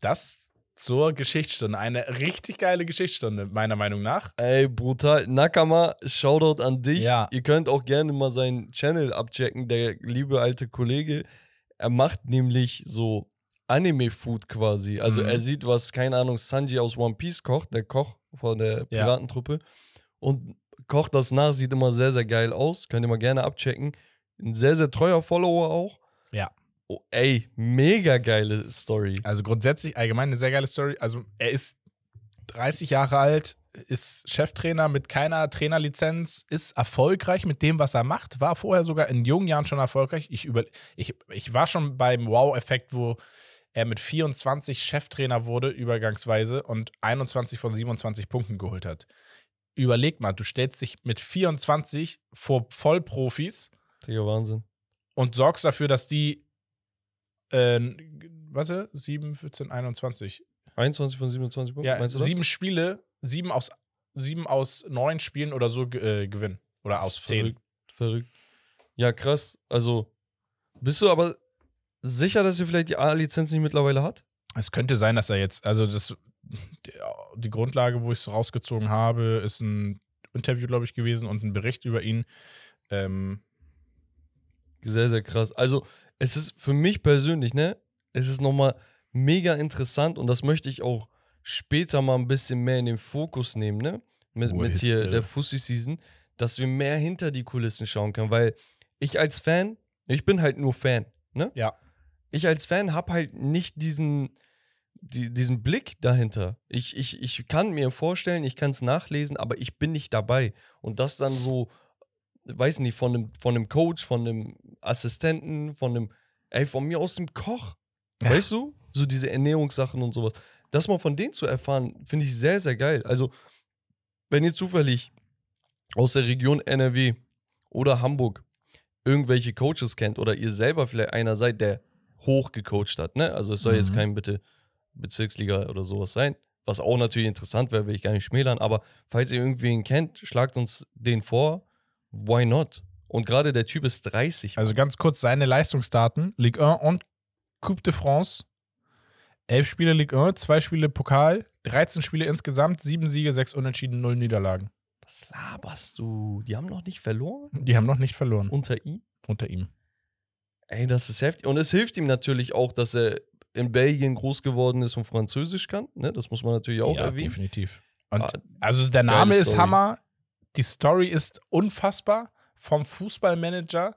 Das zur Geschichtsstunde. Eine richtig geile Geschichtsstunde, meiner Meinung nach. Ey, brutal. Nakama, Shoutout an dich. Ja. Ihr könnt auch gerne mal seinen Channel abchecken, der liebe alte Kollege. Er macht nämlich so Anime-Food quasi. Also Mhm. er sieht, was, keine Ahnung, Sanji aus One Piece kocht, der Koch von der Ja. Piratentruppe. Und kocht das nach, sieht immer sehr, sehr geil aus. Könnt ihr mal gerne abchecken. Ein sehr, sehr treuer Follower auch. Ja. Oh, ey, mega geile Story. Also grundsätzlich allgemein eine sehr geile Story. Also er ist 30 Jahre alt, ist Cheftrainer mit keiner Trainerlizenz, ist erfolgreich mit dem, was er macht, war vorher sogar in jungen Jahren schon erfolgreich. Ich, über, ich, ich war schon beim Wow-Effekt, wo er mit 24 Cheftrainer wurde, übergangsweise, und 21 von 27 Punkten geholt hat. überleg mal, du stellst dich mit 24 vor Vollprofis Digga, Wahnsinn. und sorgst dafür, dass die, äh, warte, 7, 14, 21. 21 von 27 Punkten, Ja, sieben Spiele, sieben aus, sieben aus neun Spielen oder so äh, gewinnen. Oder aus zehn. Verrückt, verrückt. Ja, krass. Also, bist du aber sicher, dass er vielleicht die A-Lizenz nicht mittlerweile hat? Es könnte sein, dass er jetzt, also das, die, die Grundlage, wo ich es rausgezogen habe, ist ein Interview, glaube ich, gewesen und ein Bericht über ihn. Ähm, Sehr, sehr krass. Also, es ist für mich persönlich, ne? Es ist nochmal mega interessant und das möchte ich auch später mal ein bisschen mehr in den Fokus nehmen, ne? Mit, Wo mit hier der? der Fussi-Season, dass wir mehr hinter die Kulissen schauen können, weil ich als Fan, ich bin halt nur Fan, ne? Ja. Ich als Fan habe halt nicht diesen, die, diesen Blick dahinter. Ich, ich, ich kann mir vorstellen, ich kann es nachlesen, aber ich bin nicht dabei. Und das dann so, weiß nicht, von einem, von einem Coach, von einem Assistenten, von einem, ey, von mir aus dem Koch. Ja. Weißt du? So diese Ernährungssachen und sowas. Das mal von denen zu erfahren, finde ich sehr, sehr geil. Also, wenn ihr zufällig aus der Region NRW oder Hamburg irgendwelche Coaches kennt oder ihr selber vielleicht einer seid, der hoch gecoacht hat, ne? Also es soll jetzt Mhm. kein bitte Bezirksliga oder sowas sein, was auch natürlich interessant wäre, will ich gar nicht schmälern, aber falls ihr irgendwen kennt, schlagt uns den vor. Why not? Und gerade der Typ ist 30. also ganz kurz seine Leistungsdaten: Ligue 1 und Coupe de France. Elf Spiele Ligue 1, zwei Spiele Pokal, 13 Spiele insgesamt, sieben Siege, sechs Unentschieden, null Niederlagen. was laberst du? Die haben noch nicht verloren Die haben noch nicht verloren unter ihm? unter ihm. Ey, das ist heftig. Und es hilft ihm natürlich auch, dass er in Belgien groß geworden ist und Französisch kann. Ne? Das muss man natürlich auch ja, erwähnen. definitiv. Und Ah, also der Name ist. Hammer, die Story ist unfassbar. Vom Fußballmanager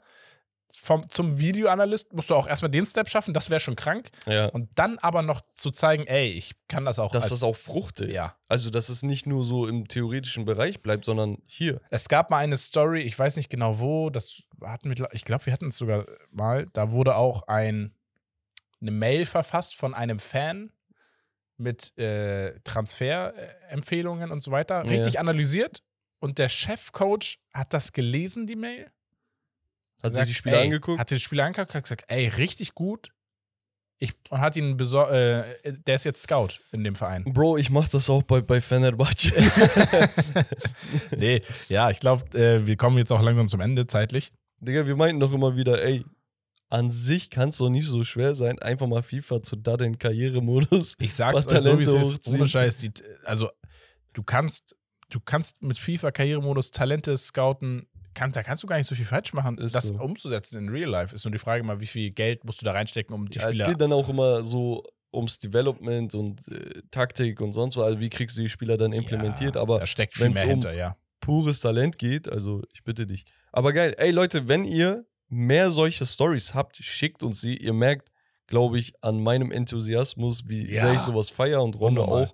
vom, zum Videoanalyst musst du auch erstmal den Step schaffen, das wäre schon krank. ja. Und dann aber noch zu zeigen, ey, ich kann das auch. dass das auch fruchtet. Ja. Also, dass es nicht nur so im theoretischen Bereich bleibt, sondern hier. Es gab mal eine Story, ich weiß nicht genau wo, das hatten wir, ich glaube, wir hatten es sogar mal, da wurde auch ein, eine Mail verfasst von einem Fan mit äh, Transferempfehlungen und so weiter, Ja. richtig analysiert und der Chefcoach hat das gelesen, die Mail. Hat sich die Spieler ey, angeguckt? Hat sich die Spieler angeguckt, hat gesagt, ey, richtig gut. Ich, und hat ihn besorgt, äh, der ist jetzt Scout in dem Verein. Bro, ich mach das auch bei, bei Fenerbahce. [laughs] nee, ja, ich glaube, äh, wir kommen jetzt auch langsam zum Ende zeitlich. Digga, wir meinten doch immer wieder, ey, an sich kann es doch nicht so schwer sein, einfach mal FIFA zu daddeln, Karrieremodus. Ich sag's euch so, wie es ist. Ohne Scheiß. Die, also, du kannst, du kannst mit FIFA-Karrieremodus Talente scouten. Kann, da kannst du gar nicht so viel falsch machen. Ist das so. umzusetzen in Real Life ist nur die Frage mal, wie viel Geld musst du da reinstecken, um die Ja, es Spieler. geht dann auch immer so ums Development und äh, Taktik und sonst was. Also, wie kriegst du die Spieler dann implementiert? Ja, Aber da steckt viel mehr um- hinter, ja. pures Talent geht. Also ich bitte dich. Aber geil, ey Leute, wenn ihr mehr solche Stories habt, schickt uns sie. Ihr merkt, glaube ich, an meinem Enthusiasmus, wie Ja. sehr ich sowas feiere und Unnormal. auch.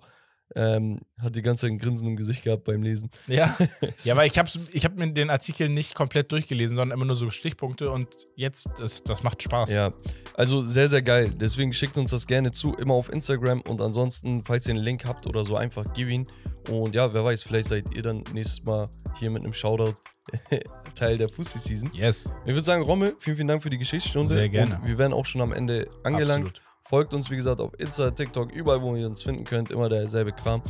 Ähm, hat die ganze Zeit ein Grinsen im Gesicht gehabt beim Lesen. Ja, [laughs] ja, weil ich habe ich hab mir den Artikel nicht komplett durchgelesen, sondern immer nur so Stichpunkte und jetzt, das, das macht Spaß. Ja, also sehr, sehr geil. Deswegen schickt uns das gerne zu, immer auf Instagram und ansonsten, falls ihr einen Link habt oder so, einfach gib ihn. Und ja, wer weiß, vielleicht seid ihr dann nächstes Mal hier mit einem Shoutout [laughs] Teil der Fussi-Season. Yes. Ich würde sagen, Romme, vielen, vielen Dank für die Geschichtsstunde. Sehr gerne. Und wir werden auch schon am Ende angelangt. Absolut. Folgt uns, wie gesagt, auf Insta, TikTok, überall, wo ihr uns finden könnt. Immer derselbe Kram.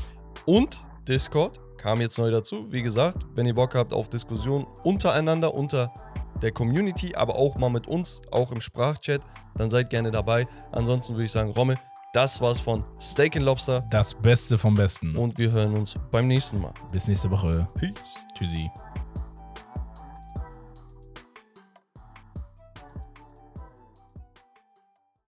Und Discord kam jetzt neu dazu. Wie gesagt, wenn ihr Bock habt auf Diskussionen untereinander, unter der Community, aber auch mal mit uns, auch im Sprachchat, dann seid gerne dabei. Ansonsten würde ich sagen, Romme, das war's von Steak and Lobster Das Beste vom Besten. und wir hören uns beim nächsten Mal. Bis nächste Woche. Peace. Tschüssi.